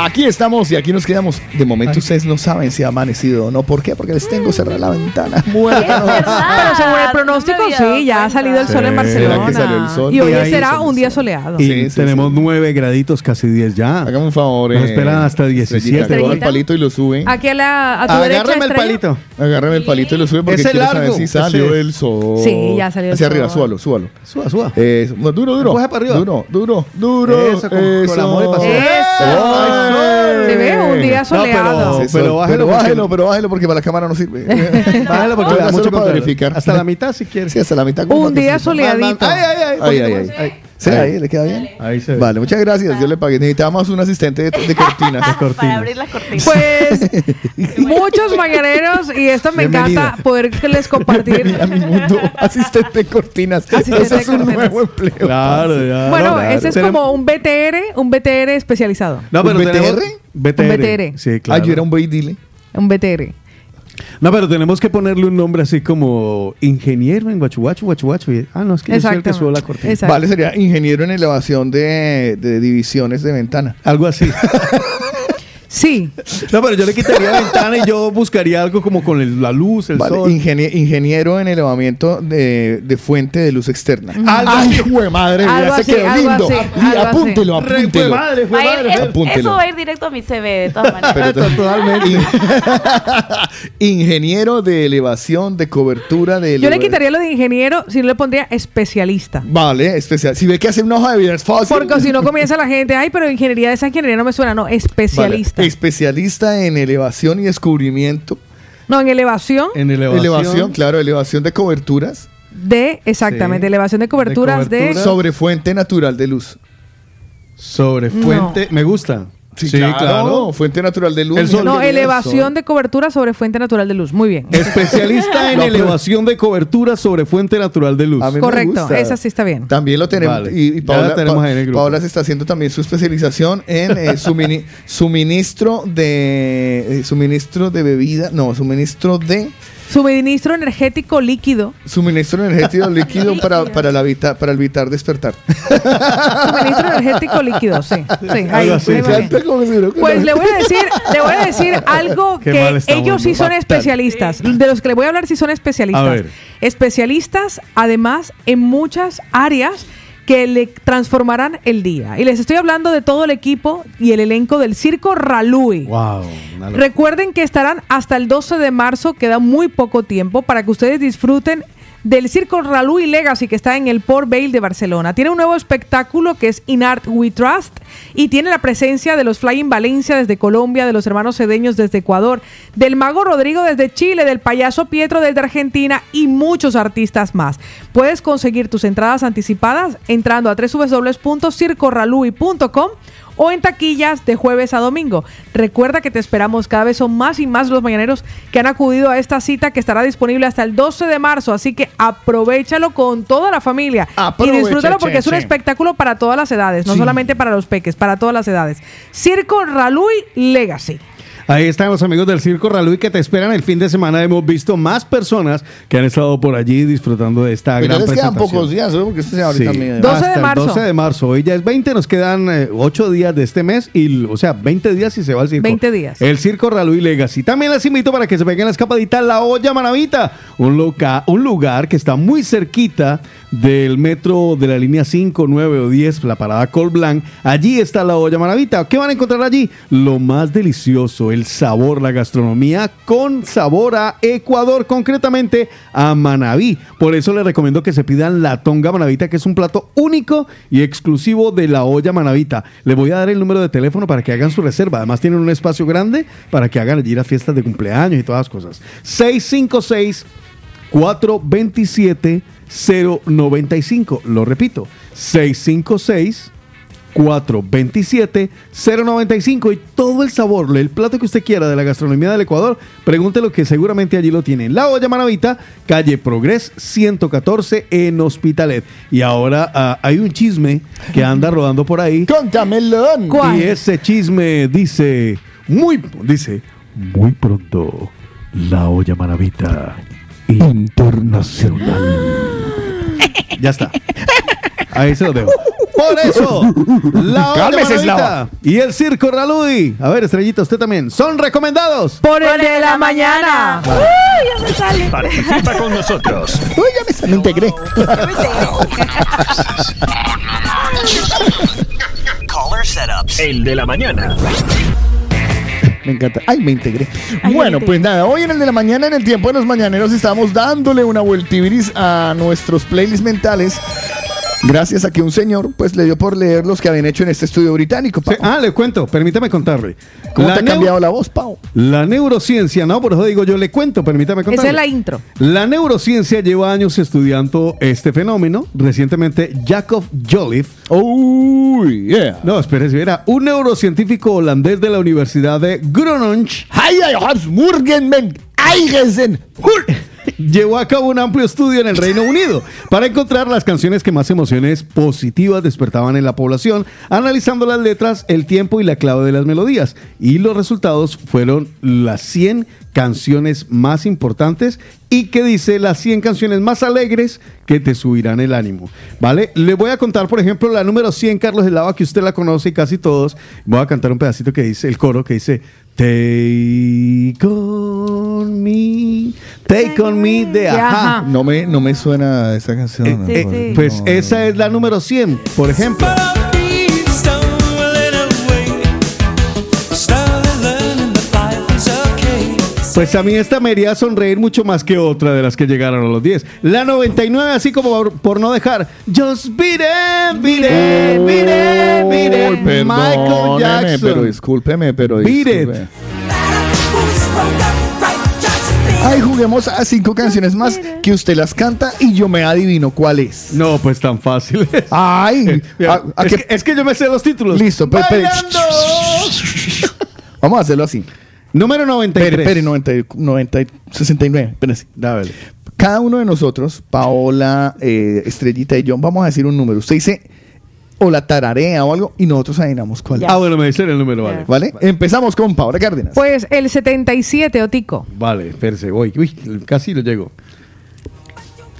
Aquí estamos y aquí nos quedamos. De momento ustedes no saben si ha amanecido o no. ¿Por qué? Porque les tengo cerrada la ventana. Bueno, Pero según el pronóstico, sí, ya ha salido el sol en Sí. Barcelona. ¿Será que salió el sol? Y hoy Y será se- un día soleado. Y tenemos nueve graditos, casi 10 ya. Hágame un favor. Nos eh, esperan hasta 17. Estrellita, coge el palito y lo sube. Aquí a, la, a tu derecha. Agárrame el palito. Agárrame el palito y lo sube porque quiero saber si salió el sol. Sí, ya salió el Hacia arriba, sol. súbalo, súbalo. Suba, suba. Eh, duro, duro. Coge para arriba. Duro, duro, duro. Eso, con- con amor y pasión. Eso. Ay. Se ve un día soleado. pero- Sí, pero sol. bájelo pero porque- bájelo, pero bájelo porque para la cámara no sirve. Bájalo porque No, le da mucho para verificar. Hasta la mitad si quieres. Sí, hasta la mitad. Un día soleadito. Ay, ay, ay. Ay, ay, ay. ¿Sí, ahí? ¿Le queda bien? Ahí se ve. Vale, muchas gracias. Yo le pagué. Necesitábamos un asistente de, de cortinas. De Para abrir las cortinas. Pues muchos mañaneros y esto me Bienvenida. encanta poderles compartir. a mi mundo. Asistente de cortinas. Asistente Ese de es un cortinas. nuevo empleo. Claro, ya. Bueno, claro. ese es como un BTR, un BTR especializado. No, pero ¿Un BTR? BTR. Un BTR. Sí, claro. Ah, yo era un dile. Un BTR. No, pero tenemos que ponerle un nombre así como ingeniero en Guachuguachu. y- Ah, no, es que yo soy el que subo la cortina. Exacto. Vale, sería ingeniero en elevación de, de divisiones de ventana. Algo así. Sí, No, pero yo le quitaría la ventana y yo buscaría algo como con el- la luz, el Vale, sol. ingenie- ingeniero en elevamiento de, de fuente de luz externa. Algo ¡Ay, así. jue madre! Algo Ya se así, quedó algo lindo. así, así. apúntelo, Re- apúntelo. fue madre, ir- madre. es- Apúntelo. eso va a ir directo a mi CV de todas maneras. Pero to- Totalmente. ingeniero de elevación de cobertura de yo le quitaría lo de ingeniero si no le pondría especialista. Vale, especial. Si ve que hace una hoja de vida es fácil. Porque si no comienza la gente, ay, pero ingeniería de esa ingeniería no me suena, no, Vale, especialista. Especialista en elevación y descubrimiento. No, en elevación En elevación. Elevación, claro, elevación de coberturas de, exactamente, Sí. elevación de coberturas de... cobertura. sobre fuente natural de luz. Sobre fuente. Me gusta. Sí, claro. Fuente natural de luz. El sol. No, elevación de cobertura sobre fuente natural de luz. Muy bien. Especialista en elevación de cobertura sobre fuente natural de luz. A mí me Correcto, gusta. esa sí está bien. También lo tenemos. Vale. Y, y Paola, la tenemos ahí en el grupo. Paola se está haciendo también su especialización en eh, sumini- suministro de eh, suministro de bebida, no, suministro de Suministro energético líquido. suministro energético líquido para, para, la vita- para evitar despertar. Suministro energético líquido, sí. sí ahí, sí. Pues le voy a decir, le voy a decir algo Qué que ellos sí son especialistas. De los que le voy a hablar sí son especialistas. A ver. Especialistas, además, en muchas áreas que le transformarán el día. Y les estoy hablando de todo el equipo y el elenco del Circo Ralui. Wow. Recuerden que estarán hasta el 12 de marzo, queda muy poco tiempo para que ustedes disfruten del Circo Ralui Legacy que está en el Port Vale de Barcelona. Tiene un nuevo espectáculo que es In Art We Trust y tiene la presencia de los Flying Valencia desde Colombia, de los hermanos Cedeños desde Ecuador, del Mago Rodrigo desde Chile, del Payaso Pietro desde Argentina y muchos artistas más. Puedes conseguir tus entradas anticipadas entrando a www.circorralui.com o en taquillas de jueves a domingo. Recuerda que te esperamos, cada vez son más y más los mañaneros que han acudido a esta cita que estará disponible hasta el 12 de marzo, así que aprovechalo con toda la familia y disfrútalo porque es un espectáculo para todas las edades, no Sí. solamente para los peques, para todas las edades. Circo Ralui Legacy. Ahí están los amigos del Circo Raluy que te esperan el fin de semana. Hemos visto más personas que han estado por allí disfrutando de esta Pues gran les quedan presentación. pocos días, ¿no? Porque esto se ahorita Sí. mide. 12 de Hasta el marzo. 12 de marzo. Hoy ya es 20, nos quedan 8 días de este mes, y, o sea, 20 días y se va al circo. 20 días. El Circo Raluy Legacy. También les invito para que se peguen la escapadita La Olla Manavita, un, loca- un lugar que está muy cerquita del metro de la línea 5, 9 o 10, la parada Col Blanc. Allí está La Olla Manavita. ¿Qué van a encontrar allí? Lo más delicioso, el sabor, la gastronomía con sabor a Ecuador, concretamente a Manabí. Por eso les recomiendo que se pidan la tonga manavita, que es un plato único y exclusivo de la olla manavita. Les voy a dar el número de teléfono para que hagan su reserva. Además tienen un espacio grande para que hagan allí las fiestas de cumpleaños y todas las cosas. 656 427 095. Lo repito, 656 427 095 y todo el sabor, el plato que usted quiera de la gastronomía del Ecuador, pregúntelo que seguramente allí lo tienen. La olla Manavita, calle Progres 114 en Hospitalet. Y ahora ah, hay un chisme que anda rodando por ahí. ¡Contamelón! Y ese chisme dice muy dice muy pronto la olla Manavita internacional. Ya está. Ahí se lo dejo. Por eso, la Cálmese, Slava. y el Circo Raluy. A ver, Estrellita, usted también. Son recomendados. Por el de la mañana. ya me sale. Participa con nosotros. Uy, ya me, me integré. El de la mañana. Me encanta. Ay, me integré. bueno, pues nada, hoy en el de la mañana, en el tiempo de los mañaneros, estamos dándole una vueltiviris a nuestros playlists mentales. Gracias a que un señor, pues, le dio por leer los que habían hecho en este estudio británico. Pau. Ah, le cuento, permítame contarle. ¿Cómo La te ha cambiado la voz, Pau? La neurociencia, no, por eso digo yo le cuento, permítame contarle. Esa es la intro. La neurociencia lleva años estudiando este fenómeno. Recientemente, Jacob Jolliffe. Oh, yeah. No, espérese, era un neurocientífico holandés de la Universidad de Groningen. Llevó a cabo un amplio estudio en el Reino Unido para encontrar las canciones que más emociones positivas despertaban en la población, analizando las letras, el tiempo y la clave de las melodías. Y los resultados fueron las 100 canciones más importantes y que dice las 100 canciones más alegres que te subirán el ánimo. ¿Vale? Le voy a contar, por ejemplo, la número 100, Carlos Eslava, que usted la conoce y casi todos. Voy a cantar un pedacito que dice, el coro que dice, Take on me, take on me de Ajá. No me, no me suena esa canción. Eh, eh, pues esa es la número 100, por ejemplo. Pues a mí esta me haría sonreír mucho más que otra de las que llegaron a los 10. La 99, así como por, por no dejar. Just it, beat it. Uy, Michael Jackson. pero discúlpeme, pero disculpe. Ay, juguemos a cinco canciones más que usted las canta y yo me adivino cuál es. No, pues tan fácil. Ay, Mira, ¿a- a es, qué- que, es que yo me sé los títulos. Listo, pe- pe- Bailando. Vamos a hacerlo así. Número 93. Espere, espere, 90, 90, 69, espérese. Dale. Cada uno de nosotros, Paola, eh, Estrellita y John, vamos a decir un número. Usted dice o la tararea o algo y nosotros adivinamos cuál es. Ah, bueno, me dicen el número, vale. ¿Vale? Empezamos con Paola Cárdenas. Pues el 77, Otico. Vale, espérese, voy. Uy, casi lo llego.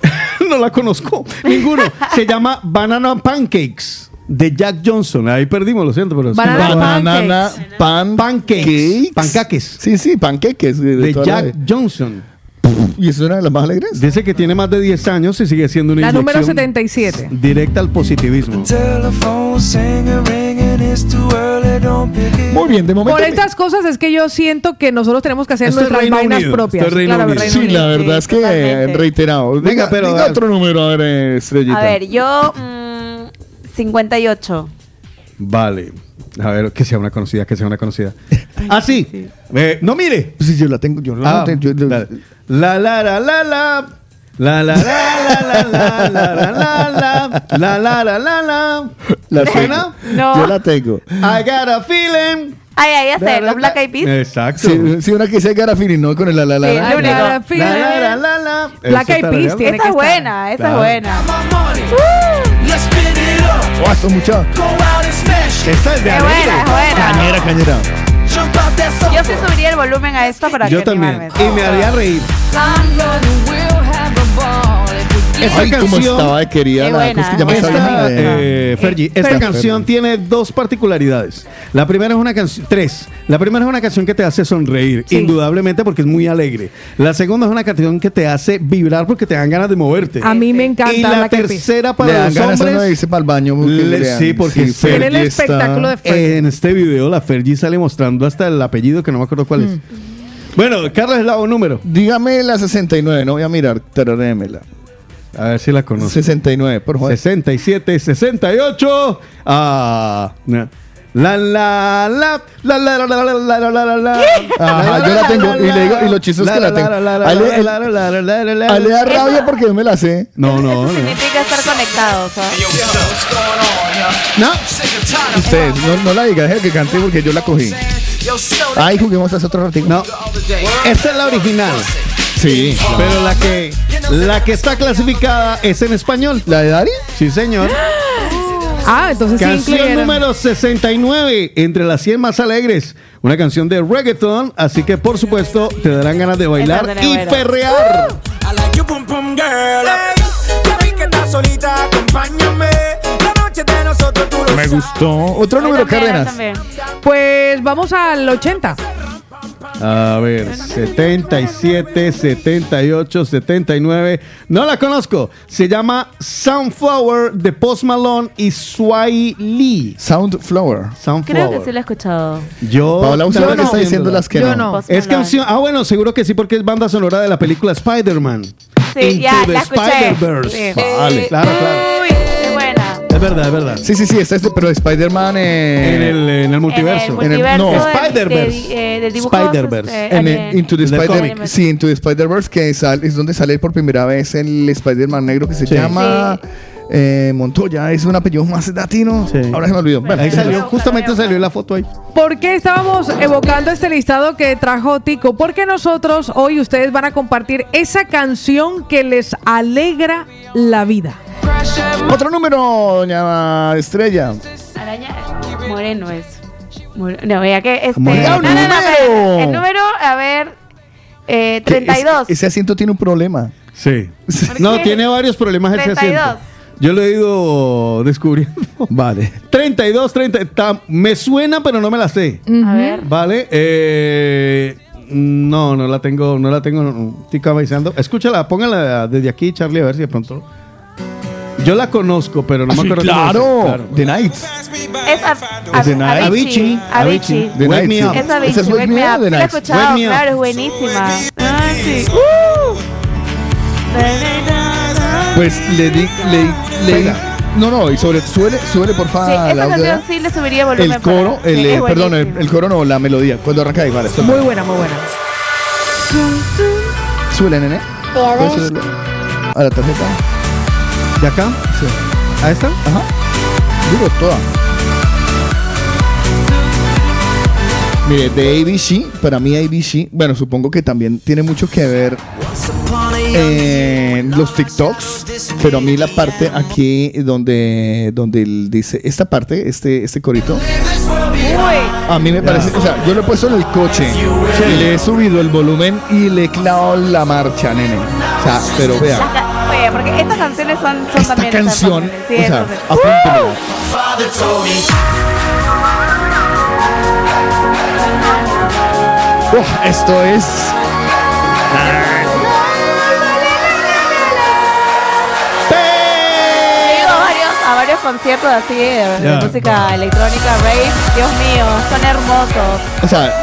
no la conozco. Ninguno. Se llama Banana Pancakes de Jack Johnson. Ahí perdimos, lo siento, pero Banana Banana pan Pancakes. Pancaques. Sí, sí, panqueques. De, De la Jack. Johnson. ¿Y eso es una de las más alegres? Dice que tiene más de 10 años y sigue siendo una La número inyección 77. directa al positivismo. Muy bien, de momento. Por estas cosas es que yo siento que nosotros tenemos que hacer Esto nuestras Reino vainas Unido, propias. esto es Reino Claro, Unido. Reino Sí, Unido. la verdad es que eh, totalmente. reiterado. Venga, Venga, pero- diga otro número, a ver, eh, Estrellita. A ver, yo mm, 58. Vale. A ver, que sea una conocida, que sea una conocida. Ah, sí. Eh, no mire. Sí, yo la tengo, yo la Ah, tengo. yo- dale. La la la la la. La la la la la la la la la la la la la la La ¿Le suena? tengo. No. Yo la tengo. I got a feeling. Ay, ay, ya sé, los Black Eyed Peas. Exacto. Sí, una que dice Garafini, no con el la la la. La. La la la la la. Black Esa Eyed Peas tiene Esa que es estar. buena, esa es buena. Oh, esto es mucha. Esta es de alegre. buena, es buena. Cañera, cañera. Yo sí subiría el volumen a esto para Yo que también. animarme. Y me haría reír. Esta Ay, cómo canción. estaba de querida la buena. ¿cómo es que llama esa Esta, de- eh, Fergie, esta Fergie. canción tiene dos particularidades. La primera es una canción, tres. La primera es una canción que te hace sonreír, Sí. indudablemente porque es muy alegre. La segunda es una canción que te hace vibrar porque te dan ganas de moverte. A mí me encanta y la Peas. tercera Le para dan los ganas hombres. irse para el baño. porque le- le sí, porque sí, Fergie Miren el está- espectáculo de Fergie. En este video la Fergie sale mostrando hasta el apellido que no me acuerdo cuál es. Bueno, Carlos Eslavo, número. Dígame la 69, no voy a mirar, tararémela. A ver si la conoce. 69, por favor. 67, 68. Ah, na. la la la la la la la la la la la la. Ajá, yo la tengo, y le digo- y lo chistoso es que la tengo. A él- él- A él le da rabia porque no me la sé. No, no, Eso no. significa estar conectados, ¿sabes? No. Ustedes, no, no la digan, deje que cante porque yo la cogí. Ay, juguemos hace otro ratito. No. Esta es la original. Sí. Pero la que la que está clasificada es en español. ¿La de Dari? Sí, señor. Ah, entonces sí Canción incluyeron. número 69 entre las 100 más alegres. Una canción de reggaeton, así que por supuesto te darán ganas de bailar y perrear. Lo Me gustó. Otro número, Cárdenas. también. Pues vamos al 80. A ver, 77, 78, 79. No la conozco. Se llama Sunflower de Post Malone y Sway Lee. Soundflower. Sunflower. Creo que sí lo he escuchado. Yo, Paola, usted yo lo que está diciendo las que Yo no. no. Es canción. Ah, bueno, seguro que sí, porque es banda sonora de la película Spider-Man. Sí, Into ya, the la escuché. Spider-Verse. Sí. Vale, claro, claro. Uy. Es verdad, es verdad. Sí, sí, sí, está este, pero de Spider-Man. eh, En el, en el multiverso. En el multiverso no, de- Spider-Verse. de, eh, de Spider-Verse. este, en el-. Into the Del Spider cómic. sí, Into the Spider-Verse, que sal- es donde sale por primera vez el Spider-Man negro que se Sí. llama eh, Montoya. Es un apellido más latino. Sí. Ahora se me olvidó. Bueno, Ahí salió, justamente salió la foto ahí. ¿Por qué estábamos evocando este listado que trajo Tico? Porque nosotros hoy ustedes van a compartir esa canción que les alegra la vida. Otro número, doña Estrella. Araña Moreno es. More- No, ya que este. Moreno. No, no, no, ¡Número! espera. El número, a ver. Eh, Que 32. Ese, ese asiento tiene un problema. Sí. ¿Por No, tiene varios problemas ese 32. asiento. Yo lo he ido descubriendo. Vale. 32, 30. ta- me suena, pero no me la sé. A ver. Vale. Eh, no, no la tengo, no la tengo. Estoy cabeceando. Escúchala, póngala desde aquí, Charlie, a ver si de pronto. Yo la conozco, pero no me acuerdo. cómo claro. The Nights. Es a. Avicii. Avicii. The Wake me sí. up. Es Avicii. Esa es Wake Me Up, Sí, la he escuchado, claro, es buenísima. Ay, sí. Pues le di, le, le di- No, no, y sobre, súbele, súbele por Sí, favor esa la canción audio. sí le subiría volumen. El coro, para- el, sí, eh, perdón, el, el coro no, la melodía. Cuando arranca ahí, vale. Muy buena, muy buena. Súbele, nene. A la tarjeta. ¿De acá? Sí. ¿A esta? Ajá. Digo, toda. Mire, de ABC, para mí ABC, bueno, supongo que también tiene mucho que ver en los TikToks, pero a mí la parte aquí donde, donde él dice, esta parte, este, este corito, a mí me parece, o sea, yo lo he puesto en el coche, le he subido el volumen y le he clavado la marcha, nene. O sea, pero vea, Porque estas canciones son, son esta también. canción, sí, o sea, apúntemela. Uf, esto es. He ido a varios, a varios conciertos así de, de Ya. música electrónica, rave. Dios mío, son hermosos. O sea,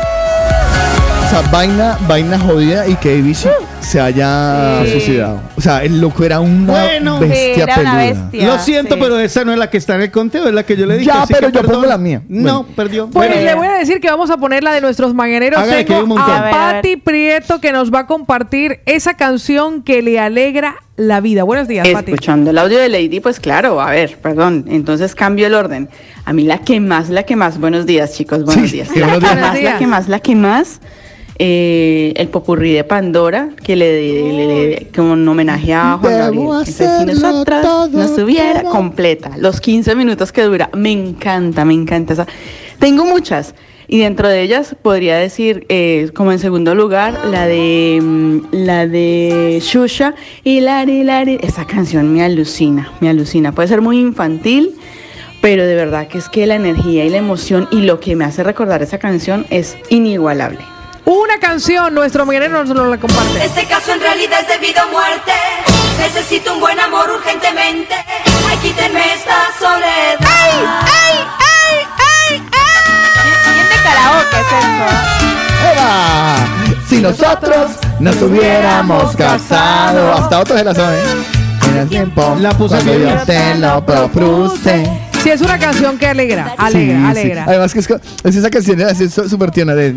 o sea, vaina, vaina jodida y que ABC se haya Sí. suicidado. O sea, el loco era una Bueno. bestia Sí, era una peluda. bestia. Lo siento, pero esa no es la que está en el conteo, es la que yo le dije. Ya, así pero que yo perdón. pongo la mía. No, Bueno. perdió. Pues Bueno. le voy a decir que vamos a poner la de nuestros mañaneros. Que Tengo a A. Patti Prieto que nos va a compartir esa canción que le alegra la vida. Buenos días, Pati. Escuchando el audio de Lady, pues claro, a ver, perdón, entonces cambio el orden. A mí la que más, la que más, buenos días chicos, buenos días. sí, La buenos que días. más, Buenos la que más, la que más, eh, el popurrí de Pandora, que le, le- le- como un homenaje a Juan Gabriel. Entonces, si nosotras nos hubiera completa, los 15 minutos que dura, me encanta, me encanta esa. Tengo muchas. Y dentro de ellas podría decir, eh, como en segundo lugar, la de mm, la de Shusha y Lari Lari. Esa canción me alucina, me alucina. Puede ser muy infantil, pero de verdad que es que la energía y la emoción y lo que me hace recordar esa canción es inigualable. Una canción, nuestro mañanero nos lo la comparte. Este caso en realidad es debido a muerte. Necesito un buen amor urgentemente. Ay, quítenme esta soledad. ¡Ay, ay, ay, ay, ay! ¿Quién de karaoke es ¡Eva! Si nosotros nos hubiéramos casado. Hasta otros de la saben. En el tiempo. La puse cuando bien. yo te lo propuse. Sí, es una canción que alegra, alegra, Sí, sí. alegra. Además que es, esa canción es súper tierna de-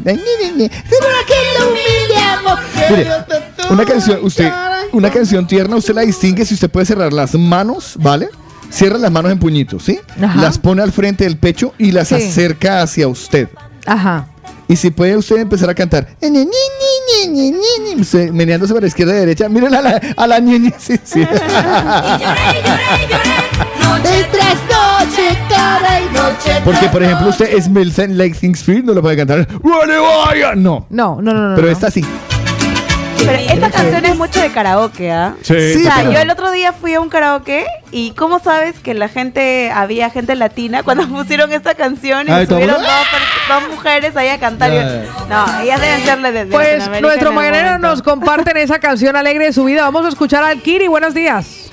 Mire, una canción, usted, una canción tierna, usted la distingue si usted puede cerrar las manos, ¿vale? Cierra las manos en puñitos, ¿sí? Ajá. Las pone al frente del pecho y las Sí. acerca hacia usted. Ajá. Y si puede usted empezar a cantar, "Ni, ni, ni, ni, ni, ni", se- meneándose para izquierda y derecha, miren a la, a la niña, sí, sí. Noche tras noche, cada y noche Porque, por ejemplo, usted es Milton Lake Spirit, no lo puede cantar. No, no, no, no. Pero no. esta sí. Pero esta canción es mucho de karaoke, ¿ah? Sí, o sí, sea, pero- yo el otro día fui a un karaoke y ¿cómo sabes que la gente, había gente latina cuando pusieron esta canción y Ay, ¿todo subieron mundo? dos, mujeres ahí a cantar? Yo, no, ellas deben serle de, de Pues nuestro mañanero nos comparten esa canción alegre de su vida. Vamos a escuchar al Kiri. Buenos días.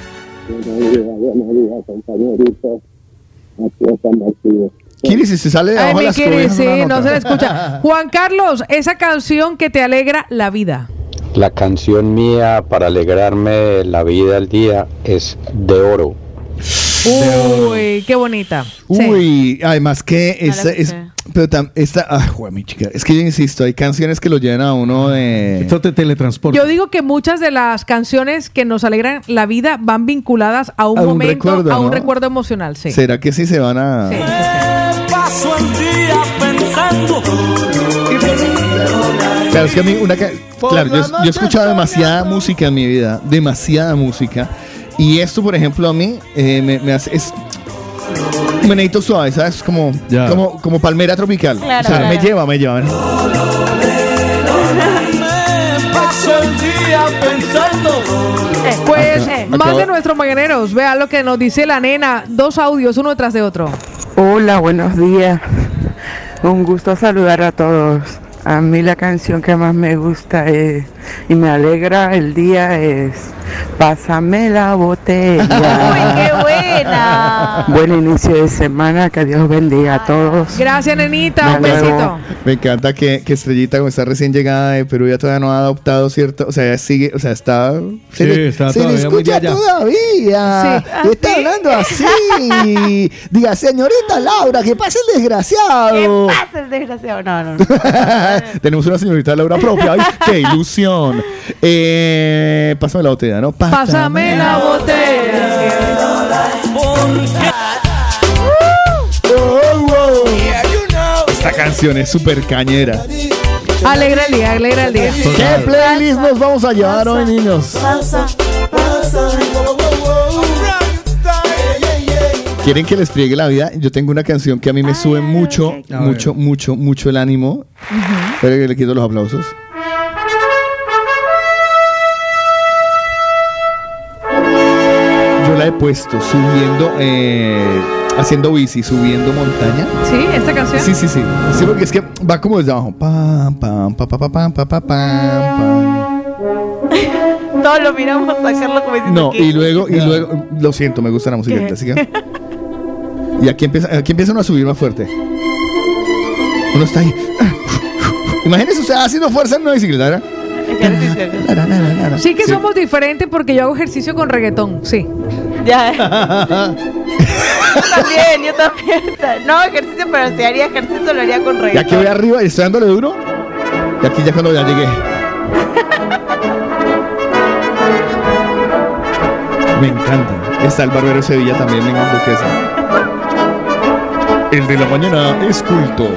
Kiri, si se sale de Ay, abajo mi las Kiri, sí, no nota. se le escucha. Juan Carlos, esa canción que te alegra la vida. La canción mía para alegrarme la vida al día es De Oro. Uy, qué bonita. Sí. Uy, además que esa es. Pero tam- esta. Ah, jue, mi chica. Es que yo insisto, hay canciones que lo llevan a uno de. Esto te teletransporta. Yo digo que muchas de las canciones que nos alegran la vida van vinculadas a un A un momento, recuerdo, a un ¿no? recuerdo emocional, sí. ¿Será que sí se van a.? Paso el día pensando. Claro, es que a mí una ca- Claro, yo, yo he escuchado demasiada música en mi vida, demasiada música. Y esto, por ejemplo, a mí eh, me, me hace. Es un meneito suave, ¿sabes? Como, como, como palmera tropical. Claro, o sea, claro. me lleva, me lleva. Pues Acá- más de nuestros mañaneros, vea lo que nos dice la nena, dos audios uno tras de otro. Hola, buenos días. Un gusto saludar a todos. A mí la canción que más me gusta es, y me alegra el día es Pásame la botella. ¡Uy, qué buena! Buen inicio de semana, que Dios bendiga a todos. Gracias, nenita, un besito. luego. Me encanta que, que Estrellita, como está recién llegada de Perú, ya todavía no ha adoptado, ¿cierto? O sea, ella sigue, o sea, está. se Sí, le, está se le todavía escucha todavía. Sí. Está hablando así. Diga, señorita Laura, que pase el desgraciado. ¿Qué pasa el desgraciado? No, no, no. Tenemos una señorita Laura propia. ¡Ay, qué ilusión! Eh, pásame la botella, ¿no? Pásame la botella. Esta canción es súper cañera. Alegra el día, alegra el día. ¿Qué playlist nos vamos a llevar hoy, niños? ¿Quieren que les friegue la vida? Yo tengo una canción que a mí me sube mucho, mucho, mucho, mucho el ánimo. Espera que le quito los aplausos. de puesto, subiendo, eh, haciendo bici, subiendo montaña. Sí, esta canción. Sí, sí, sí. Sí, porque es que va como desde abajo. Pam, pam, pam, pam, pam, pam, pam, pam. Todos lo miramos a como diciendo No, que... y luego, y luego, lo siento, me gusta la música ¿Qué? clásica. Y aquí empieza, aquí empieza uno a subir más fuerte. Uno está ahí. Imagínese usted haciendo fuerza en una bicicleta, ¿verdad? Sí que somos diferentes porque yo hago ejercicio con reggaetón, sí. Ya. Yo también, yo también. No, ejercicio, pero si haría ejercicio lo haría con Y reggaetón. aquí voy arriba y estoy dándole duro. Y aquí ya cuando ya llegué. Me encanta. Está el barbero de Sevilla también en Duquesa. El de la mañana es culto.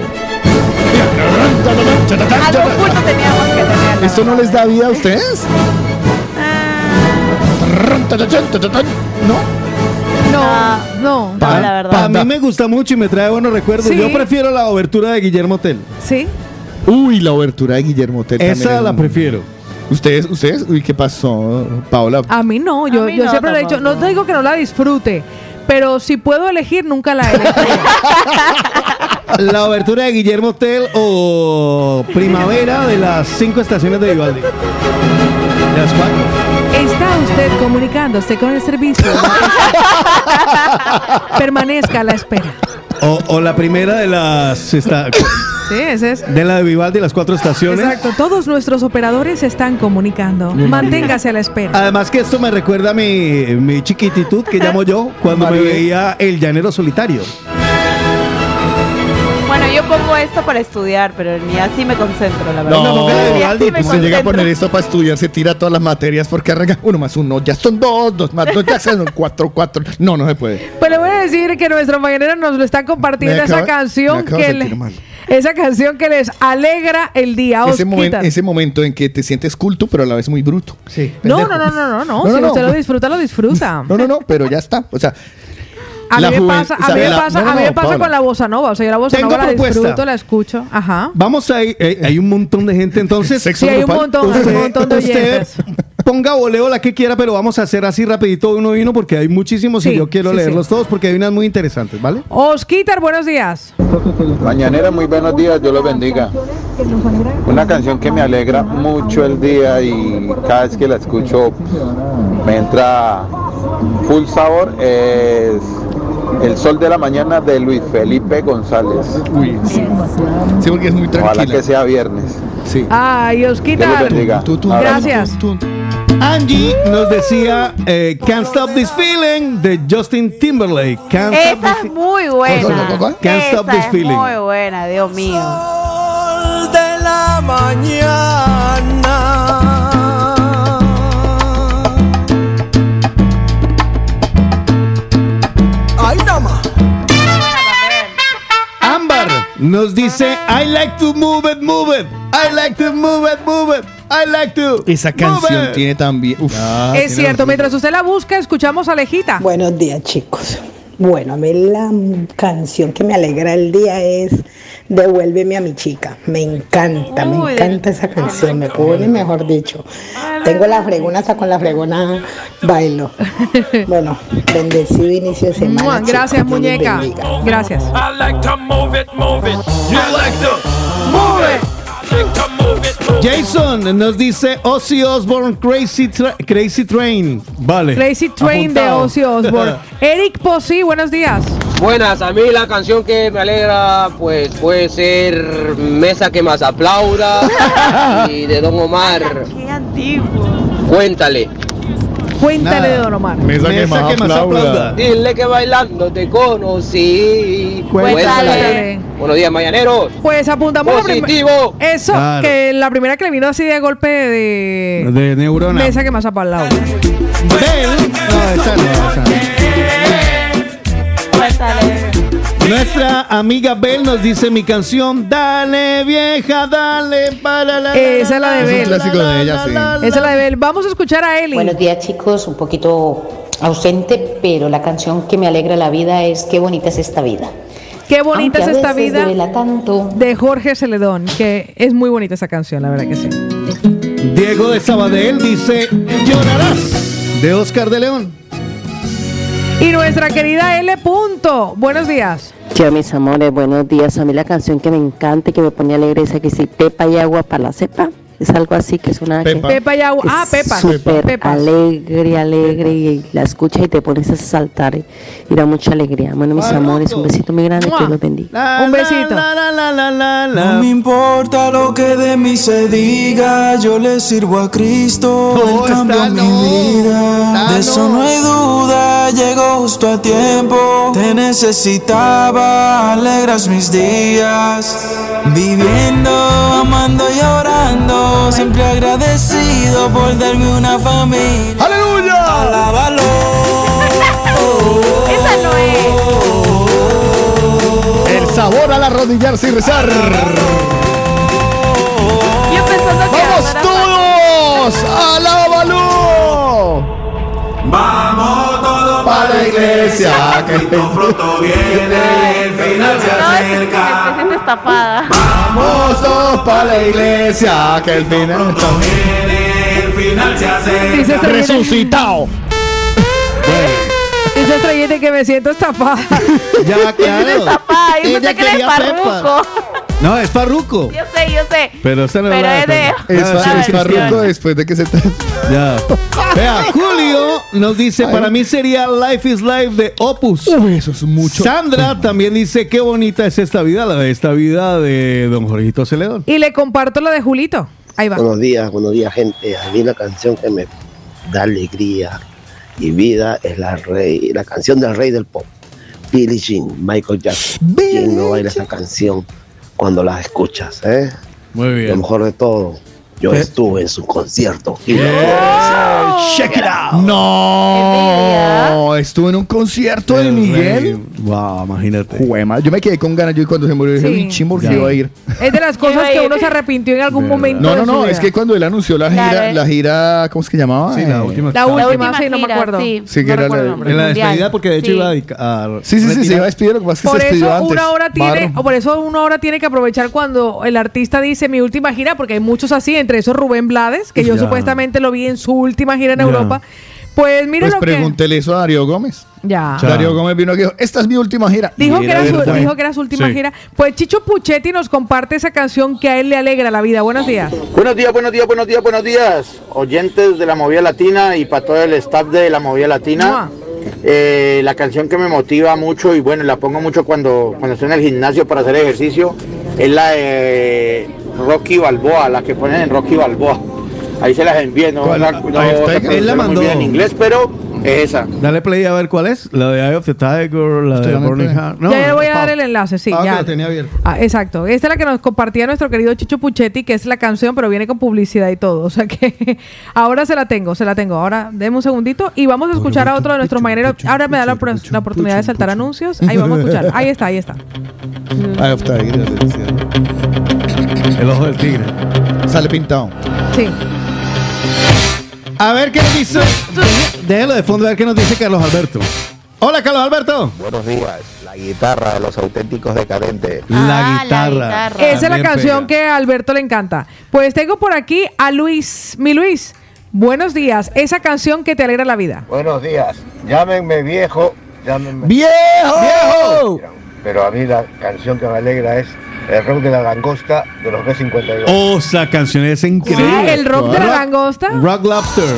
Algo culto teníamos que tener. ¿Esto no les da vida a ustedes? ¿No? No, no. Para mí me gusta mucho y me trae buenos recuerdos. Sí. Yo prefiero la obertura de Guillermo Tell. Sí. Uy, la obertura de Guillermo Tell también Esa es la prefiero. ¿Ustedes, ustedes? Uy, ¿qué pasó, Paola? A mí no, yo, mí yo no, siempre le he dicho, no tampoco. te digo que no la disfrute, pero si puedo elegir, nunca la elegí. La obertura de Guillermo Tell o Primavera de las cinco estaciones de Vivaldi. De las cuatro. Está usted comunicándose con el servicio. Permanezca a la espera. O, o la primera de las esta- Sí, ese es. de la de Vivaldi, las cuatro estaciones. Exacto, todos nuestros operadores se están comunicando. Manténgase a la espera. Además que esto me recuerda a mi, mi chiquititud que llamo yo cuando me veía El Llanero Solitario. Yo pongo esto para estudiar, pero ni así me concentro, la verdad. No, Vivaldi, me Se llega a poner esto para estudiar, se tira todas las materias porque arranca uno más uno, ya son dos, dos más dos, ya son cuatro, cuatro. No, no se puede. Pues le voy a decir que nuestros mañaneros nos lo están compartiendo esa canción que sentir le- mal. esa canción que les alegra el día. Ese, momen- ese momento en que te sientes culto, pero a la vez muy bruto. Sí. No, no, no, no, no, no. Si no. usted lo disfruta, lo disfruta. No, no, no, pero ya está. O sea, A mí la me pasa, a mí me pasa, no, no, a mí me pasa Paola. con la bossa nova. O sea, yo la bossa Tengo nova la disfruto, la escucho. Ajá. Vamos a ir, eh, hay un montón de gente entonces. Sexo Sí, hay un montón, hay un montón de usted oyentes. ponga voleo la que quiera, pero vamos a hacer así rapidito uno y uno porque hay muchísimos Sí, y yo quiero sí, leerlos sí. todos porque hay unas muy interesantes, ¿vale? Osquitar, buenos días. Mañanera, muy buenos días, Dios los bendiga. Una canción que me alegra mucho el día y cada vez que la escucho me entra full sabor es El Sol de la Mañana de Luis Felipe González. Uy, sí. Sí, porque es muy Ojalá tranquila. que sea viernes. Sí. Ay, Osquitar. Gracias. Angie nos decía eh, Can't Stop This Feeling de Justin Timberlake. Can't Stop Esa This es muy buena. ¿Cuál, cuál, cuál? Can't Esa Stop This es Feeling. muy buena, Dios mío. de la mañana. Nos dice I like to move it, move it. I like to move it, move it. I like to. Esa move canción it. tiene también. uf, Ah, es cierto, mientras usted la busca, escuchamos a Alejita. Buenos días, chicos. Bueno, a mí la canción que me alegra el día es Devuélveme a mi chica. Me encanta, me encanta esa canción. Me pone, mejor dicho. Tengo la fregona, hasta con la fregona bailo. Bueno, bendecido inicio de semana. Chicos. Gracias, muñeca. Gracias. I like to move it, move it. You like to move it. Jason nos dice Ozzy Osbourne Crazy, Tra- Crazy Train. Vale. Crazy Train de. Ozzy Osbourne. Eric Posí, buenos días. Buenas, a mí la canción que me alegra pues puede ser Mesa que más aplauda y de Don Omar, Qué antiguo. cuéntale. Cuéntale de Don Omar. Mesa, que más aplauda. Dile que bailando te conocí. Cuéntale. Buenos días, mañaneros. Pues apuntamos Positivo. Eso, Claro. que la primera que le vino así de golpe de. De neurona. Mesa que más ha lado. Bell. No, esa no, esa no. Nuestra amiga Bell nos dice mi canción Dale vieja, dale para la Esa es la de Es un Bel. clásico de ella, sí. Esa es la de Bel. Vamos a escuchar a Eli. Buenos días chicos, un poquito ausente, pero la canción que me alegra la vida es Qué bonita es esta vida. Qué bonita Aunque es esta vida. tanto. De Jorge Celedón, que es muy bonita esa canción, la verdad que sí. Diego de Sabadell dice Llorarás de Oscar de León. Y nuestra querida L. Punto. Buenos días. Yo, mis amores, buenos días. A mí la canción que me encanta y que me pone alegre es que si pepa y agua para la cepa. Es algo así que suena que Pepa y agua. Ah, Pepa. súper Pepas. alegre, alegre y la escucha y te pones a saltar y, y da mucha alegría. Bueno, mis amores, un besito muy grande, que los bendiga. Un besito. No me importa lo que de mí se diga, yo le sirvo a Cristo, Él cambió mi vida. De eso no hay duda, llegó justo a tiempo. Te necesitaba, alegras mis días. Viviendo, amando y orando, siempre agradecido por darme una familia. ¡Aleluya! Alábalo. Esa no es. El sabor al arrodillarse y rezar. Y empezando a ¡Vamos todos! ¡Alábalo! Iglesia, que pronto viene, el final se acerca. Me estafada. Vamos todos para la iglesia, que el final viene, el final se acerca. Estrellita- Resucitado. Dice Estrellita que me siento estafada. Ya, claro. Estafada. Ella pensé que eres quería Pepa. farruco. No, es Farruco. Yo sé, yo sé. Pero esta no Pero la es de- Es, farruco después de que se te... Ya. Vea, Julio nos dice, para mí sería Life is Life de Opus. Uy, eso es mucho. Sandra también dice, qué bonita es esta vida, la de esta vida de don Jorgito Celedón. Y le comparto la de Julito. Ahí va. Buenos días, buenos días, gente. A mí la canción que me da alegría y vida es la rey, la canción del rey del pop, Billie Jean, Michael Jackson. ¿Quién no baila esa canción cuando la escuchas? Eh? Muy bien. Lo mejor de todo, yo ¿Qué? estuve en su concierto. Y Check it out. No, estuve en un concierto de El Miguel. rey. Wow, imagínate. Juema, yo me quedé con ganas. Yo cuando se murió dije, Sí. chimbo, que Sí. iba a ir. Es de las cosas que uno se arrepintió en algún momento. No, no, no, es que cuando él anunció la gira, Claro, eh. la gira, ¿cómo es que llamaba? Sí, la Eh, última. La La última, última sí, no me gira, acuerdo. sí. Sí, que No era la-. En la despedida, porque de hecho Sí. iba a, dedica- a Sí, sí, sí, se iba a despedir, lo que pasa es que Por se despidió eso antes. una hora tiene, o por eso una hora tiene que aprovechar cuando el artista dice mi última gira, porque hay muchos así, entre esos Rubén Blades, que yo Ya. supuestamente lo vi en su última gira en Ya. Europa. Pues mira Pues lo que. pregúntele eso a Darío Gómez. Ya. Darío Gómez vino aquí y dijo, esta es mi última gira. Dijo que, era su, dijo que era su última Sí. gira. Pues Chicho Puchetti nos comparte esa canción que a él le alegra la vida. Buenos días. Buenos días, buenos días, buenos días, buenos días. Oyentes de la movida latina y para todo el staff de la movida latina. Eh, la canción que me motiva mucho y bueno, la pongo mucho cuando, cuando estoy en el gimnasio para hacer ejercicio es la de Rocky Balboa, la que ponen en Rocky Balboa. Ahí se las envié, no, la, of no la mandó. en inglés, pero esa. Dale play a ver cuál es. La de Eye of the Tiger, la de Burning. Heart. No, ya le voy a dar el enlace, sí. Ah, que ya. lo tenía abierto. Ah, exacto. Esta es la que nos compartía nuestro querido Chicho Puchetti, que es la canción, pero viene con publicidad y todo. O sea que ahora se la tengo, se la tengo. Ahora, deme un segundito y vamos a escuchar a otro de nuestros mañaneros. Ahora me da la, pro- la oportunidad de saltar anuncios. Ahí vamos a escuchar. Ahí está, ahí está. Eye of Tiger. El ojo del tigre. Sale pintado. Sí. A ver qué nos dice. Déjalo de fondo a ver qué nos dice Carlos Alberto. Hola, Carlos Alberto. Buenos días, la guitarra de los auténticos decadentes. La Ah, guitarra. la guitarra. Esa es la canción pega. que a Alberto le encanta. Pues tengo por aquí a Luis. Mi Luis, buenos días. Esa canción que te alegra la vida. Buenos días, llámenme viejo, llámenme ¡Viejo! ¡Viejo! pero a mí la canción que me alegra es el rock de la langosta de los B52. Oh, esa canción es increíble. el rock de la langosta. Rock Lobster.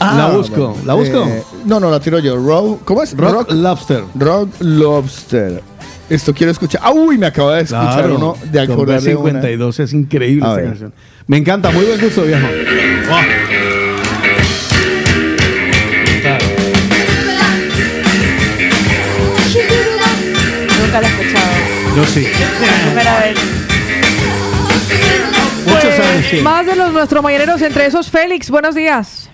la busco. bueno. ¿La busco? Eh, no, no, la tiro yo. Rock, ¿Cómo es? Rock, Lobster. Rock Lobster. Esto quiero escuchar. ¡Ah, Uy, me acabo de escuchar Claro. uno de acordar de una. B52 es increíble esa canción. Me encanta, muy buen gusto, viejo. Wow. Nunca la he escuchado. Yo sí. Más de los nuestros mañaneros, entre esos Félix. Buenos días.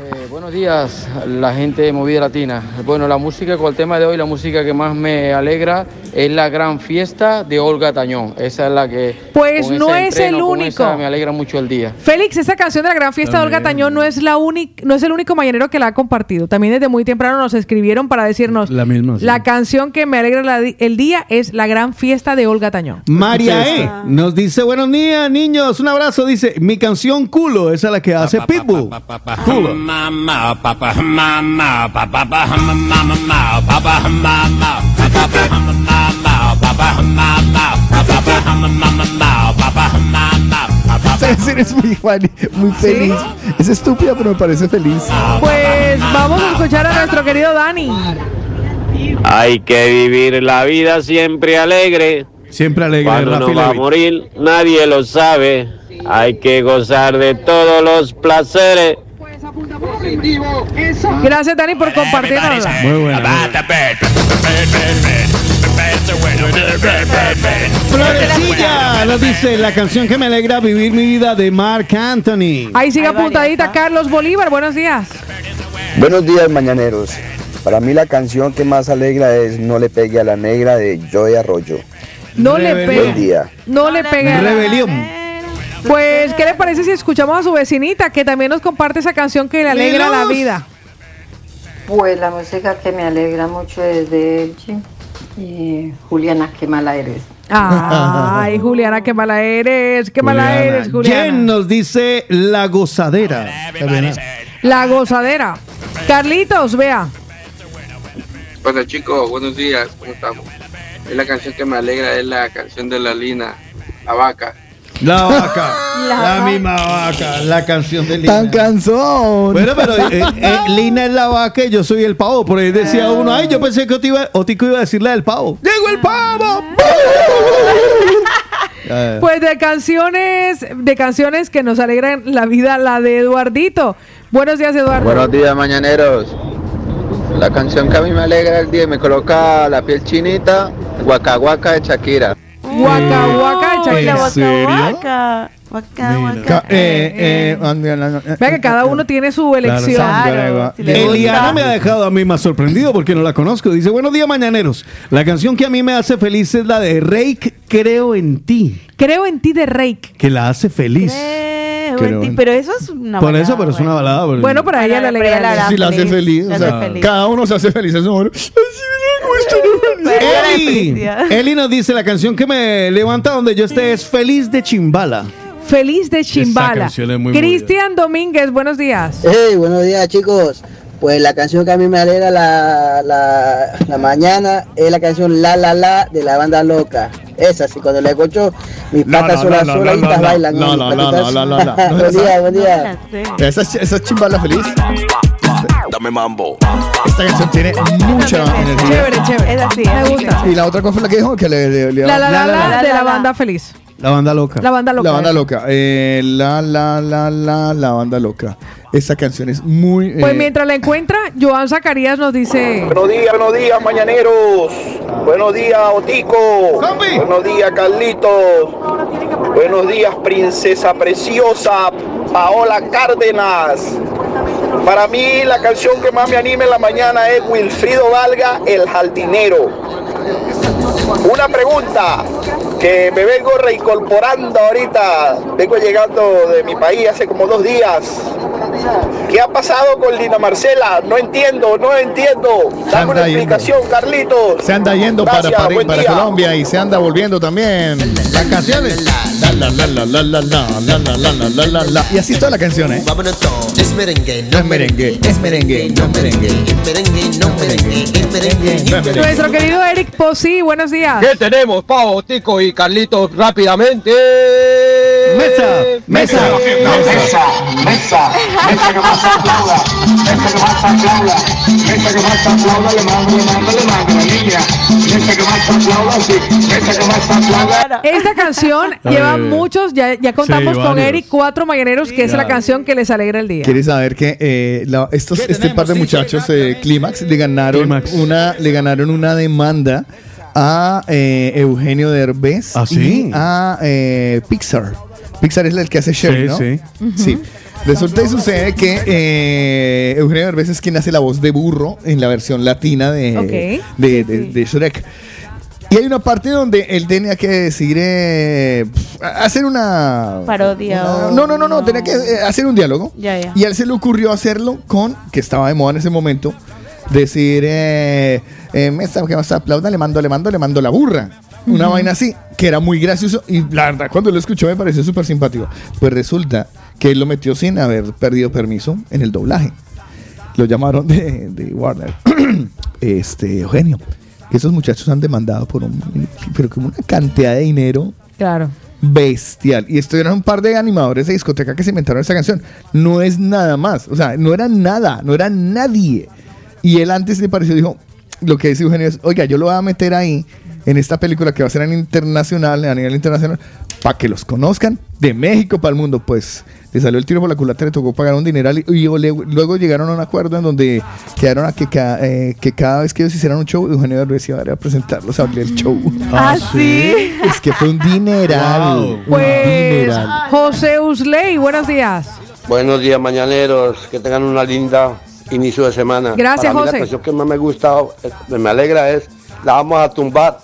Eh, buenos días, la gente de Movida Latina. Bueno, la música con el tema de hoy, la música que más me alegra es la gran fiesta de Olga Tañón. Esa es la que. Pues con no ese es el entreno, único. esa me alegra mucho el día. Félix, esa canción de la gran fiesta de Olga Tañón no es la única, no es el único mañanero que la ha compartido. También desde muy temprano nos escribieron para decirnos La misma. sí. la canción que me alegra la di- el día es la gran fiesta de Olga Tañón. María E nos dice, buenos días, niños, un abrazo. Dice, mi canción culo, esa es la que hace Pitbull. Culo. Mamá, papá, mamá, papá, mamá, mamá, papá, mamá, papá, mamá, papá, mamá, papá, mamá, papá, mamá, papá, Sé decir es muy, funny, muy feliz. Es estúpida, pero me parece feliz. Pues vamos a escuchar a nuestro querido Dani. Hay que vivir la vida siempre alegre. Siempre alegre, Cuando Rafi uno va a morir, nadie lo sabe. Hay que gozar de todos los placeres. Gracias, Dani, por compartirnos. Muy buena. Florecilla nos dice la canción que me alegra vivir mi vida de Mark Anthony. Ahí sigue apuntadita Carlos Bolívar. Buenos días. Buenos días, mañaneros. Para mí la canción que más alegra es No le pegue a la negra de Joy Arroyo. No le día. No le pega. Rebelión. Pues, ¿qué le parece si escuchamos a su vecinita que también nos comparte esa canción que le alegra la vida? Pues la música que me alegra mucho es de Elchi y Juliana, qué mala eres. Ay, Juliana, qué mala eres. Qué mala Juliana. eres, Juliana. Jen nos dice la gozadera. La gozadera. Carlitos, vea. Hola chicos, buenos días, ¿cómo estamos? Es la canción que me alegra, es la canción de la Lina, La Vaca. La vaca. La La, misma vaca. La canción de Lina. Tan cansón. Bueno, pero eh, eh, Lina es la vaca y yo soy el pavo. Por ahí decía uno, ay, yo pensé que Otico iba, Otico iba a decir la del pavo. ¡Llegó el pavo! Eh, Pues de canciones, de canciones que nos alegran la vida, la de Eduardito. Buenos días, Eduardo. Buenos días, mañaneros. La canción que a mí me alegra el día y me coloca la piel chinita, Guaca Guaca de Shakira. Guaca, guaca, de Shakira. ¿En serio? Guaca, guaca, guaca. Ca- eh, eh, ande- ande- Vea que cada uno tiene su elección. Claro, Si Eliana me ha dejado a mí más sorprendido porque no la conozco. Dice, buenos días, mañaneros. La canción que a mí me hace feliz es la de Rake, Creo en ti. Creo en ti de Rake. Que la hace feliz. Eh, Creo pero eso es una Por balada, eso, pero es una balada. Bueno, para ella ella alegra. la hará Si la hace feliz. La o hace sea, feliz. cada uno se hace feliz en su. Eli, Eli nos dice la canción que me levanta donde yo esté es Feliz de Chimbala. Feliz de Chimbala. Cristian Domínguez, buenos días. Hey, buenos días chicos. Pues la canción que a mí me alegra la, la, la mañana es la canción La La La de la banda Loca. Esa sí, cuando la escucho, mis patas no, no, y no, bailan. no, no, no, no, no, no, no. buen día, buen día. Esa, es- chimbala feliz. Dame mambo. Esta canción tiene mucha energía. Chévere, chévere. Es así, Me gusta. Y la otra cosa fue la que dijo que le- La la la la de la banda feliz. La banda loca. La banda loca. La banda loca. Eh, la la la la la banda loca. Esta canción es muy. Pues eh, mientras la encuentra, Joan Zacarías nos dice. Buenos días, buenos días, mañaneros. Buenos días, Otico. Buenos días, Carlitos. Buenos días, princesa preciosa Paola Cárdenas. Para mí, la canción que más me anima en la mañana es Wilfrido Valga, El Jardinero. Una pregunta que me vengo reincorporando ahorita, vengo llegando de mi país hace como dos días. ¿Qué ha pasado con Lina Marcela? No entiendo, no entiendo. Dame una explicación. Carlitos. Se anda yendo para, Colombia y se anda volviendo también. Las canciones. Y así es toda la. Es merengue, No es merengue, es merengue, no es merengue. merengue, no merengue, es merengue. Nuestro querido Eric Posí, buenos días. ¿Qué tenemos, Pavo, Tico y Carlitos rápidamente? Mesa, mesa, mesa, mesa, mesa que más aplauda, mesa que más aplauda, mesa que más aplauda, le mando, le mando, le mando, la niña, mesa que más aplauda, sí, mesa que más aplauda. Esta canción lleva muchos, ya, ya contamos Sí, con. Eric cuatro mañaneros, que es la Claro. canción que les alegra el día. ¿Quieres saber que eh, la- estos, este par de muchachos, eh, Clímax, le ganaron una, le ganaron una demanda a eh, Eugenio Derbez ¿Ah, sí? y a eh, Pixar. Pixar es el que hace Sí, ¿no? sí. Sí. Resulta y sucede que eh, Eugenio Derbez es quien hace la voz de burro en la versión latina de, de, de- de Shrek. Y hay una parte donde él tenía que decir, eh, hacer una... Parodia una- o- no, no, no, no, tenía que eh, hacer un diálogo. Ya, ya. Y a él se le ocurrió hacerlo con, que estaba de moda en ese momento, decir, eh, eh, me está, que me está aplauda, le mando, le mando, le mando la burra. Una vaina así, que era muy gracioso. Y la verdad, cuando lo escuchó me pareció súper simpático. Pues resulta que él lo metió sin haber perdido permiso en el doblaje. Lo llamaron de, de Warner. este, Eugenio. Esos muchachos han demandado por un, pero como una cantidad de dinero Claro. bestial. Y esto eran un par de animadores de discoteca que se inventaron esta canción. No es nada más. O sea, no era nada, no era nadie. Y él antes le pareció, dijo, lo que dice Eugenio es, oiga, yo lo voy a meter ahí en esta película que va a ser en internacional, a nivel internacional, para que los conozcan de México para el mundo. Pues le salió el tiro por la culata, le tocó pagar un dineral y, y le- luego llegaron a un acuerdo en donde quedaron a que, ca- eh, que cada vez que ellos hicieran un show, Eugenio Derbez iba a ir a presentarlos a abrir el show. ¿Ah, sí? Es que fue un dineral. un Pues, dineral. José Usley, buenos días. Buenos días, mañaneros. Que tengan una linda inicio de semana. Gracias, Para mí, José. La canción que más me gusta, eh, me alegra es La vamos a tumbar.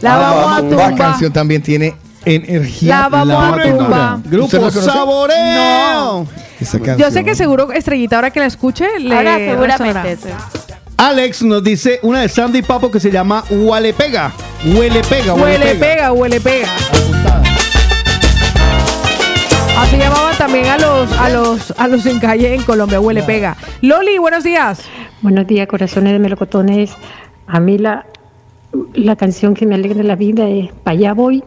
La vamos a La tumbar. canción también tiene energía. La vamos a pura. tumbar. ¿Usted Grupo la? Saboreo. Esa Yo sé que seguro Estrellita, ahora que la escuche, le Ahora seguramente. Alex nos dice una de Sandy Papo que se llama Huele Pega. Huele Pega, Huele pega, huele pega. Así llamaban también a los a los a los en calle en Colombia, huele pega. Loli, buenos días. Buenos días, corazones de melocotones. A mí la, la canción que me alegra la vida es Pa' allá voy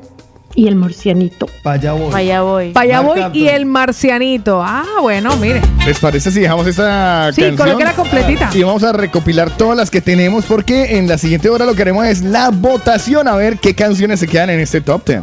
y el murcianito. Pa' allá voy. Voy. Pa' allá Marc voy y el marcianito. Ah, bueno, mire. ¿Les parece si dejamos esta Sí, canción? colóquela completita. Y vamos a recopilar todas las que tenemos porque en la siguiente hora lo que haremos es la votación a ver qué canciones se quedan en este top 10.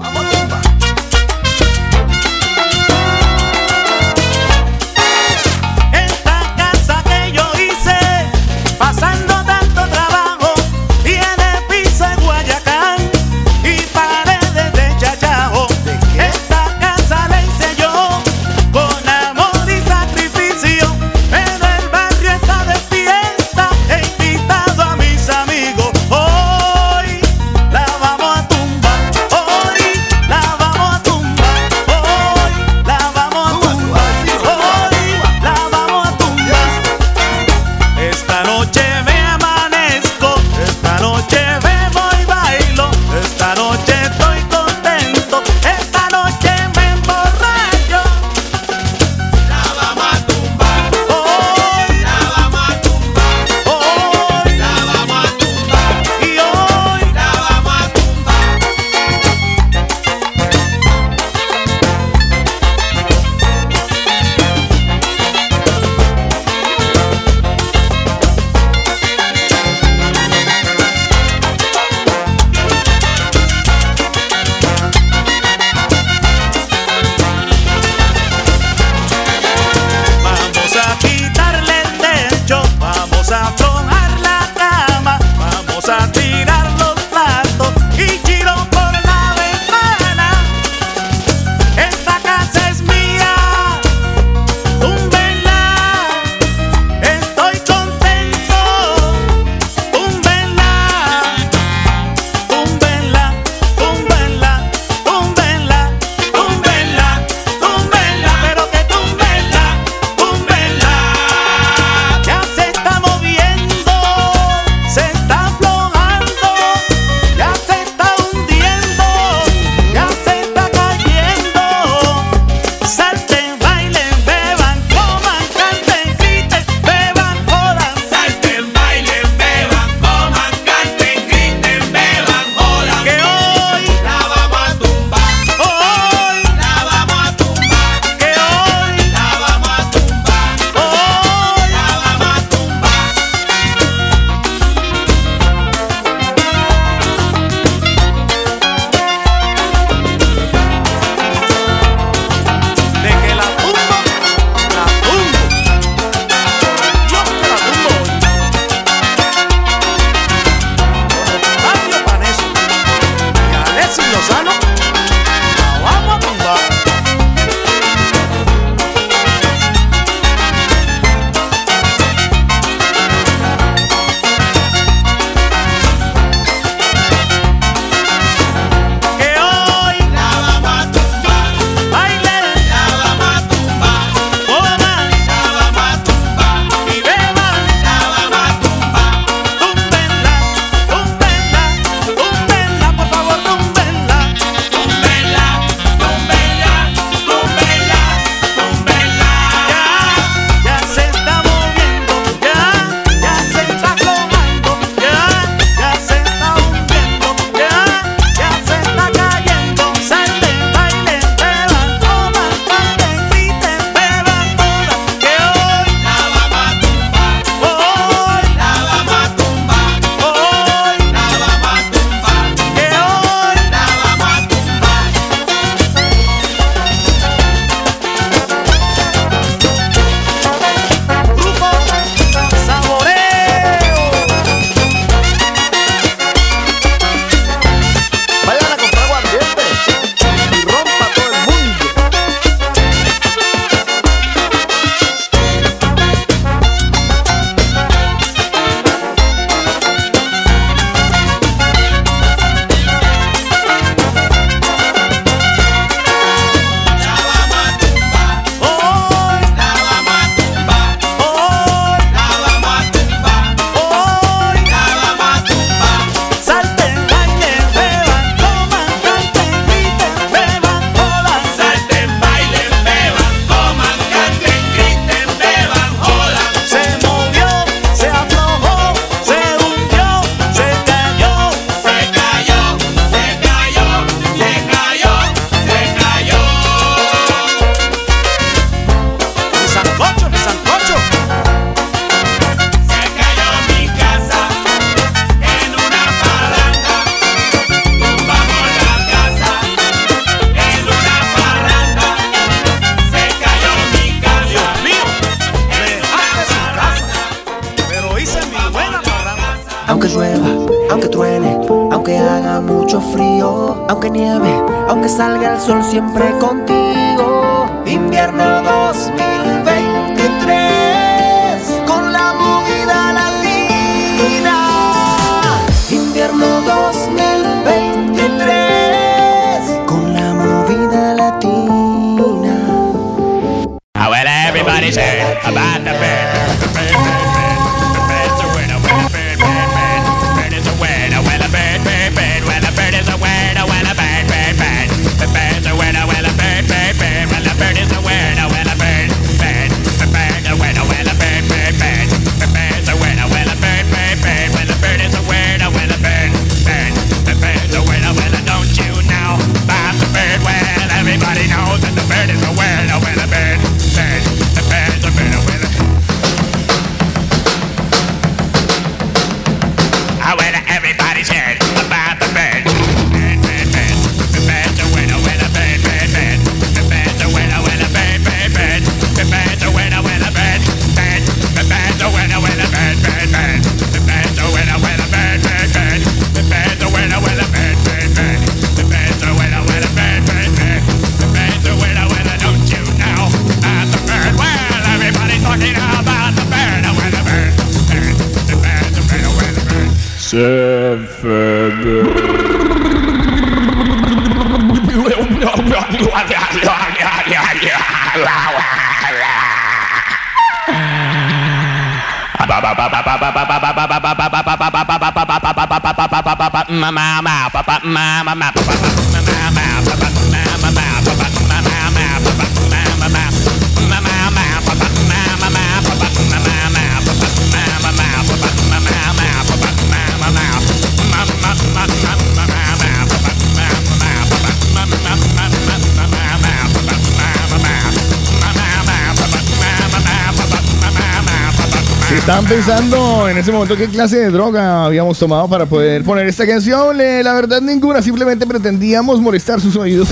Pensando en ese momento qué clase de droga habíamos tomado para poder poner esta canción, eh, la verdad ninguna, simplemente pretendíamos molestar sus oídos.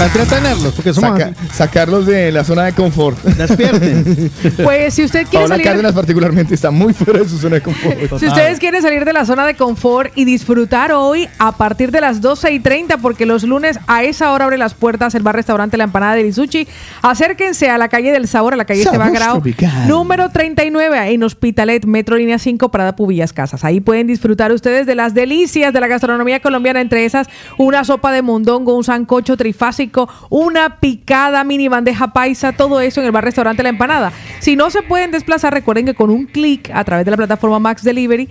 Para entretenerlos, porque somos Saca- sacarlos de la zona de confort. Despierten. Pues si usted quiere Paola salir... Cárdenas particularmente está muy fuera de su zona de confort. Si ustedes quieren salir de la zona de confort y disfrutar hoy a partir de las 12 y 30, porque los lunes a esa hora abre las puertas el bar restaurante La Empanada de Lisuchi, acérquense a la calle del Sabor, a la calle Esteban Grau, número 39 en Hospitalet, Metro Línea 5, Parada Pubillas Casas. Ahí pueden disfrutar ustedes de las delicias de la gastronomía colombiana, entre esas una sopa de mondongo, un sancocho trifásico, una picada mini bandeja paisa, todo eso en el bar restaurante La Empanada. Si no se pueden desplazar, recuerden que con un clic a través de la plataforma Max Delivery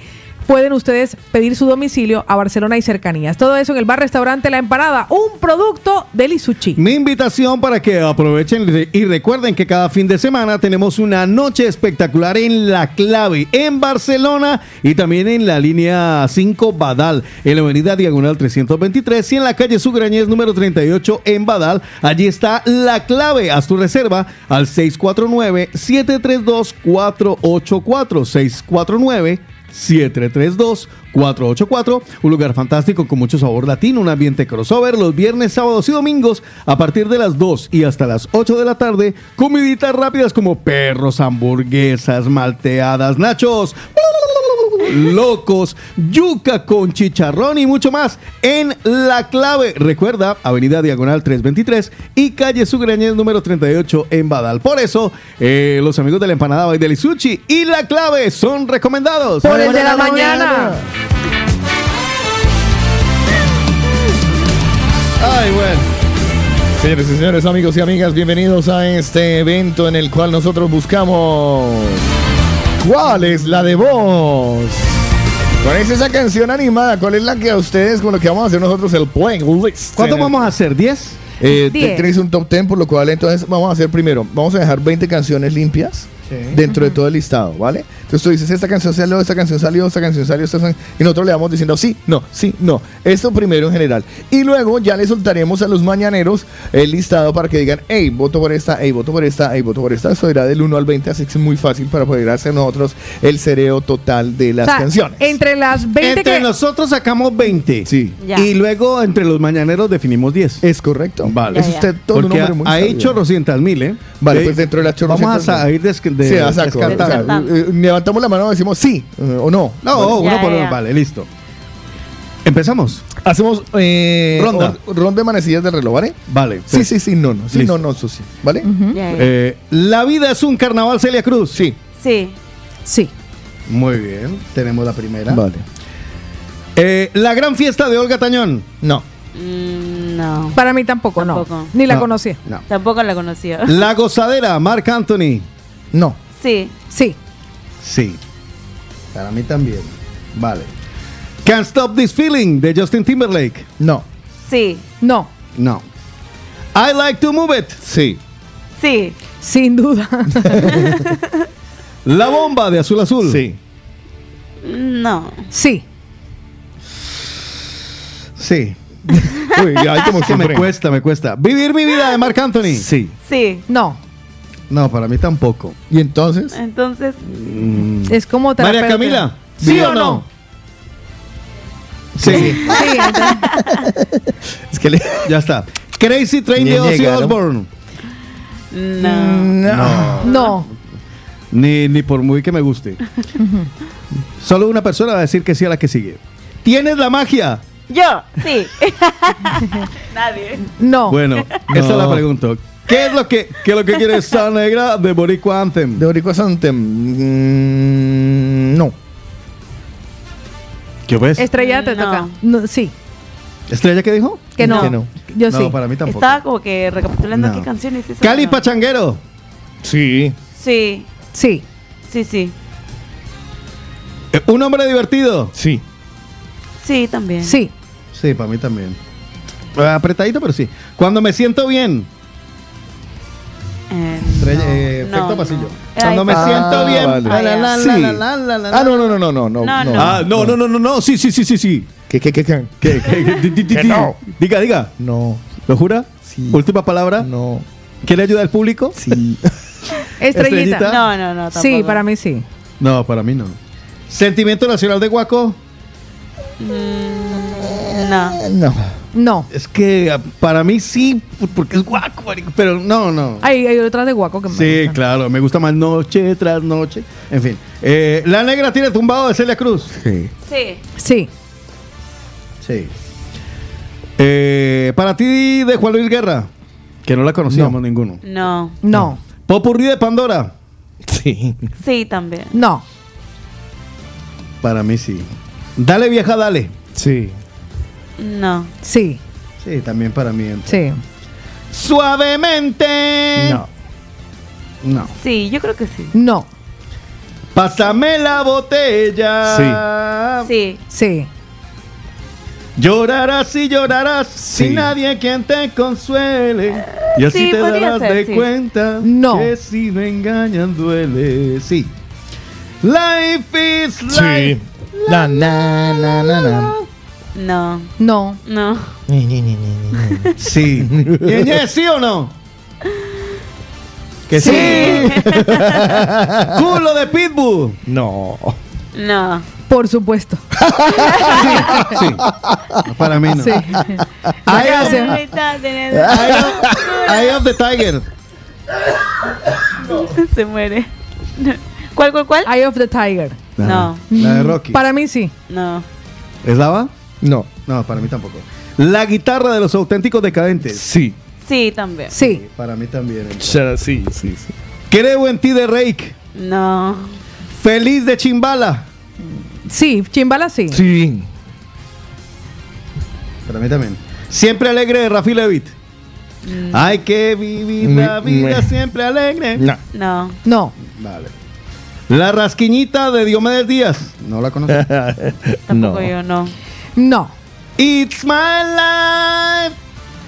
pueden ustedes pedir su domicilio a Barcelona y cercanías. Todo eso en el bar restaurante La Empanada, un producto de Lisuchi. Mi invitación para que aprovechen y recuerden que cada fin de semana tenemos una noche espectacular en La Clave, en Barcelona y también en la línea 5 Badal, en la avenida Diagonal 323 y en la calle Sugrañez número 38 en Badal. Allí está La Clave. Haz tu reserva al 649-732-484. 649 732-484, un lugar fantástico con mucho sabor latino, un ambiente crossover los viernes, sábados y domingos a partir de las 2 y hasta las 8 de la tarde, comiditas rápidas como perros, hamburguesas, malteadas, nachos, locos, yuca con chicharrón y mucho más en La Clave. Recuerda, Avenida Diagonal 323 y calle Sugrañez número 38 en Badal. Por eso, eh, los amigos de la empanada by del Isuchi y La Clave son recomendados. Por el de la mañana. Ay, bueno. Señores y señores, amigos y amigas, bienvenidos a este evento en el cual nosotros buscamos. ¿Cuál es la de voz? ¿Cuál es esa canción animada? ¿Cuál es la que a ustedes, con lo que vamos a hacer nosotros el playlist? ¿Cuánto vamos a hacer? ¿10? Eh, Diez. Tenéis un top 10, por lo cual entonces vamos a hacer primero, vamos a dejar 20 canciones limpias dentro de todo el listado, ¿vale? Entonces tú dices, esta canción salió, esta canción salió, esta canción salió, esta canción- y nosotros le vamos diciendo sí, no, sí, no. Esto primero en general. Y luego ya le soltaremos a los mañaneros el listado para que digan, hey, voto por esta, hey, voto por esta, hey, voto por esta. Eso irá del 1 al 20, así que es muy fácil para poder hacer nosotros el cereo total de las O sea, canciones. Entre las 20 Entre que... nosotros sacamos 20. Sí. Ya. Y luego entre los mañaneros definimos 10. Es correcto. Vale. Es Ya, usted todo un Porque hombre muy hay chorrocientas mil, ¿eh? Vale, Eh, pues dentro de las Vamos a 800 sa- ir des- de- sí, a saco. descartando. Levantamos la mano y decimos sí eh, o no. No, uno Ya, por uno. Vale, listo. Empezamos. Hacemos eh, Ronda. ronda de manecillas del reloj, ¿vale? Vale. Sí, sí, sí, no, no. Sí, Listo. no, no, eso sí. ¿Vale? Eh, la vida es un carnaval, Celia Cruz. Sí. Sí. Sí. Muy bien. Tenemos la primera. Vale. Eh, la gran fiesta de Olga Tañón. No. Mm, no. Para mí tampoco, Tampoco. no. Ni la No. conocía. No. Tampoco la conocía. La gozadera, Marc Anthony. No. Sí. Sí. Sí. Para mí también. Vale. Can't Stop This Feeling de Justin Timberlake. No. Sí. No. No. I Like to Move It. Sí. Sí. Sin duda. La bomba de Azul Azul. Sí. No. sí. Sí. Uy, ay, como que me cuesta, me cuesta. Vivir mi vida de Marc Anthony. Sí. Sí. No. No, para mí tampoco. ¿Y entonces? Entonces. Es como María terapeuta. Camila. ¿Sí, ¿Sí o no? no? Sí. Sí, entonces- Es que le... Ya está. Crazy Train Ni de Ozzy. Osbourne. No. No. no. Ni, ni por muy que me guste. Solo una persona va a decir que sí a la que sigue. ¿Tienes la magia? Yo. Sí. Nadie. No. Bueno, esa la pregunto. ¿Qué es lo que, qué es lo que quiere esta negra de Boricua Anthem? De Boricua Anthem. mm, no. ¿Qué ves? Estrella te No. toca. No, sí. ¿Estrella qué dijo? Que no. Que no. Yo no, sí. para mí tampoco. Estaba como que recapitulando No. qué canciones. Cali No. Pachanguero. Sí. Sí. Sí. Sí, sí. Eh, Un hombre divertido. Sí. Sí, también. Sí. Sí, para mí también. Eh, Apretadito, pero sí. Cuando me siento bien. Eh, Estrella- no, eh, efecto no, pasillo. no. Cuando me siento bien. Ah, no, no, no, no, no, no. No, no. Ah, no, no, no, no, no. Sí, sí, sí, sí, sí. ¿Qué, qué, qué, qué? ¿Qué, qué, qué? No. Diga, diga. No. ¿Lo jura? Sí. Última palabra. No. ¿Quiere ayuda al público? Sí. Estrellita. Estrellita. No, no, no. Tampoco. Sí, para mí sí. No, para mí no. Sentimiento Nacional de Guaco. Mm, no. No. No. Es que ah, para mí sí, porque es guaco, marico, pero no, no. Hay, hay otras de guaco que me Sí, gustan. claro, me gusta más noche tras noche. En fin. Eh, la negra tiene tumbado de Celia Cruz. Sí. Sí. Sí. Sí. Eh, para ti de Juan Luis Guerra, que no la conocíamos ninguno. No. No. Popurrí de Pandora. Sí. Sí, también. No. Para mí sí. Dale vieja, dale. Sí. No. Sí. Sí, también para mí. entra. Sí. Suavemente. No. No. Sí, yo creo que sí. No. Pásame la botella. Sí. Sí. Llorarás y llorarás Sí. sin nadie quien te consuele. Y así Sí, te podría darás ser, de sí. cuenta No. que si me engañan duele. Sí. Life is Sí. life. Na, na, na, na, na. No. No. No. Ni, ni, ni, ni, ni. Sí. Ñeñe, ¿Sí o no? Que sí. Culo de Pitbull. No. No. Por supuesto. Sí. Para mí no. Sí. Eye of. Eye of- Eye of the Tiger. Se muere. ¿Cuál, cuál, cuál? Eye of the Tiger. No. La de Rocky. Para mí sí. No. ¿Es lava? No. No, para mí tampoco. La guitarra de los auténticos decadentes. Sí. Sí, también. Sí. Para mí también. Sí, sí, sí. Creo en ti de Rake. No. Feliz de Chimbala. Sí. Chimbala sí. Sí. Para mí también. Siempre alegre de Rafi Levitt. Hay que vivir la Mm, vida mm. siempre alegre. No. No. No. Vale. La rasquiñita de Diomedes Díaz. No la conozco. Tampoco No. yo, no. No. It's my life.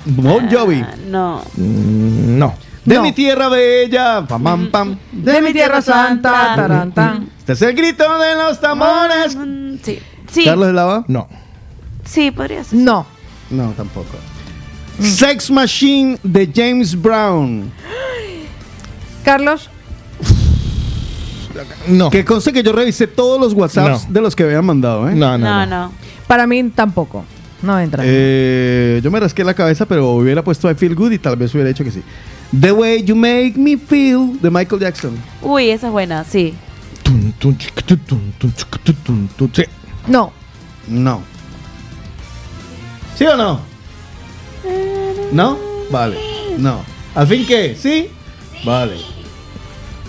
Bon Jovi. Ah, no. Mm, No. De No. mi tierra bella. Pam, pam, pam. De mi tierra santa. Tarán, tan. Este es el grito de los tambores. Mm, Sí. Sí. Carlos de Lava. No. Sí, podría ser. No. No, tampoco. Sex Machine de James Brown. Carlos. No. Que conste que yo revisé todos los WhatsApps No. de los que habían mandado, ¿eh? No, no, No, no. no. Para mí tampoco. No entra. Eh, yo me rasqué la cabeza, pero hubiera puesto I Feel Good y tal vez hubiera dicho que sí. The Way You Make Me Feel de Michael Jackson. Uy, esa es buena. Sí. No. No. ¿Sí o no? ¿No? Vale. No. ¿Al fin qué? ¿Sí? Vale.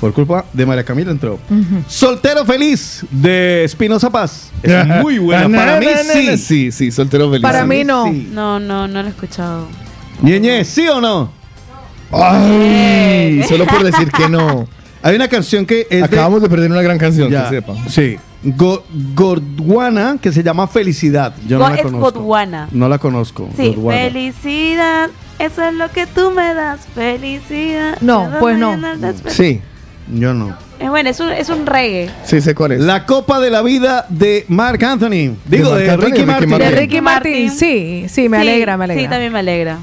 Por culpa de María Camila entró. Soltero feliz de Espinosa Paz. Es muy buena. Para mí sí. Sí, sí, soltero feliz. Para mí no. No, no, no lo he escuchado. Ñeñe, ¿sí o no? Ay, solo por decir que no. Hay una canción que es Acabamos de, perder una gran canción, Ya, que sepa. Sí. Go- Gondwana, que se llama Felicidad. Yo no la es conozco. Gondwana. No la conozco. Sí, felicidad, eso es lo que tú me das, felicidad. No, pues no. Sí, Yo no. Es bueno, es un, es un reggae. sí sé cuál es. La Copa de la Vida de Mark Anthony. Digo, de, Anthony, Ricky Ricky Martin. Martin. De Ricky Martin, sí, sí, me Sí, alegra, me alegra. Sí, también me alegra.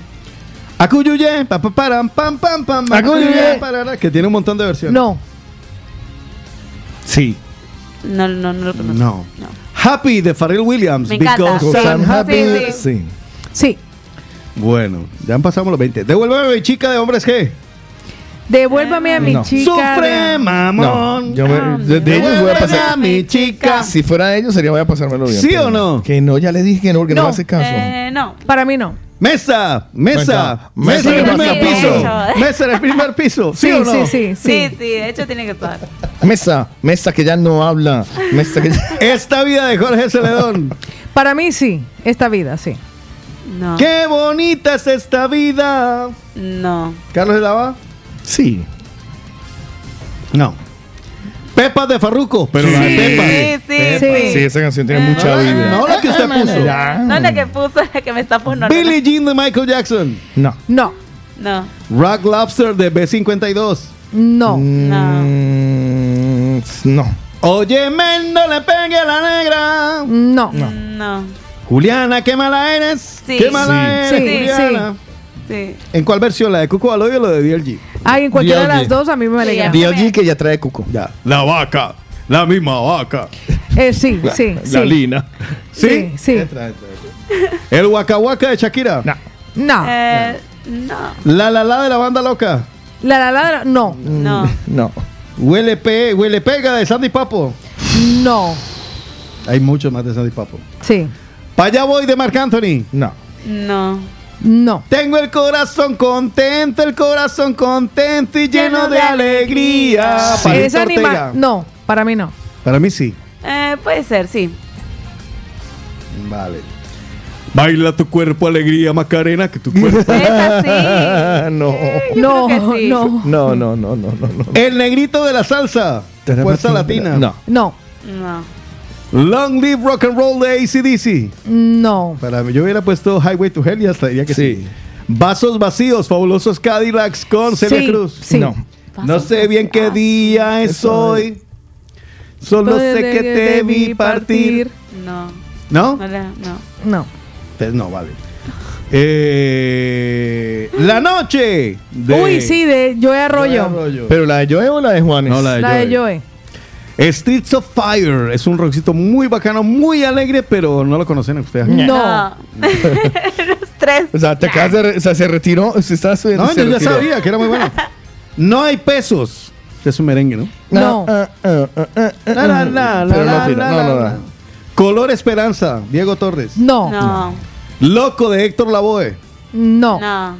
Acuyuye, pa, pa, param, pam, pam, pam, Acuyuye. parara, que tiene un montón de versiones. No, Sí. No, no, no lo conozco. No. Happy de Pharrell Williams. Me encanta. because Sí. I'm Sí, happy. sí. Sí. sí. Bueno, ya han pasado los 20. Devuélveme mi chica de hombres G. Devuélvame a mi No. chica. Sufre, No, mamón. yo me- de, de ellos voy a pasar. a mi chica. Si fuera de ellos, sería voy a pasármelo bien. ¿Sí o no? Que no, ya le dije que no, porque no, No. me hace caso. Eh, no. Para mí no. Mesa, mesa, Mesa. en el primer sí, piso. Mesa en el primer piso. ¿Sí, Sí, o no? sí, sí, Sí, sí. sí, de hecho tiene que estar. Mesa, mesa que ya no habla. Mesa que ya... Esta vida de Jorge Celedón. Para mí sí, esta vida, sí. No. Qué bonita es esta vida. No. Carlos de Lava. Sí. No. Pepa de Farruco, pero la de Pepa. Sí, sí, Sí. Sí, esa canción tiene mucha No, vida. no la que usted puso. No la que puso, la que me está poniendo. Billie Jean de Michael Jackson. No. No, No. Rock Lobster de B52. no, No. Mm, no. Oye, men, no le pegue a la negra. no. No. Juliana, qué mala eres. Sí. Qué mala Sí. eres, Sí, Juliana. Sí. ¿En cuál versión? ¿La de Cuco Aloy o la de DLG? Ay, en cualquiera de las dos a mí me alegra. Sí, DLG que ya trae cuco. Ya. La vaca. La misma vaca. Eh, sí, sí, La sí. lina. Sí, sí. El Waka Waka de Shakira. No. No. Eh, no. La La La de la banda loca. La la la, no, No. No. Huele, pe, huele pega de Sandy Papo. no. Hay muchos más de Sandy Papo. Sí, Pa' allá voy de Marc Anthony. No. No. No. Tengo el corazón contento, el corazón contento y lleno, Lleno de de alegría. Sí. Esa anima, no, para mí no. Para mí sí. Eh, puede ser, sí. Vale. Baila tu cuerpo alegría, Macarena, que tu cuerpo. Esa sí. no. Sí. no, No, no, no, no, no, no. el negrito de la salsa. Fuerza Latina. No. no, No. Long live rock and roll de ACDC. no. Para mí, yo hubiera puesto Highway to Hell y hasta diría que sí. Sí. Vasos vacíos, fabulosos Cadillacs con Celia Sí, Cruz. sí. No. No sé bien qué día es hoy. Solo sé que te vi partir. No. ¿No? No. no. No. Pues no, vale. Eh, la noche. de- Uy, sí, de Joe Arroyo. Arroyo. ¿Pero la de Joe o la de Juanes? No, la de La de Joe. Streets of Fire es un rockcito muy bacano, muy alegre, pero no lo conocen ustedes. No. Los tres. O sea, te acabas de re- o sea, se retiró, se está subiendo. No, yo ya retiró. sabía que era muy bueno. No hay pesos. Es un merengue, ¿no? No. No, no, no, no. Color Esperanza, Diego Torres. No. No. Loco de Héctor Lavoe. No. No.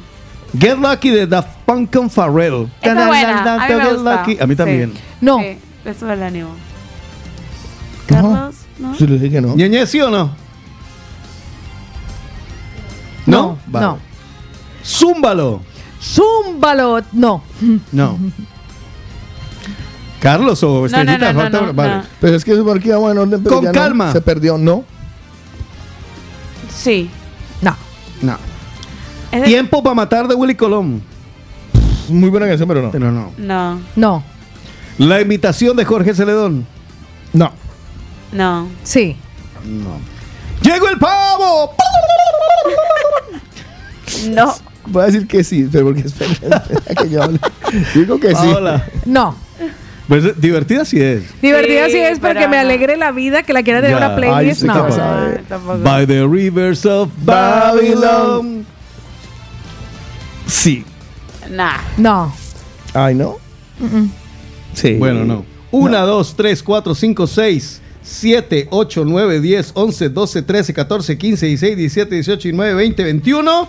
Get Lucky de Daft Punk con. Esa es buena. A mí me Get gusta. Lucky. A mí también. No. Sí, eso es el ánimo. Carlos, ¿no? Sí, le dije que no. ¿Ñeñe sí o no? No. Vale. No. Zúmbalo. Zúmbalo. No. No. Carlos o Estrellita, no, no, falta- no, vale. no. Pero es que eso porque iba en orden, pero Con ya no. calma. Se perdió, no. Sí. No. No. Es de- Tiempo para matar de Willy Colón. Muy buena canción, pero no. Pero no. No. No. La imitación de Jorge Celedón. No. No. Sí. No. ¡Llegó el pavo! No. Voy a decir que sí, pero porque espera, espera que yo hable. Digo que sí. Hola. No. Pues eh, divertida sí es. Divertida sí, Sí, es porque me alegre la vida, que la quiera tener Ya. una playlist. Ay, sí, no. No, tampoco. By the rivers of Babylon. Sí. Nah. No. Ay, ¿no? Mm-mm. Sí. Bueno, no. Una, dos, tres, cuatro, cinco, seis, 7, 8, 9, 10, 11, 12, 13, 14, 15, 16, 17, 18, 19, 20, 21,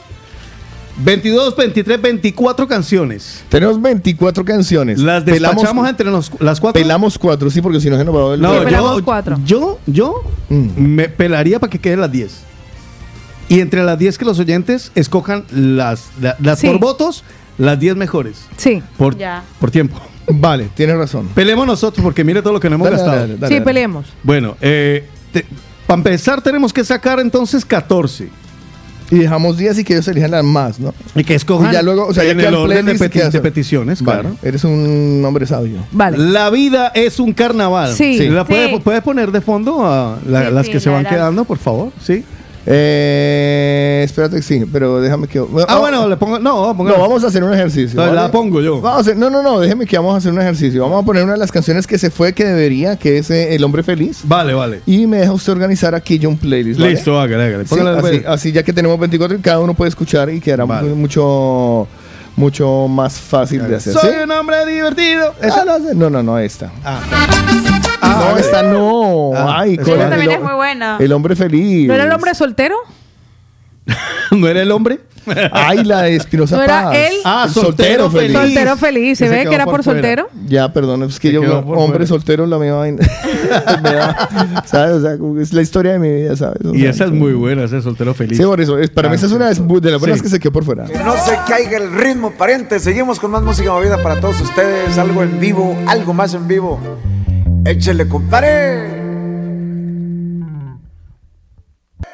22, 23, 24 canciones. Tenemos 24 canciones. Las despachamos entre nos- las cuatro. Pelamos cuatro, sí, porque si no se nos va a. No, yo, yo, yo me pelaría para que queden las 10. Y entre las 10 que los oyentes escojan las, la- las Sí. por votos, las 10 mejores. Sí. Por, Ya. por tiempo. Vale, tienes razón. Peleemos nosotros porque mire todo lo que nos hemos Dale, gastado. dale, dale, sí, peleemos. Bueno, eh, para empezar tenemos que sacar entonces 14. Y dejamos 10 y que ellos elijan las más, ¿no? Y que escojan Y ya luego, o sea, ya en el orden de, peti- peticiones, Vale, claro. Eres un hombre sabio. Vale. La vida es un carnaval. Sí. ¿La puede- Sí. ¿Puedes poner de fondo a la- Sí, las sí, que se la van quedando, por favor? Sí. Eh, espérate que sí, pero déjame que. Ah, bueno, le pongo. No, vamos a hacer un ejercicio. La pongo yo. Vamos a hacer- no, no, no, déjeme que vamos a hacer un ejercicio. Vamos a poner una de las canciones que se fue, que debería, que es eh, El Hombre Feliz. Vale, vale. Y me deja usted organizar aquí yo un playlist. ¿vale? Listo, hágale, hágale. Sí, así, así ya que tenemos 24 y cada uno puede escuchar y quedará mu- mucho, mucho más fácil de hacer. Soy ¿sí? un hombre divertido. Ah, no, no, no, no, esta. Ah. No, esta no. Ay, esa con Esa el, también el- es muy buena. el hombre feliz. ¿No era el hombre soltero? ¿No era el hombre? Ay, la de Espinosa ¿No era Paz. él? Ah, El soltero feliz. Soltero feliz. ¿Se ve que era por por fuera. soltero? Ya, perdón, es que Se yo, hombre fuera. soltero, la misma vaina. ¿Sabes? O sea, como que es la historia de mi vida, ¿sabes? O Y esa es muy buena, ese soltero feliz. Sí, por eso. es- para mí esa es una de de las buenas Sí. que se quedó por fuera. Que no se caiga el ritmo, pariente. Seguimos con más música movida para todos ustedes. Algo en vivo, algo más en vivo. Échele, compadre.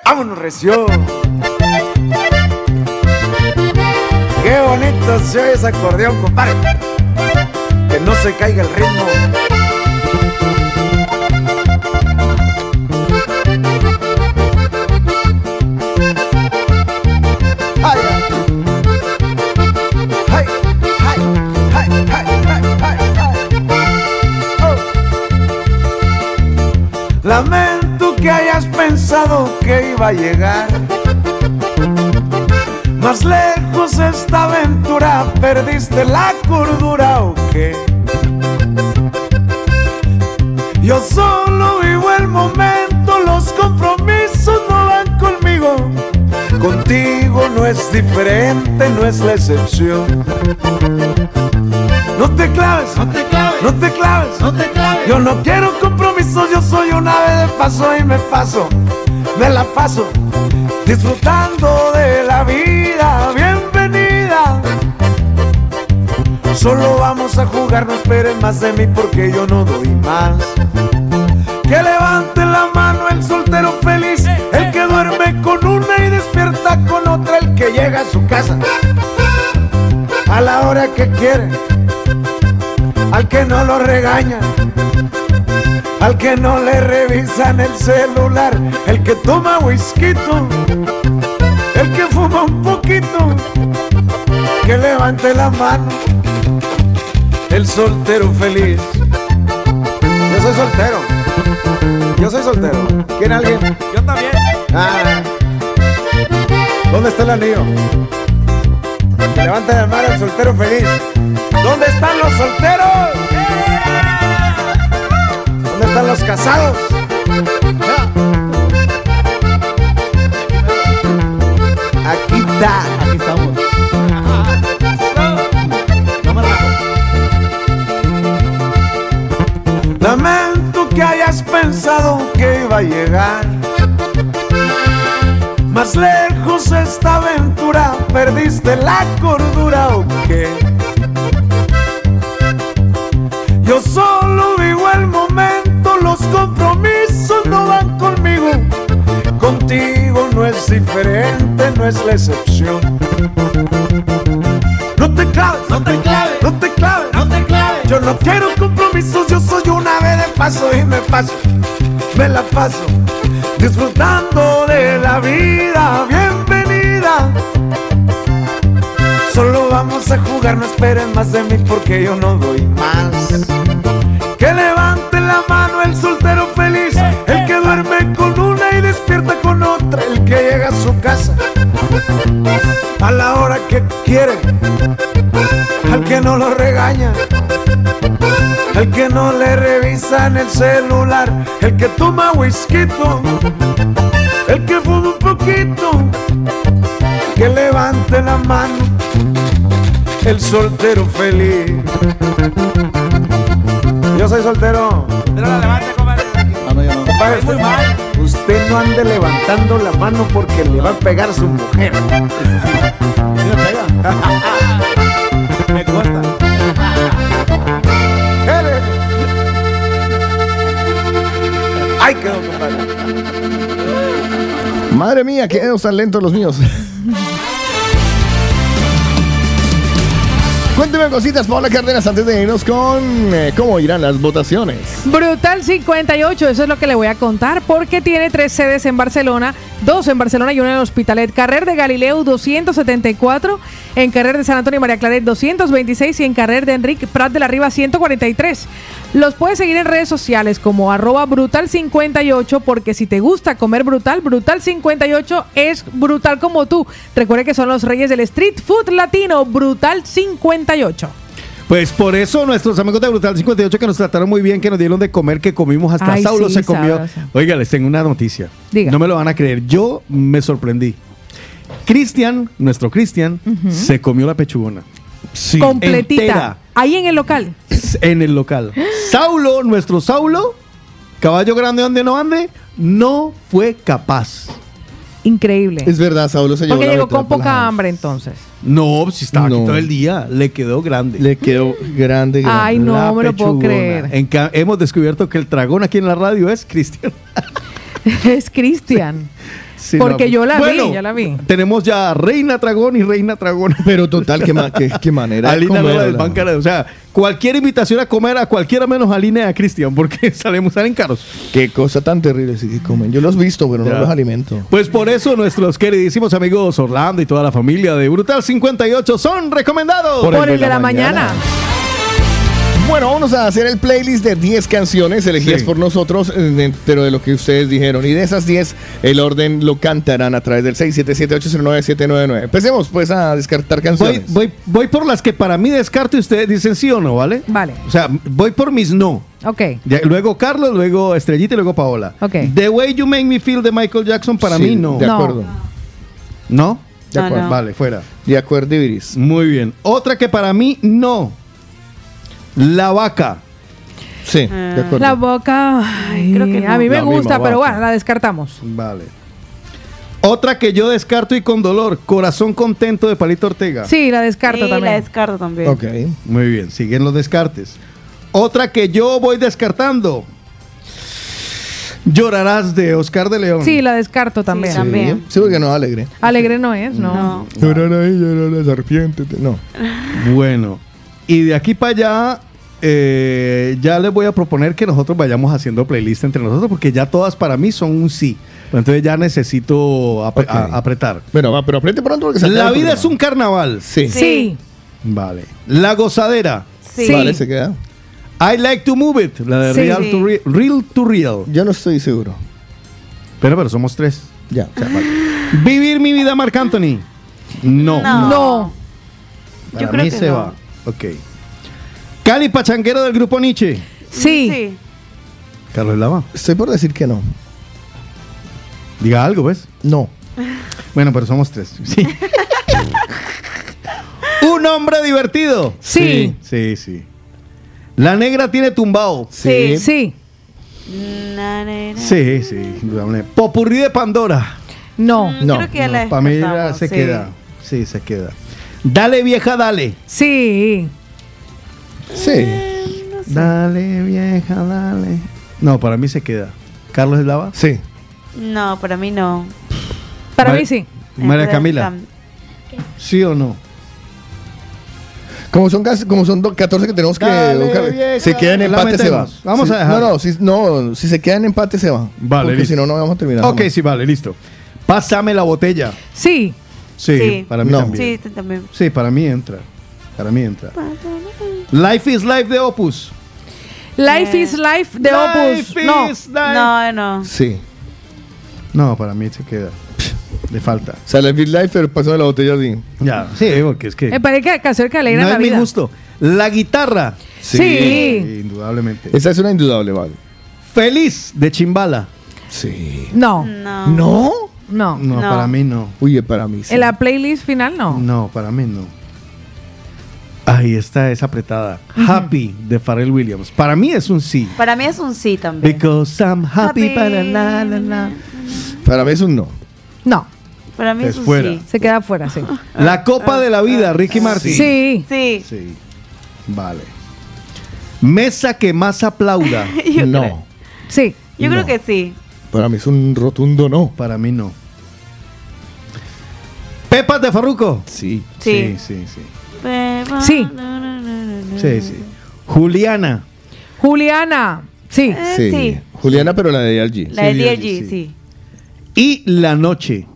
Vámonos, recio. Qué bonito se oye ese acordeón, compadre. Que no se caiga el ritmo. Lamento que hayas pensado que iba a llegar más lejos esta aventura. ¿Perdiste la cordura o qué? Yo solo vivo el momento, los compromisos no van conmigo. Contigo no es diferente, no es la excepción. No te claves, no te claves, no te claves, no te claves. Yo no quiero compromisos, yo soy un ave de paso y me paso, me la paso disfrutando de la vida. Bienvenida. Solo vamos a jugar, no esperen más de mí porque yo no doy más. Que levante la mano el soltero feliz, el que duerme con una y despierta con otra, el que llega a su casa a la hora que quiere, al que no lo regaña, al que no le revisan el celular, el que toma whisky, el que fuma un poquito, que levante la mano, el soltero feliz. Yo soy soltero. Yo soy soltero. ¿Quién alguien? Yo también. Ah. ¿Dónde está el anillo? Que levante la mano el soltero feliz. ¿Dónde están los solteros? ¿Dónde están los casados? Aquí está. Aquí estamos. Lamento que hayas pensado que iba a llegar más lejos esta aventura. ¿Perdiste la cordura o qué? Yo solo vivo el momento, los compromisos no van conmigo. Contigo no es diferente, no es la excepción. No te claves, no te claves, no te claves, no te claves. Yo no quiero compromisos, yo soy una vez de paso y me paso, me la paso disfrutando de la vida. Bienvenida. Vamos a jugar, no esperen más de mí porque yo no doy más. Que levante la mano el soltero feliz, el que duerme con una y despierta con otra, el que llega a su casa a la hora que quiere, al que no lo regaña, el que no le revisa en el celular, el que toma whisky, el que fuma un poquito, que levante la mano, el soltero feliz. Yo soy soltero. Compadre, usted- Usted no ande levantando la mano porque le va a pegar su mujer. Me consta. Ay, quedó, compadre. Madre mía, qué tan lentos los míos. Cuénteme cositas, Paola Cárdenas, antes de irnos con eh, cómo irán las votaciones. Brutal 58, eso es lo que le voy a contar, porque tiene tres sedes en Barcelona, dos en Barcelona y una en Hospitalet. Carrer de Galileu 274, en Carrer de San Antonio y María Claret 226 y en Carrer de Enrique Prat de la Riva 143. Los puedes seguir en redes sociales como arroba brutal 58 porque si te gusta comer brutal, brutal 58 es brutal como tú. Recuerde que son los reyes del street food latino, brutal 58. Pues por eso nuestros amigos de Brutal 58 que nos trataron muy bien, que nos dieron de comer, que comimos hasta Ay, Saulo sí, se comió. sabroso. Oiga, les tengo una noticia. Diga. No me lo van a creer. Yo me sorprendí. Cristian, nuestro Cristian, se comió la pechugona. Sí. Completita. entera, Ahí en el local. en el local. Saulo, nuestro Saulo, caballo grande donde no ande, no fue capaz. Increíble. Es verdad, Saulo se llevó Porque la llegó con poca hambre entonces. No, si estaba No. aquí todo el día, le quedó grande. Le quedó grande, grande. Ay, no La me lo puedo pechugona. creer. En ca- hemos descubierto que el dragón aquí en la radio es Cristian. es Cristian. Sí, Porque no. yo la Bueno, vi, yo la vi. Tenemos ya Reina Dragón y Reina Dragón. Pero total, qué, ma- qué- qué manera Alina Lola comerla. del Bancara. O sea, cualquier invitación a comer a cualquiera menos a Lina y a Cristian, porque salimos, salen caros. Qué cosa tan terrible sí que comen. Yo los he visto, pero Ya. no los alimento. Pues por eso nuestros queridísimos amigos Orlando y toda la familia de Brutal 58 son recomendados. Por, el de la, mañana. Bueno, vamos a hacer el playlist de 10 canciones elegidas Sí. por nosotros eh, dentro de lo que ustedes dijeron. Y de esas 10, el orden lo cantarán a través del 677-809-799. Empecemos pues a descartar canciones. voy, voy por las que para mí descarto y ustedes dicen sí o no, ¿vale? Vale. O sea, voy por mis no. Ok. Ya, luego Carlos, luego Estrellita y luego Paola. Ok. The Way You Make Me Feel de Michael Jackson para Sí, mí no. De acuerdo. ¿No? De No, acuerdo. no. Vale, fuera. De acuerdo, Iris. Muy bien. Otra que para mí no. La vaca. Sí, de acuerdo. La boca. ay, creo que no. A mí me La misma gusta, pero vaca. bueno, la descartamos. Vale. Otra que yo descarto y con dolor. Corazón contento de Palito Ortega. Sí, la descarto Sí, también. la descarto también. Ok. Muy bien, siguen los descartes. Otra que yo voy descartando. Llorarás de Oscar de León. Sí, la descarto también. Sí, también. Sí, porque no es alegre. Alegre no es, ¿no? No. Llorar ahí, llorar la serpiente. No. Bueno, y de aquí para allá, eh, ya les voy a proponer que nosotros vayamos haciendo playlist entre nosotros, porque ya todas para mí son un sí. Pero Entonces ya necesito ap- apretar. Bueno, va, pero apriete pronto porque se La vida es un carnaval. Sí. Sí. Vale. La gozadera. Sí. Vale, se queda. I like to move it. La de Sí. real, Sí. to real, real to real. Yo no estoy seguro. Pero, pero somos tres. Ya. O sea, vale. Vivir mi vida, Marc Anthony. No. No. No. Para Yo creo mí que se no. va. Ok. Cali Pachanguero del grupo Nietzsche. Sí. Sí. Carlos Lava. Estoy por decir que no. Diga algo, ¿ves? No. Bueno, pero somos tres. Sí. Un hombre divertido. Sí. Sí, sí. La negra tiene tumbao. Sí. Sí. Sí, sí. indudable. Popurrí de Pandora. No. Mm, No, creo que ya la Para mí se sí. queda. Sí, se queda. Dale, vieja, dale. Sí. Sí. Dale, vieja, dale. No, para mí se queda. ¿Carlos Eslava? Sí. No, para mí no. Para mí sí. María Camila. cam- ¿Sí o no? Como son, casi, como son do- 14 que tenemos que Dale, buscar, vieja. se queda en empate, se va. Vamos Si- a dejar. No, no, si, no, si se queda en empate, se va. Vale, Porque si no, no vamos a terminar. Ok, jamás. sí, vale, listo. Pásame la botella. Sí. Sí, Sí. para mí No. también. Sí, este también. Sí, para mí entra. Para mí entra. Life is Life de Opus. Life Eh. is Life de Life Opus. No. is life. No, no. Sí. No, para mí se queda. Le falta. O sea, la Big Life, pero pasó de la botella así. Ya, sí, porque es que. Me parece que canción que alegra no la es mi gusto. La guitarra. Sí. Indudablemente. Esa es una indudable, vale. Feliz de Chimbala. Sí. No. No. ¿No? No. No, para mí no. Uy, para mí sí. En la playlist final no. No, para mí no. Ahí está, es apretada. Happy de Pharrell Williams. Para mí es un sí. Para mí es un sí también. Because I'm happy, Happy. para la, la, la. Para mí es un no. No. Para mí Es es un fuera. sí. Se queda fuera, sí. La Copa de la Vida, Ricky Martin. Sí. Sí. Sí. Vale. Mesa que más aplauda. No. creo. Sí. Yo creo que sí. Para mí es un rotundo no. Para mí no. Pepas de Farruco. Sí. Sí. Sí, sí, sí. Sí. Sí, sí. Juliana. Juliana. Sí. Eh, Sí. sí. Juliana, pero la de DLG. La de Sí, DLG, sí. sí. Y La Noche.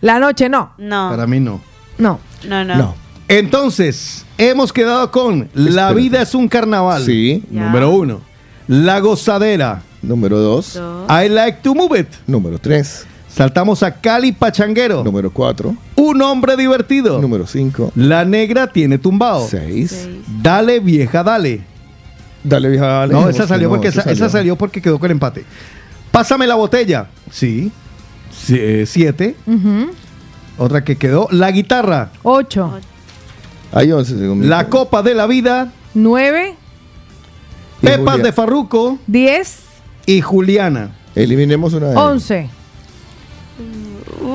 La noche no. No. Para mí no. No. No, no. No. Entonces, hemos quedado con La Espérate. vida es un carnaval. Sí. Ya. Número uno. La gozadera. Número dos. Dos. I like to move it. Número tres. Saltamos a Cali Pachanguero. Número 4. Un hombre divertido. Número 5. La negra tiene tumbado. 6. Dale vieja, dale. Dale vieja, dale. No, esa salió, no, porque, esa, salió. esa salió porque quedó con el empate. Pásame la botella. Sí. 7. Uh -huh. Otra que quedó. La guitarra. 8. Hay 11 segundos. La copa de la vida. 9. Pepas de Farruco. 10. Y Juliana. Eliminemos una de 11.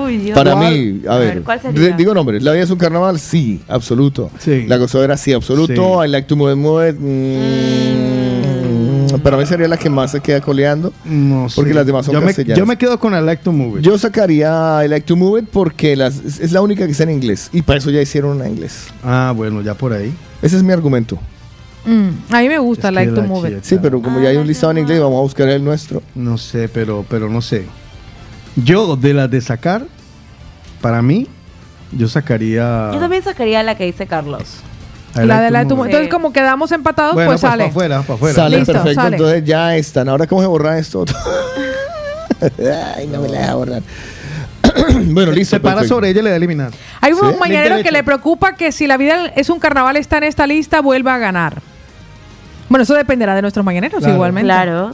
Uy, Dios. Para ¿Cuál? mí, a A ver, ver, ¿cuál sería? de- digo nombres. La vida es un carnaval, sí, absoluto. Sí. La gozadera, sí, absoluto. I like to move it, move it, mm, Para mí sería la que más se queda coleando. No Porque las demás son yo me, castellanas. yo me quedo con I like to move it. Yo sacaría I like to move it porque las, es la única que está en inglés. Y para eso ya hicieron una en inglés. Ah, bueno, ya por ahí. Ese es mi argumento. Mm, A mí me gusta Es Like to Move It. Sí, pero como ya hay un listado en inglés, vamos a buscar el nuestro. No sé, pero, pero no sé. Yo, de las de sacar, para mí, yo sacaría. Yo también sacaría la que dice Carlos. La de la de tu- it. Entonces, como quedamos empatados, Bueno, pues pues sale. para afuera, para afuera. Sale Listo, perfecto, sale. entonces ya están. Ahora, ¿cómo se borra esto? Ay, no me la deja borrar. bueno, listo. Se para sobre ella y le da eliminar. Hay un Sí. mañanero que le preocupa que si la vida es un carnaval está en esta lista, vuelva a ganar. Bueno, eso dependerá de nuestros mañaneros Claro. igualmente. Claro.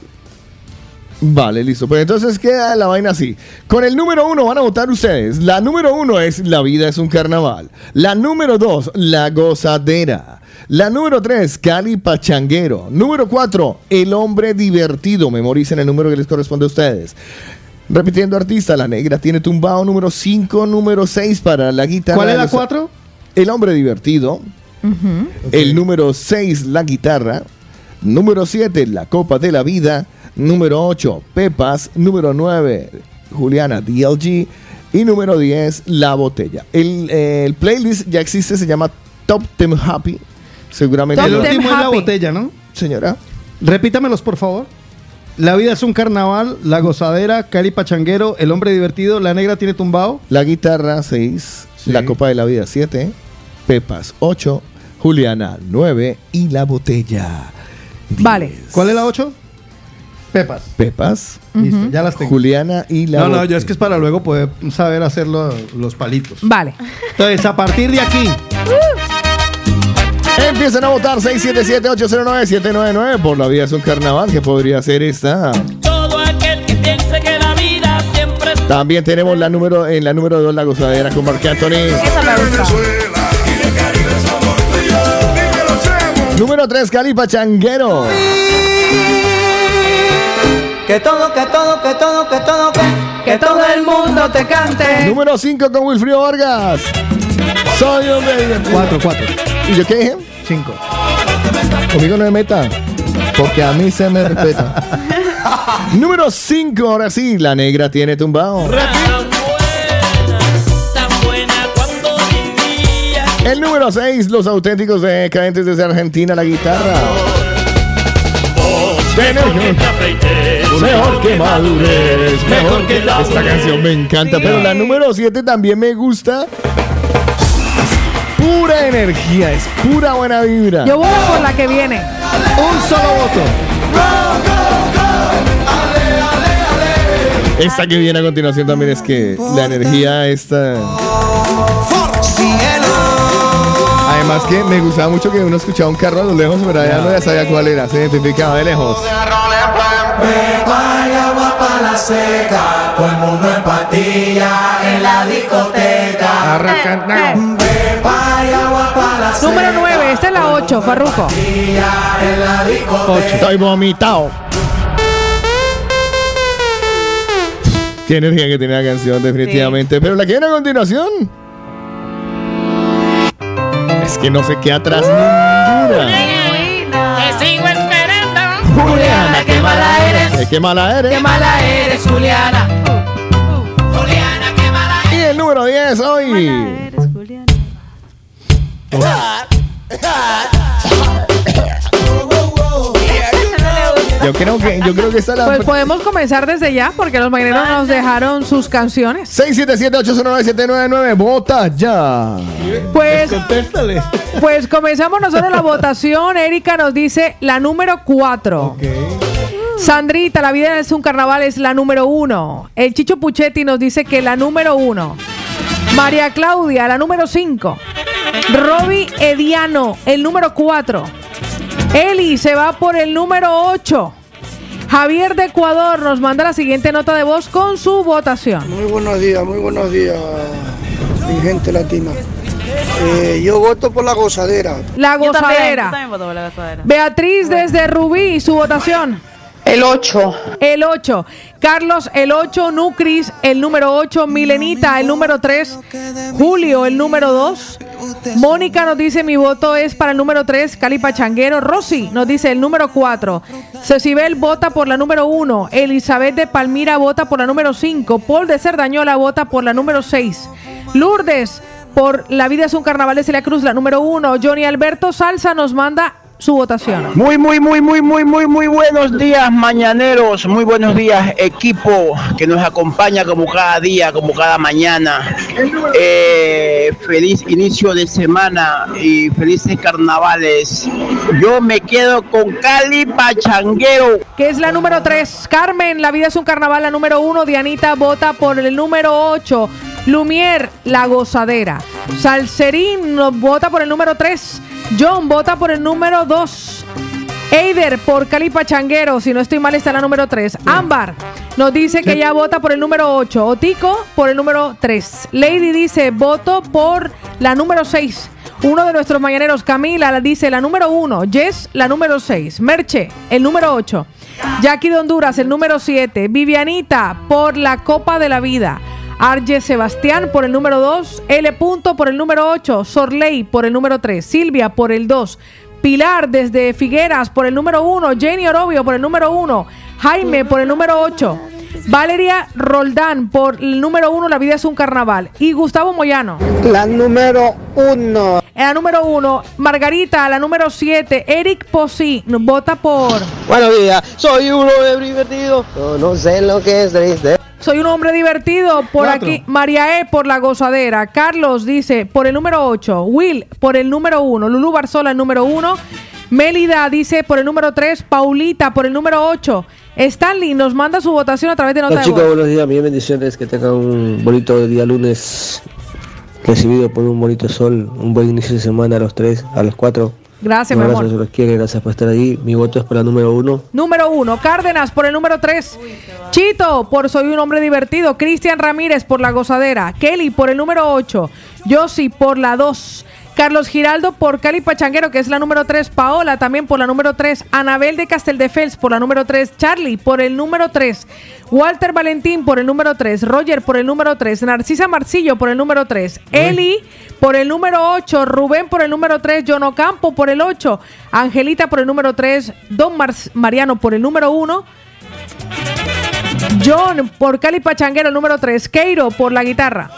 Vale, listo. Pues entonces queda la vaina así. Con el número uno van a votar ustedes. La número uno es La vida es un carnaval. La número dos, La gozadera. La número tres, Cali Pachanguero. Número cuatro, El hombre divertido. Memoricen el número que les corresponde a ustedes. Repitiendo artista, La negra tiene tumbado. Número cinco, número seis para la guitarra. ¿Cuál es la cuatro? El hombre divertido. El número 6, la guitarra. Número 7, la copa de la vida. Número 8, Pepas. Número 9, Juliana DLG. Y número 10, la botella. El, eh, el playlist ya existe, se llama Top Them Happy. Seguramente. el último es la botella, ¿no? Señora. Repítamelos, por favor. La vida es un carnaval, la gozadera, Cali Pachanguero, el hombre divertido, la negra tiene tumbado. La guitarra 6, Sí. la copa de la vida 7, Pepas 8, Juliana 9 y la botella. Vale. ¿Cuál es la ocho? Pepas. Pepas, Listo, ya las tengo. Juliana y la no, no, yo es que es para luego poder saber hacer lo- los palitos. Vale. Entonces, a partir de aquí, Empiezan a votar 677-809-799 por la vida es un carnaval que podría ser esta. Todo aquel que piense que la vida siempre es También tenemos la número en la número 2 la gozadera con Marc Anthony. Esa me gusta. Número 3 Cali Pachanguero. Que todo, que todo, que todo, que todo, que Que todo el mundo te cante. Número 5 con Wilfrido Vargas. Soy un baby. cuatro, cuatro, ¿Y yo qué dije? cinco. Conmigo no me meta. Porque a mí se me respeta. Número 5, ahora sí, la negra tiene tumbado. tan buena, tan buena cuando vivía. El número 6, los auténticos decadentes desde Argentina, la guitarra. Mejor que te afeites, Mejor que madures, mejor que la Esta canción me encanta, pero la número 7 también me gusta. Es pura energía, es pura buena vibra. Yo voy por la que viene. Un solo voto. Esta que viene a continuación también es que la energía esta. Además que me gustaba mucho que uno escuchaba un carro a lo lejos, pero ya no ya sabía cuál era, se identificaba de lejos. Vaya agua para la seca, todo el mundo en patilla en la discoteca. Vaya agua para la seca. Número 9, esta es la 8, Farruco. en la discoteca. Estoy vomitado. Qué energía que tiene la canción, definitivamente. Pero la que viene a continuación. Es que no se queda atrás ninguna. Te sigo esperando. Juliana, qué mala eres. Eh, Qué mala eres. Qué mala eres, Juliana. Y el número 10 hoy. Yo creo que, yo creo que la. Pues podemos comenzar desde ya porque los mañaneros nos dejaron sus canciones. 677-809-799. Vota ya. Pues, pues comenzamos nosotros la votación. Erika nos dice la número 4. Sandrita, la vida es un carnaval, es la número 1. El Chicho Puchetti nos dice que la número 1. María Claudia, la número 5. Roby Ediano, el número 4. Eli se va por el número 8. Javier de Ecuador nos manda la siguiente nota de voz con su votación. Muy buenos días, muy buenos días, mi gente latina. Eh, yo voto por la gozadera. La Yo también, gozadera. yo también voto por la gozadera. Beatriz desde Rubí, su votación. El 8. El 8. Carlos, el 8. Nucris, el número 8. Milenita, el número 3. Julio, el número 2. Mónica nos dice mi voto es para el número 3. Cali Pachanguero. Rosy nos dice el número 4. Cecibel vota por la número 1. Elizabeth de Palmira vota por la número 5. Paul de Cerdañola vota por la número 6. Lourdes por La vida es un carnaval de Celia Cruz, la número 1. Johnny Alberto Salsa nos manda su votación. Muy, muy, muy, muy, muy, muy, muy buenos días, mañaneros. Muy buenos días, equipo que nos acompaña como cada día, como cada mañana. Eh, feliz inicio de semana y felices carnavales. Yo me quedo con Cali Pachanguero. que es la número 3. Carmen, La vida es un carnaval, la número 1. Dianita vota por el número 8. Lumier, La gozadera. Salserín nos vota por el número 3. John vota por el número 2. Eider por Cali Pachanguero, si no estoy mal está la número 3. Ámbar nos dice que ya vota por el número 8. Otico por el número 3. Lady dice voto por la número 6. Uno de nuestros mañaneros, Camila, la dice la número 1. Jess, la número 6. Merche, el número 8. Jackie de Honduras, el número 7. Vivianita por la Copa de la Vida. Arge Sebastián por el número 2. L. Punto por el número 8. Sorley por el número 3. Silvia por el 2. Pilar desde Figueras por el número 1. Jenny Orobio por el número 1. Jaime por el número 8. Valeria Roldán por el número 1. La vida es un carnaval. Y Gustavo Moyano. La número uno. En la número 1. Margarita, la número 7. Eric Posí vota por. Buenos días, soy uno de divertido. No, no sé lo que es triste. Soy un hombre divertido. Por Cuatro. aquí, María E. por la gozadera. Carlos dice por el número 8. Will por el número 1. Lulu Barzola el número 1. Mélida dice por el número 3. Paulita por el número 8. Stanley nos manda su votación a través de nota Hola de chicos, buenos días, mis bendiciones, que tengan un bonito día lunes, recibido por un bonito sol, un buen inicio de semana a los tres, a los cuatro. Gracias, un mi amor. se los quiere, gracias por estar ahí. Mi voto es para la número uno. Número 1. Cárdenas por el número 3. Chito por Soy un hombre divertido. Cristian Ramírez por la gozadera. Kelly por el número 8. Yossi por la 2. Carlos Giraldo por Cali Pachanguero, que es la número 3. Paola también por la número 3. Anabel de Casteldefels por la número 3. Charlie por el número 3. Walter Valentín por el número 3. Roger por el número 3. Narcisa Marcillo por el número 3. Eli por el número 8. Rubén por el número 3. John Ocampo por el 8. Angelita por el número 3. Don Mar- Mariano por el número 1. John por Cali Pachanguero, número 3. Keiro por la guitarra.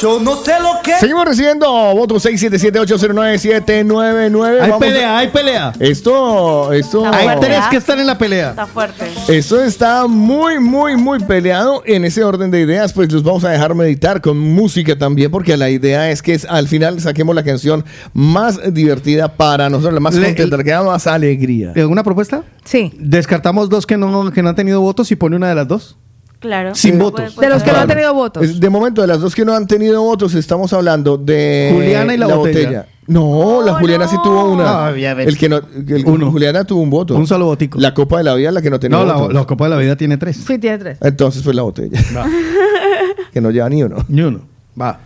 Yo no sé lo que. Seguimos recibiendo votos 677-809-799. Hay Vamos pelea, a- hay pelea. Esto, esto. Hay tres que están en la pelea. Está fuerte. Eso está muy, muy, muy peleado. En ese orden de ideas, pues los vamos a dejar meditar con música también, porque la idea es que es- al final saquemos la canción más divertida para nosotros, la más contenta, la que da más alegría. ¿Alguna propuesta? Sí. Descartamos dos que no, que no han tenido votos y pone una de las dos. Claro. Sin votos. De los que no han tenido votos. Es- De momento, de las dos que no han tenido votos, estamos hablando de Juliana y la botella. No, la Juliana sí tuvo una. Ya ves. el que no, el- Juliana tuvo un voto. Un solo votico. La Copa de la Vida, la que no tenía No, la, votos. la Copa de la Vida tiene tres. Sí, tiene tres. Entonces fue la botella. que no lleva ni uno. Ni uno. Va.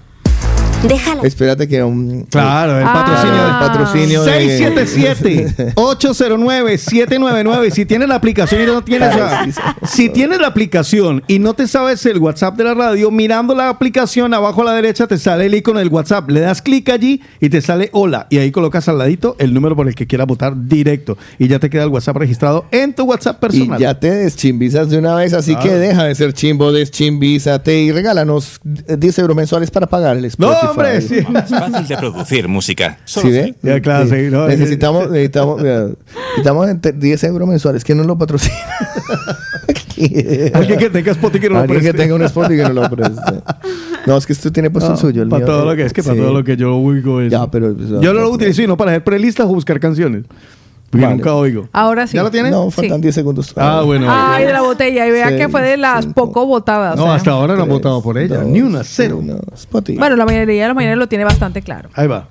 Déjala. Espérate que un. Claro, el Ah. patrocinio. El patrocinio de- 677-809-799. Si tienes la aplicación y no tienes la, si tienes la aplicación y no te sabes el WhatsApp de la radio, mirando la aplicación abajo a la derecha te sale el icono del WhatsApp. Le das clic allí y te sale hola. Y ahí colocas al ladito el número por el que quieras votar directo. Y ya te queda el WhatsApp registrado en tu WhatsApp personal. Y ya te deschimbizas de una vez, así Claro. que deja de ser chimbo, deschimvízate y regálanos 10 euros mensuales para pagar el Spotify. Hombre, sí. Fácil de producir música. ¿Sí ve? Ya, claro, sí, no, necesitamos, necesitamos, mira, necesitamos entre 10 euros mensuales. ¿Quién nos lo patrocina? Alguien que tenga Spotify que no lo Alguien que preste. tenga un Spotify que no lo preste. No, es que esto tiene puesto No, el suyo. el para mío, todo eh, lo que es que para todo lo que yo oigo es. Ya, pero. Yo no lo utilizo y no para hacer prelistas o buscar canciones. Porque Vale. nunca oigo. Ahora sí. ¿Ya lo tiene? No, faltan 10 segundos. Ah, bueno. Ay, de la botella. Y vea Sí, que fue de las poco votadas. No, ¿eh? hasta ahora no han votado por ella. Ni una, cero. Spotify. Bueno, la mayoría de los mañaneros lo tiene bastante claro. Ahí va.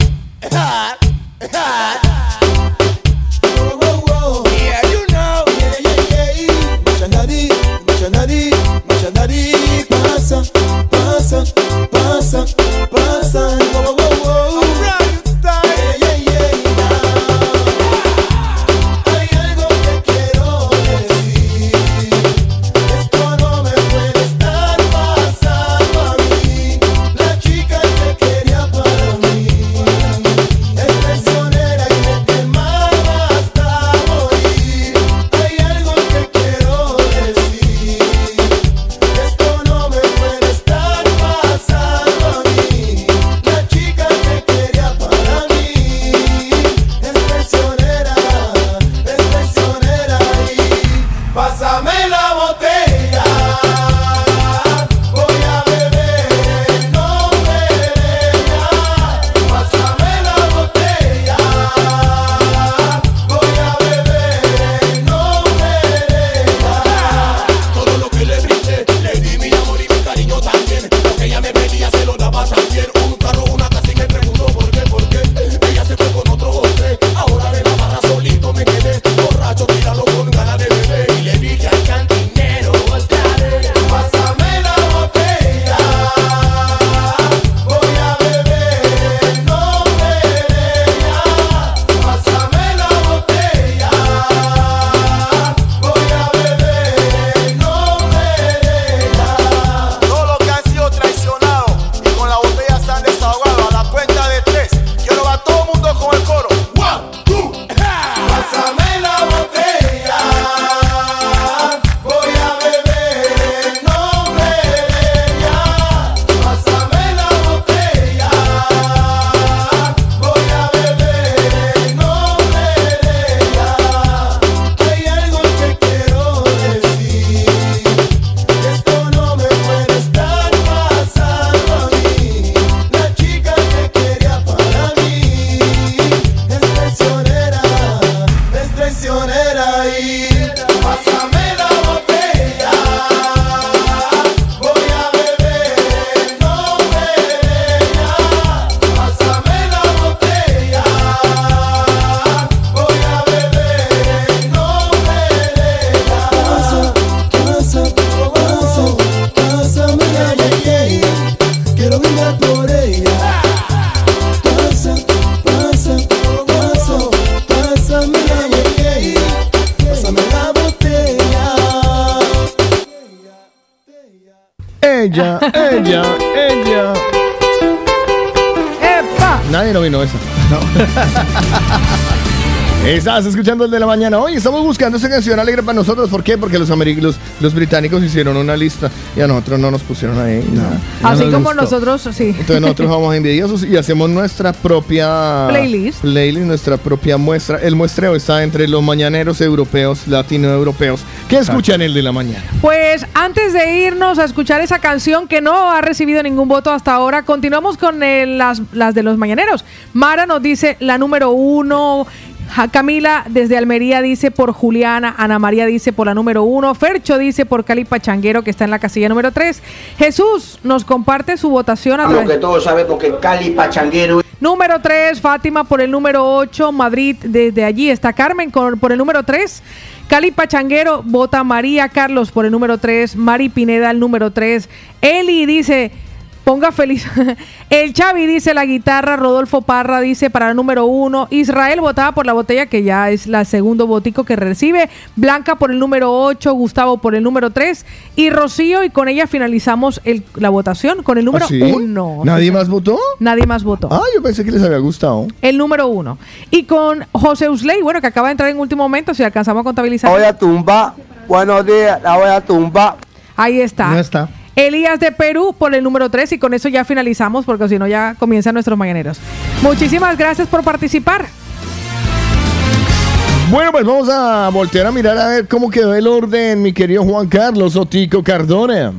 Escuchando el de la mañana. Hoy estamos buscando esa canción alegre para nosotros. ¿Por qué? Porque los, los, los británicos hicieron una lista y a nosotros no nos pusieron ahí. nada. No Así nos como gustó. nosotros, sí. Entonces nosotros vamos envidiosos y hacemos nuestra propia Playlist. playlist, nuestra propia muestra. El muestreo está entre los mañaneros europeos, latinoeuropeos, que escuchan el de la mañana. Pues antes de irnos a escuchar esa canción que no ha recibido ningún voto hasta ahora, continuamos con el- las, las de los mañaneros. Mara nos dice la número uno, Camila desde Almería dice por Juliana, Ana María dice por la número uno, Fercho dice por Cali Pachanguero que está en la casilla número tres. Jesús nos comparte su votación a Lo través- que todos sabemos que Cali Pachanguero Número 3, Fátima por el número 8, Madrid desde allí está Carmen con- por el número 3, Cali Pachanguero vota María Carlos por el número 3, Mari Pineda el número 3, Eli dice, ponga feliz, el Chavi dice la guitarra, Rodolfo Parra dice para el número 1, Israel votaba por la botella que ya es la segundo botico que recibe, Blanca por el número 8, Gustavo por el número 3 y Rocío y con ella finalizamos el- la votación con el número ¿Ah, sí? 1. ¿Nadie más votó? Nadie más votó. Ah, yo pensé que les había gustado. El número uno. Y con José Usley, bueno, que acaba de entrar en último momento, si alcanzamos a contabilizar. Voy a tumba. Buenos días, la voy a tumba. Ahí está. No está. Elías de Perú por el número 3 y con eso ya finalizamos porque si no ya comienzan nuestros mañaneros. Muchísimas gracias por participar. Bueno, pues vamos a voltear a mirar a ver cómo quedó el orden, mi querido Juan Carlos Otico Cardona.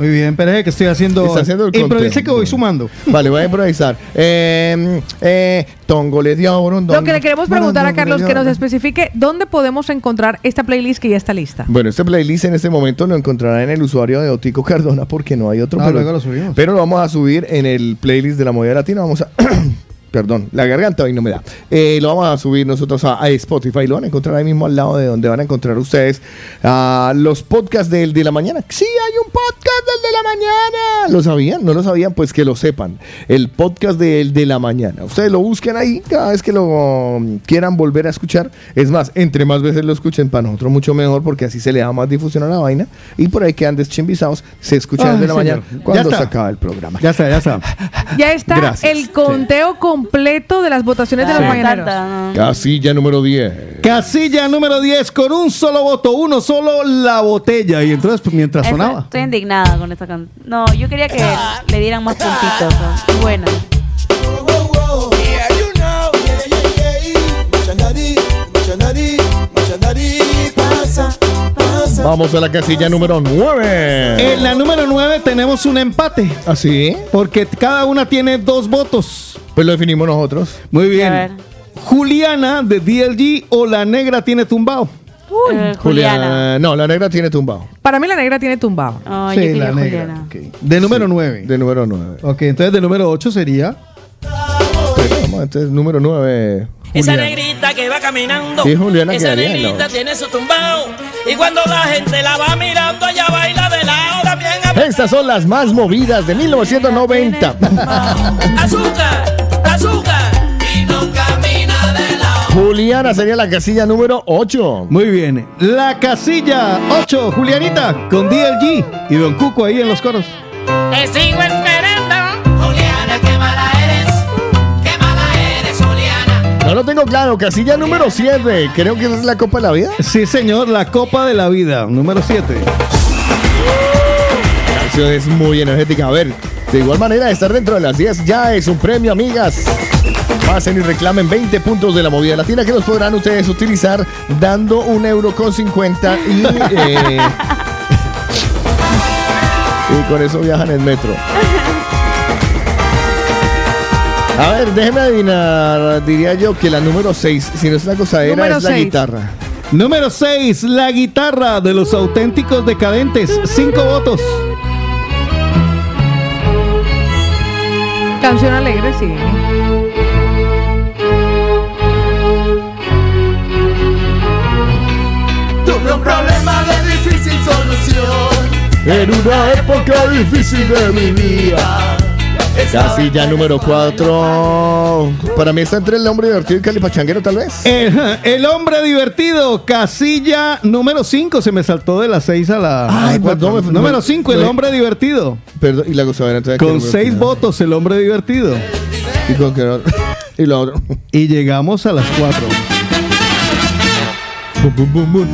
Muy bien, pero que estoy haciendo. Está haciendo el Improvise conteo. que voy sumando. Vale, voy a improvisar. Eh, eh, tongo le dio oro, Lo que le queremos preguntar a Carlos que nos especifique dónde podemos encontrar esta playlist que ya está lista. Bueno, este playlist en este momento lo encontrará en el usuario de Otico Cardona porque no hay otro. Ah, pero, luego lo subimos. pero lo vamos a subir en el playlist de la movida latina. Vamos a. Perdón, la garganta hoy no me da. Eh, lo vamos a subir nosotros a, a Spotify. Lo van a encontrar ahí mismo al lado de donde van a encontrar ustedes ah, los podcasts del de la mañana. Sí, hay un podcast del de la mañana. ¿Lo sabían? ¿No lo sabían? Pues que lo sepan. El podcast del de la mañana. Ustedes lo busquen ahí cada vez que lo um, quieran volver a escuchar. Es más, entre más veces lo escuchen, para nosotros mucho mejor porque así se le da más difusión a la vaina. Y por ahí quedan deschimbizados. Se escuchan de la señor. mañana cuando se acaba el programa. Ya está, ya está. Ya está Gracias. el conteo completo de las votaciones de los Sí. mañaneros. Casilla número 10. Casilla número 10 con un solo voto, uno solo la botella. Y entonces, pues, mientras Esa- sonaba. Estoy indignada con esta canción. No, yo quería que le dieran más puntitos. ¿no? Bueno. Vamos a la casilla número 9. En la número 9 tenemos un empate. ¿Así? Porque cada una tiene dos votos. Pues lo definimos nosotros. Muy A bien. ver. Juliana de DLG o la negra tiene tumbado. Eh, Juliana. No, la negra tiene tumbado. Para mí la negra tiene tumbado. Oh, Sí, la negra. Juliana. De número 9. De número 9. Ok, entonces de número 8 sería. Vamos, entonces número 9. Esa negrita que va caminando. Sí, Juliana Esa negrita tiene su tumbao. Y cuando la gente la va mirando, ella baila de lado también. Estas son las más movidas de 1990. Azúcar, azúcar. Y no camina de lado. Juliana sería la casilla número 8. Muy bien. La casilla 8, Julianita, con DLG y Don Cuco ahí en los coros. Te sigo esperando. No lo tengo claro. Casilla número 7. Creo que es la Copa de la Vida. Sí, señor, la Copa de la Vida, número 7. La canción es muy energética. A ver, de igual manera, estar dentro de las 10 ya es un premio, amigas. Pasen y reclamen 20 puntos de la movida latina que los podrán ustedes utilizar dando un euro con 50 y, eh, y con eso viajan en metro. A ver, déjeme adivinar, diría yo que la número 6, si no es la cosadera, Número es la seis. guitarra. Número 6, la guitarra de los auténticos decadentes, 5 votos. Canción alegre, sí. Tuve un problema de difícil solución. En una época difícil de mi vida. Casilla número 4. Para mí está entre el hombre divertido y Calipachanguero, tal vez. El, el hombre divertido, casilla número 5, se me saltó de la 6 a la Ay, a la cuatro. perdón, me- Número 5, el hombre divertido. Perdón, y la gozadera entonces. Con ¿qué? 6 votos, el hombre divertido. ¿Y con qué otro? Y lo otro. Y llegamos a las 4. Bum, bum, bum, bum.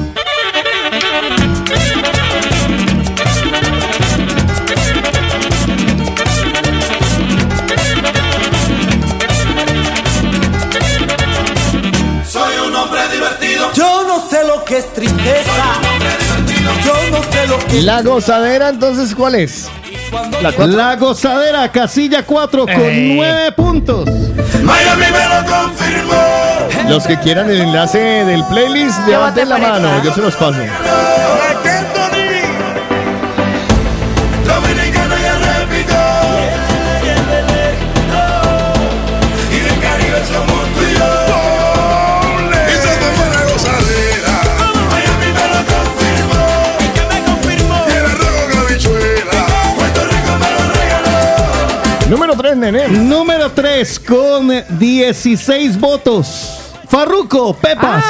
La gozadera, entonces, ¿cuál es? La gozadera, casilla 4 con Ey. 9 puntos. Miami me lo confirmó. Los que quieran el enlace del playlist, levanten la mano, yo se los paso. Número 3, nene. Número 3 con 16 votos. Farruco, Pepas.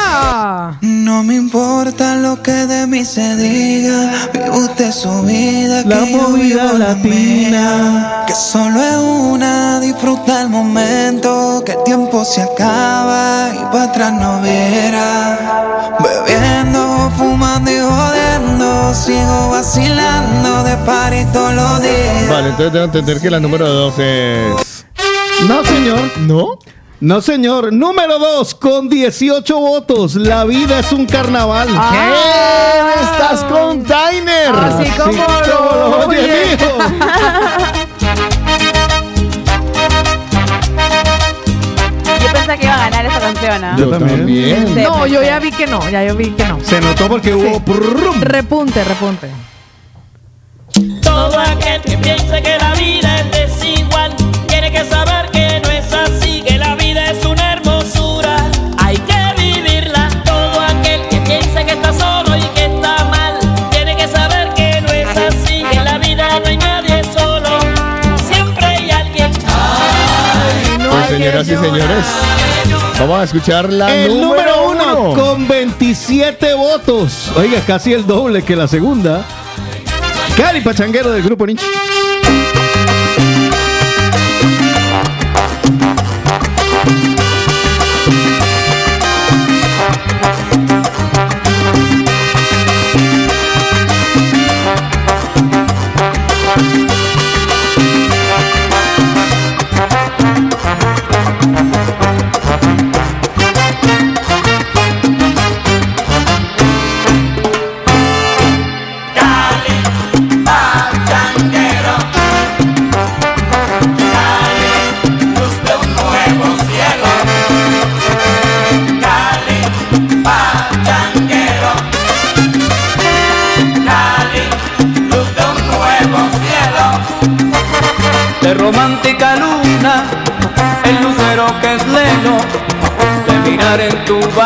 No me importa lo que de mí se diga, vive usted su vida, que La yo movida vivo la latina. mía. Que solo es una, disfruta el momento, que el tiempo se acaba y para atrás no verá. Bebiendo, fumando y jodiendo, sigo vacilando de party todos los días. Vale, entonces debo entender que la número 2 es. No, señor. ¿No? No, señor. Número 2 con 18 votos. La vida es un carnaval. ¿Qué? Estás con Tyner. Así como lo oye, oye. mijo. Yo pensé que iba a ganar esa canción, ¿ah? Yo también. No, yo ya vi que no, ya yo vi que no. Se notó porque hubo. prrrum. Repunte, repunte. Todo aquel que piense que la vida señoras y señores, vamos a escuchar la El número uno uno. con 27 votos. Oiga, casi el doble que la segunda. Cali Pachanguero del grupo Nietzsche. De mirar en tu valle,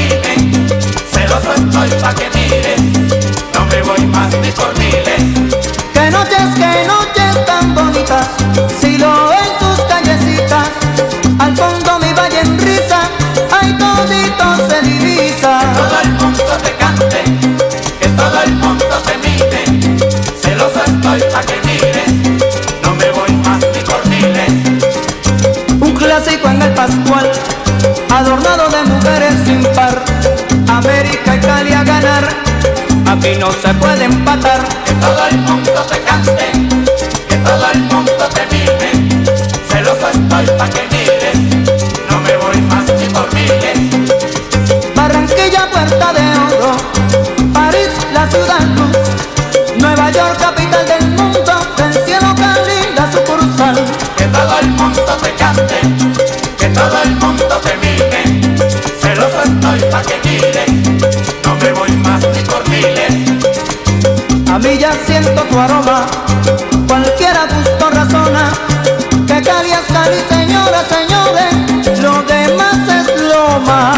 Estoy pa' que y no se puede empatar. Que todo el mundo te cante, que todo el mundo te mire. Celoso estoy pa' que mires, no me voy más ni por miles. Barranquilla, puerta de oro, París, la ciudad Nueva York, capital del mundo, del cielo Cali, la sucursal. Que todo el mundo te cante, que todo el mundo te mire. Celoso estoy pa' que mires. Mí ya siento tu aroma, cualquiera gusto razona. Que Cali es Cali, señoras, señores, lo demás es loma.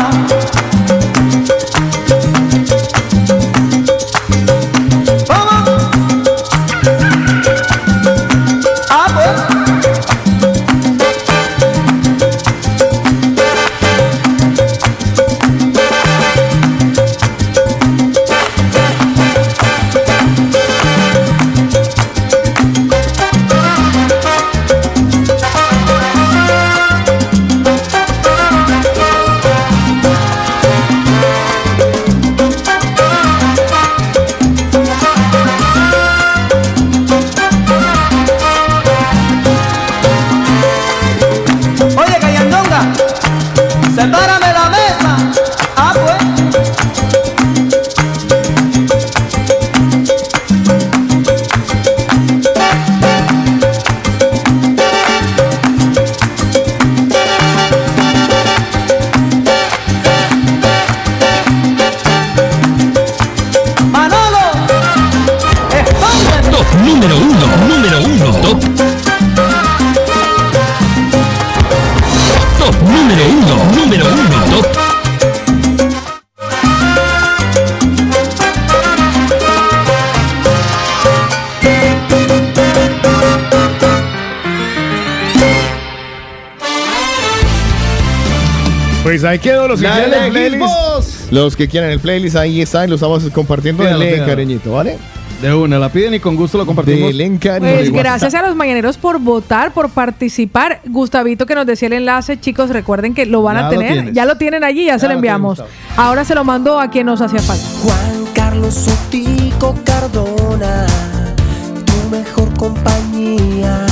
Pues ahí quedó los que La quieran el elegimos. playlist. Los que quieran el playlist, ahí están, lo estamos compartiendo. Pídalo, cariñito, ¿vale? De una, la piden y con gusto lo compartimos. Denle cariño. Pues gracias a los mañaneros por votar, por participar. Gustavito que nos decía el enlace, chicos, recuerden que lo van Ya a lo tener. tienes. ya lo tienen allí, ya, se lo lo enviamos. tienes, Ahora se lo mando a quien nos hacía falta. Juan Carlos Sotico Cardona, tu mejor compañía.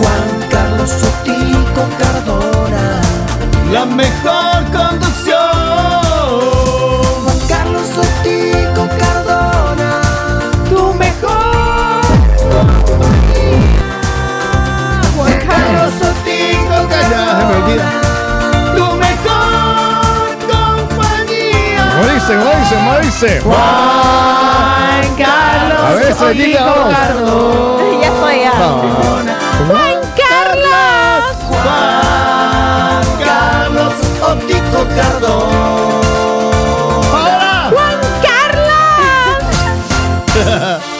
Juan Carlos Sotico Cardona, La mejor conducción. Juan Carlos Sotico Cardona, tu mejor Juan Carlos Sotico Cardona, tu mejor compañía. ¿Cómo dice? ¿Cómo dice? ¿Cómo dice? Juan Carlos A ver, vamos. Cardona. Ya estoy ya. Juan Cardona. Juan Carlos.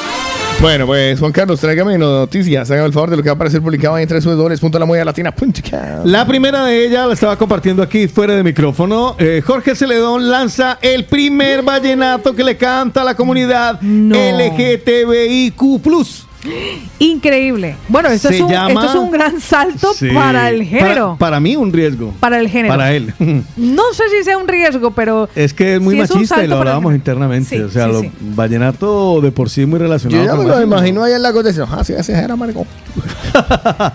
Bueno, pues Juan Carlos, tráigame noticias. Hágame el favor de lo que va a aparecer publicado en www.lamoyalatina.com. La primera de ellas la estaba compartiendo aquí fuera de micrófono. Eh, Jorge Celedón lanza el primer vallenato que le canta a la comunidad LGTBIQ. Increíble. Bueno, esto, es un, llama- esto es un gran salto Sí. para el género. Para, para mí, un riesgo. Para el género. Para él. No sé si sea un riesgo, pero. Es que es muy Sí, es un machista y lo hablábamos internamente. Sí, o sea, sí, lo sí. vallenato de por sí muy relacionado Yo ya con me lo imagino ahí en la contestación. Ah, sí, ese era maricón.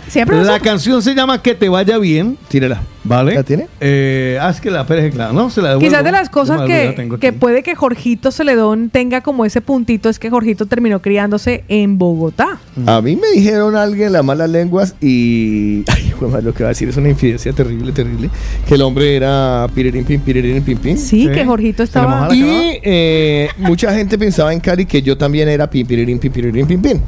Siempre La canción se llama Que te vaya bien. Tírala. ¿Vale? ¿La tiene? Eh, ah, es que la Pérez, claro. No, se la devuelvo. Quizás de las cosas que, que puede que Jorgito Celedón tenga como ese puntito es que Jorgito terminó criándose en Bogotá. A mí me dijeron alguien las malas lenguas y. Ay, lo que va a decir es una infidencia terrible, terrible. Que el hombre era pirirín, pin, pirirín, pin, pin. Sí, que Jorgito estaba. Y eh, mucha gente pensaba en Cali que yo también era pin, pirirín, pin, pin.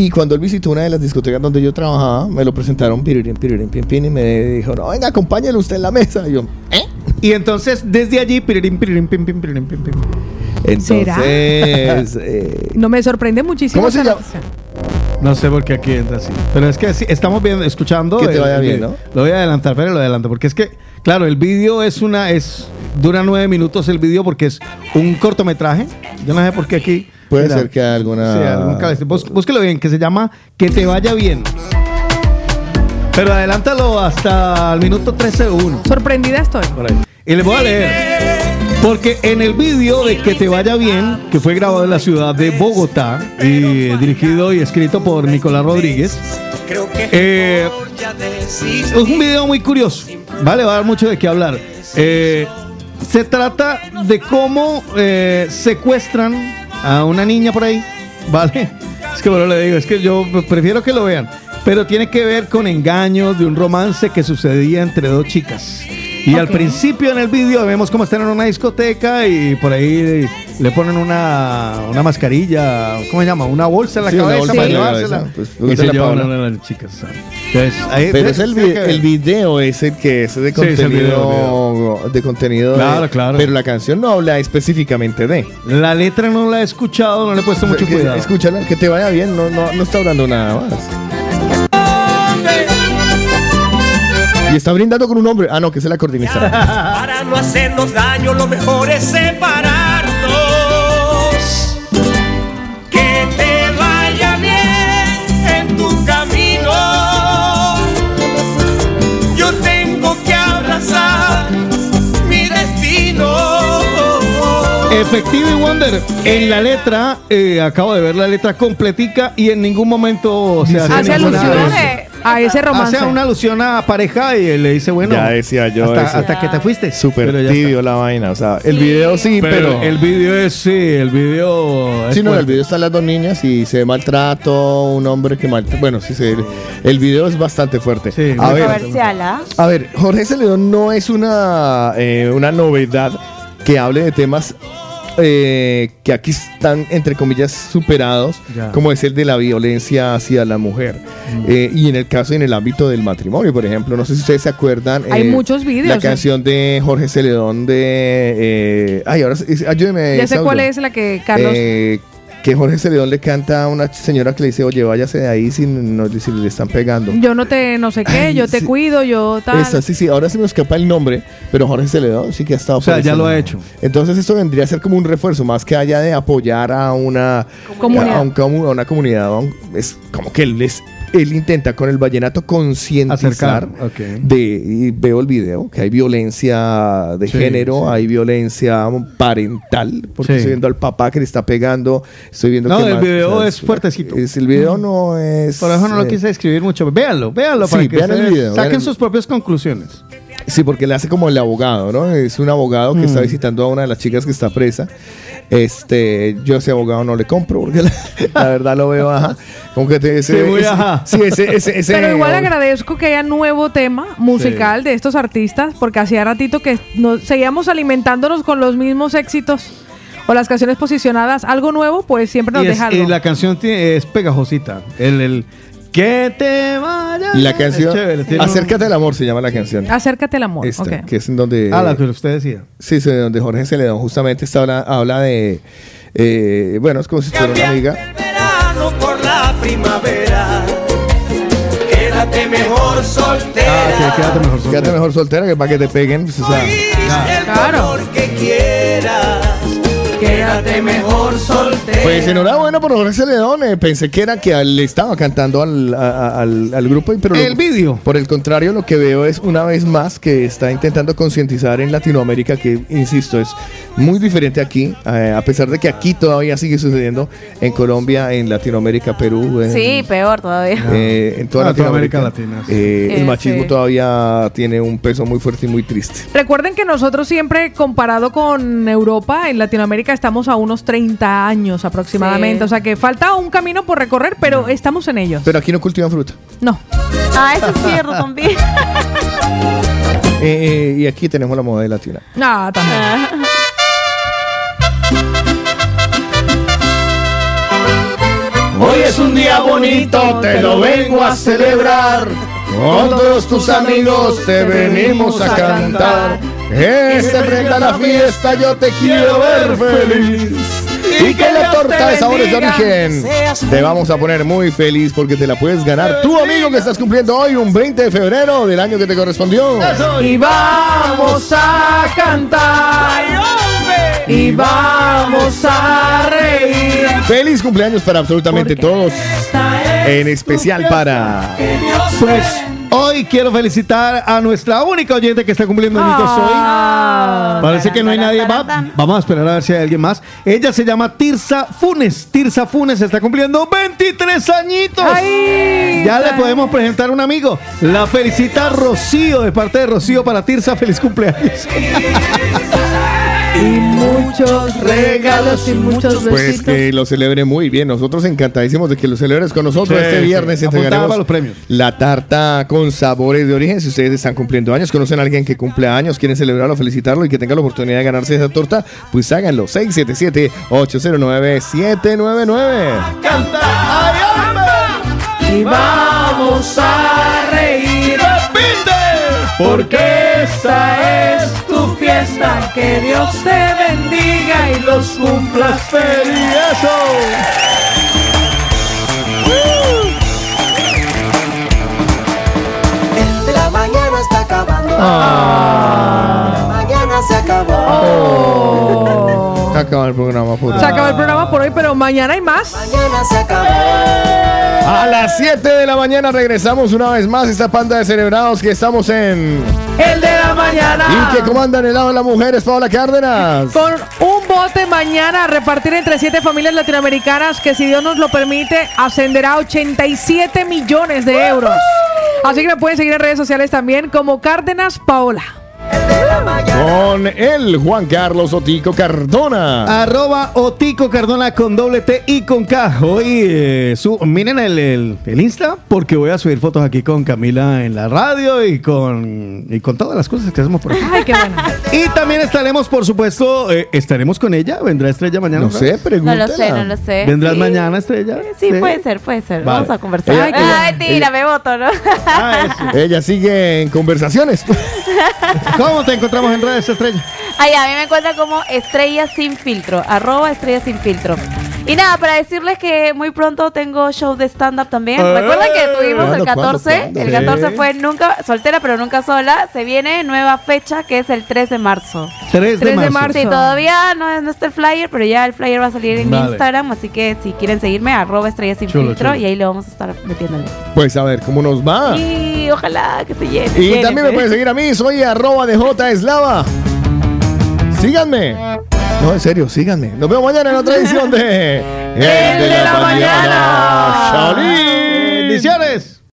Y cuando él visitó una de las discotecas donde yo trabajaba, me lo presentaron pirirín, pirirín, pin, pin, y me dijo, no, venga, acompáñelo usted en la mesa. Y yo, ¿eh? Y entonces, desde allí, pirirín, pirirín, pim, pim, pirirín, pim, pim. ¿Será? Entonces, eh, No me sorprende muchísimo. ¿Cómo se llama? No sé por qué aquí entra así. Pero es que sí, estamos viendo, escuchando. Que te vaya el bien. Lo voy a adelantar, pero lo adelanto. Porque es que, claro, el vídeo es una. es Dura nueve minutos el vídeo porque es un cortometraje. Yo no sé por qué aquí. Puede Mira, ser que alguna. Sí, algún. Bús- búsquelo bien, que se llama Que te vaya bien. Pero adelántalo hasta el minuto 13.1. Sorprendida estoy. Por ahí. Y les voy a leer. Porque en el vídeo de Que te vaya bien, que fue grabado en la ciudad de Bogotá y dirigido y escrito por Nicolás Rodríguez, eh, es un video muy curioso. Vale, va a dar mucho de qué hablar. Eh, se trata de cómo eh, secuestran a una niña por ahí. Vale. Es que bueno, le digo, es que yo prefiero que lo vean. pero tiene que ver con engaños de un romance que sucedía entre dos chicas. Y al principio en el vídeo vemos cómo están en una discoteca y por ahí le ponen una, una mascarilla, ¿cómo se llama? Una bolsa en la Sí, cabeza bolsa para llevársela. pues, y se la llevan a las chicas. Entonces, ahí- Pero es el, vi- que el video es el que es de Sí, es el contenido, video, de contenido. de- Claro, claro. Pero la canción no habla específicamente de. La letra no la he escuchado, no le he puesto mucho Que- cuidado. Escúchala, que te vaya bien, no, no, no está hablando nada más. Y está brindando con un hombre. Ah, no, que es el acordeonista. Para no hacernos daño, lo mejor es separarnos. Que te vaya bien en tu camino. Yo tengo que abrazar mi destino. Efectivo y Wonder, en la letra, eh, acabo de ver la letra completica y en ningún momento se hace, Hace alusión a ese romance. Hace una alusión a pareja y él le dice, bueno, ya decía yo. hasta, eso. hasta que te fuiste. Súper Pero ya tibio la vaina. O sea, el video sí, Pero, pero. el video es, sí, el video es Sí, no, el video están las dos niñas y se ve maltrato, un hombre que maltrata. Bueno, sí, se, el video es bastante fuerte. a ver, Comercial, ¿ah? A ver, Jorge Celedón no es una, eh, una novedad que hable de temas eh, que aquí están, entre comillas, superados, Ya. como es el de la violencia hacia la mujer. Eh, y en el caso, en el ámbito del matrimonio, por ejemplo, no sé si ustedes se acuerdan. Hay eh, muchos videos, La ¿eh? canción de Jorge Celedón de... eh, ay, ahora, ayúdeme. Ya sé Saulo. cuál es la que Carlos. Que Jorge Celedón le canta a una señora que le dice, oye, váyase de ahí si, no, si le están pegando. yo no te no sé qué, yo te cuido, yo tal. Esa, sí, sí, ahora se me escapa el nombre, pero Jorge Celedón sí que ha estado O sea, ya lo ha hecho. Entonces esto vendría a ser como un refuerzo, más que haya de apoyar a una Comunidad. A, un a una comunidad. a un- es como que él, es- él intenta con el vallenato concientizar Acercar, ok. de, y veo el video, que hay violencia de Sí, género, sí. hay violencia parental, porque Sí. estoy viendo al papá que le está pegando, estoy viendo No, que el más- video o sea, es fuertecito. es- el video no es... Por eso no lo eh, quise escribir mucho. Véanlo, véanlo para que vean el video, saquen vean el- sus propias conclusiones. Sí, porque le hace como el abogado, ¿no? Es un abogado que Mm. está visitando a una de las chicas que está presa. Este, yo a ese abogado no le compro porque la, la verdad lo veo, ajá. Como que te, ese, Sí, muy ese- ajá. sí, ese, ese, ese- Pero igual agradezco que haya nuevo tema musical de estos artistas, porque hacía ratito que nos seguíamos alimentándonos con los mismos éxitos o las canciones posicionadas. Algo nuevo, pues siempre nos Y, es- deja y algo. la canción tiene- es pegajosita. El, el que te vaya. La canción chévere, Acércate al amor se llama la canción. Acércate al amor. Esta, ok. que es en donde Ah, la que usted decía. Sí, sí, donde Jorge Celedón justamente está habla, habla de eh, bueno, es como si fuera una amiga. verano por la primavera. Quédate mejor soltera. Ah, que quédate mejor soltera. Quédate mejor soltera que para que te peguen, pues, o sea, el color que quieras. Quédate mejor soltera. Pues enhorabuena por Jorge Celedón. pensé que era que le estaba cantando al, a- al- al grupo. Pero El vídeo. Por el contrario, lo que veo es una vez más que está intentando concientizar en Latinoamérica, que insisto, es muy diferente aquí, eh, a pesar de que aquí todavía sigue sucediendo en Colombia, en Latinoamérica, Perú. en- Sí, peor todavía. eh, en toda Ah, Latinoamérica, América Latina, sí. eh, Eh, el machismo sí. todavía tiene un peso muy fuerte y muy triste. Recuerden que nosotros siempre, comparado con Europa, en Latinoamérica estamos a unos 30 años aproximadamente. Sí. O sea que falta un camino por recorrer, pero estamos en ellos. Pero aquí no cultivan fruta. No. Ah, eso es cierto también. Eh, eh, y aquí tenemos la moda de latina. Ah, también. Hoy es un día bonito, te lo vengo a celebrar. Con todos tus amigos te venimos a cantar. Este prenda la fiesta, yo te quiero ver feliz. Y que la torta de sabores de origen te vamos a poner muy feliz porque te la puedes ganar tu amigo que estás cumpliendo hoy, un 20 de febrero del año que te correspondió. Y vamos a cantar. Y vamos a reír. Feliz cumpleaños para absolutamente todos. En especial para. Pues hoy quiero felicitar a nuestra única oyente que está cumpliendo añitos Ah. hoy. Parece que no hay nadie más. Vamos a esperar a ver si hay alguien más. Ella se llama Tirsa Funes. Tirsa Funes está cumpliendo 23 añitos. Ay, ya le podemos presentar un amigo. La felicita Rocío de parte de Rocío para Tirsa. Feliz cumpleaños. Muchos regalos y muchos Pues besitos. que lo celebre muy bien. Nosotros encantadísimos de que lo celebres con nosotros. Sí, este sí. viernes Apuntaba entregaremos los premios. la tarta con sabores de origen. Si ustedes están cumpliendo años, conocen a alguien que cumple años, quieren celebrarlo, felicitarlo y que tenga la oportunidad de ganarse esa torta, pues háganlo. 677-809-799. Y vamos a. Porque esta es tu fiesta, que Dios te bendiga y los cumplas feliz. El de la mañana está acabando. Ah. Se acabó. Oh. Se acaba el programa, por Se acaba el programa por hoy, pero mañana hay más. Mañana se acabó. A las 7 de la mañana regresamos una vez más esta panda de celebrados que estamos en... El de la mañana. Y que comandan el lado de las mujeres, Paola Cárdenas. Con un bote mañana a repartir entre siete familias latinoamericanas que si Dios nos lo permite ascenderá a 87 millones de euros. Así que me pueden seguir en redes sociales también como Cárdenas Paola. Con el Juan Carlos Otico Cardona. Arroba Otico Cardona con doble T y con K. Hoy, eh, su- miren el, el- el Insta, porque voy a subir fotos aquí con Camila en la radio y con, y con todas las cosas que hacemos por aquí. Ay, qué bueno. Y también estaremos, por supuesto, eh, estaremos con ella. ¿Vendrá Estrella mañana? No sé, vez? No lo sé, no lo sé. ¿Vendrás Sí. mañana, Estrella? Sí, puede ser, puede ser. Vale. Vamos a conversar. Ella- Ay, ella- tira, me voto, ¿no? Ella sigue en conversaciones. ¿Cómo te encontramos en redes, Estrella? Ay, a mí me encuentran como Estrella Sin Filtro, arroba Estrella Sin Filtro. Y nada, para decirles que muy pronto tengo show de stand-up también. ¡Eh! Recuerdan que tuvimos el ¿Cuándo, cuándo, 14, cuándo? el 14 Sí. fue nunca, soltera pero nunca sola. Se viene nueva fecha que es el 3 de marzo. 3 de marzo. Sí, todavía no, no está el flyer, pero ya el flyer va a salir en mi. Instagram, así que si quieren seguirme, arroba Estrella Sin Chulo, Filtro chulo. y ahí le vamos a estar metiéndole. Pues a ver cómo nos va. Y ojalá que se llene. Y también me pueden seguir a mí, soy arroba de J Eslava. Síganme. No, en serio, síganme. Nos vemos mañana en otra edición de El de la Mañana. Bendiciones.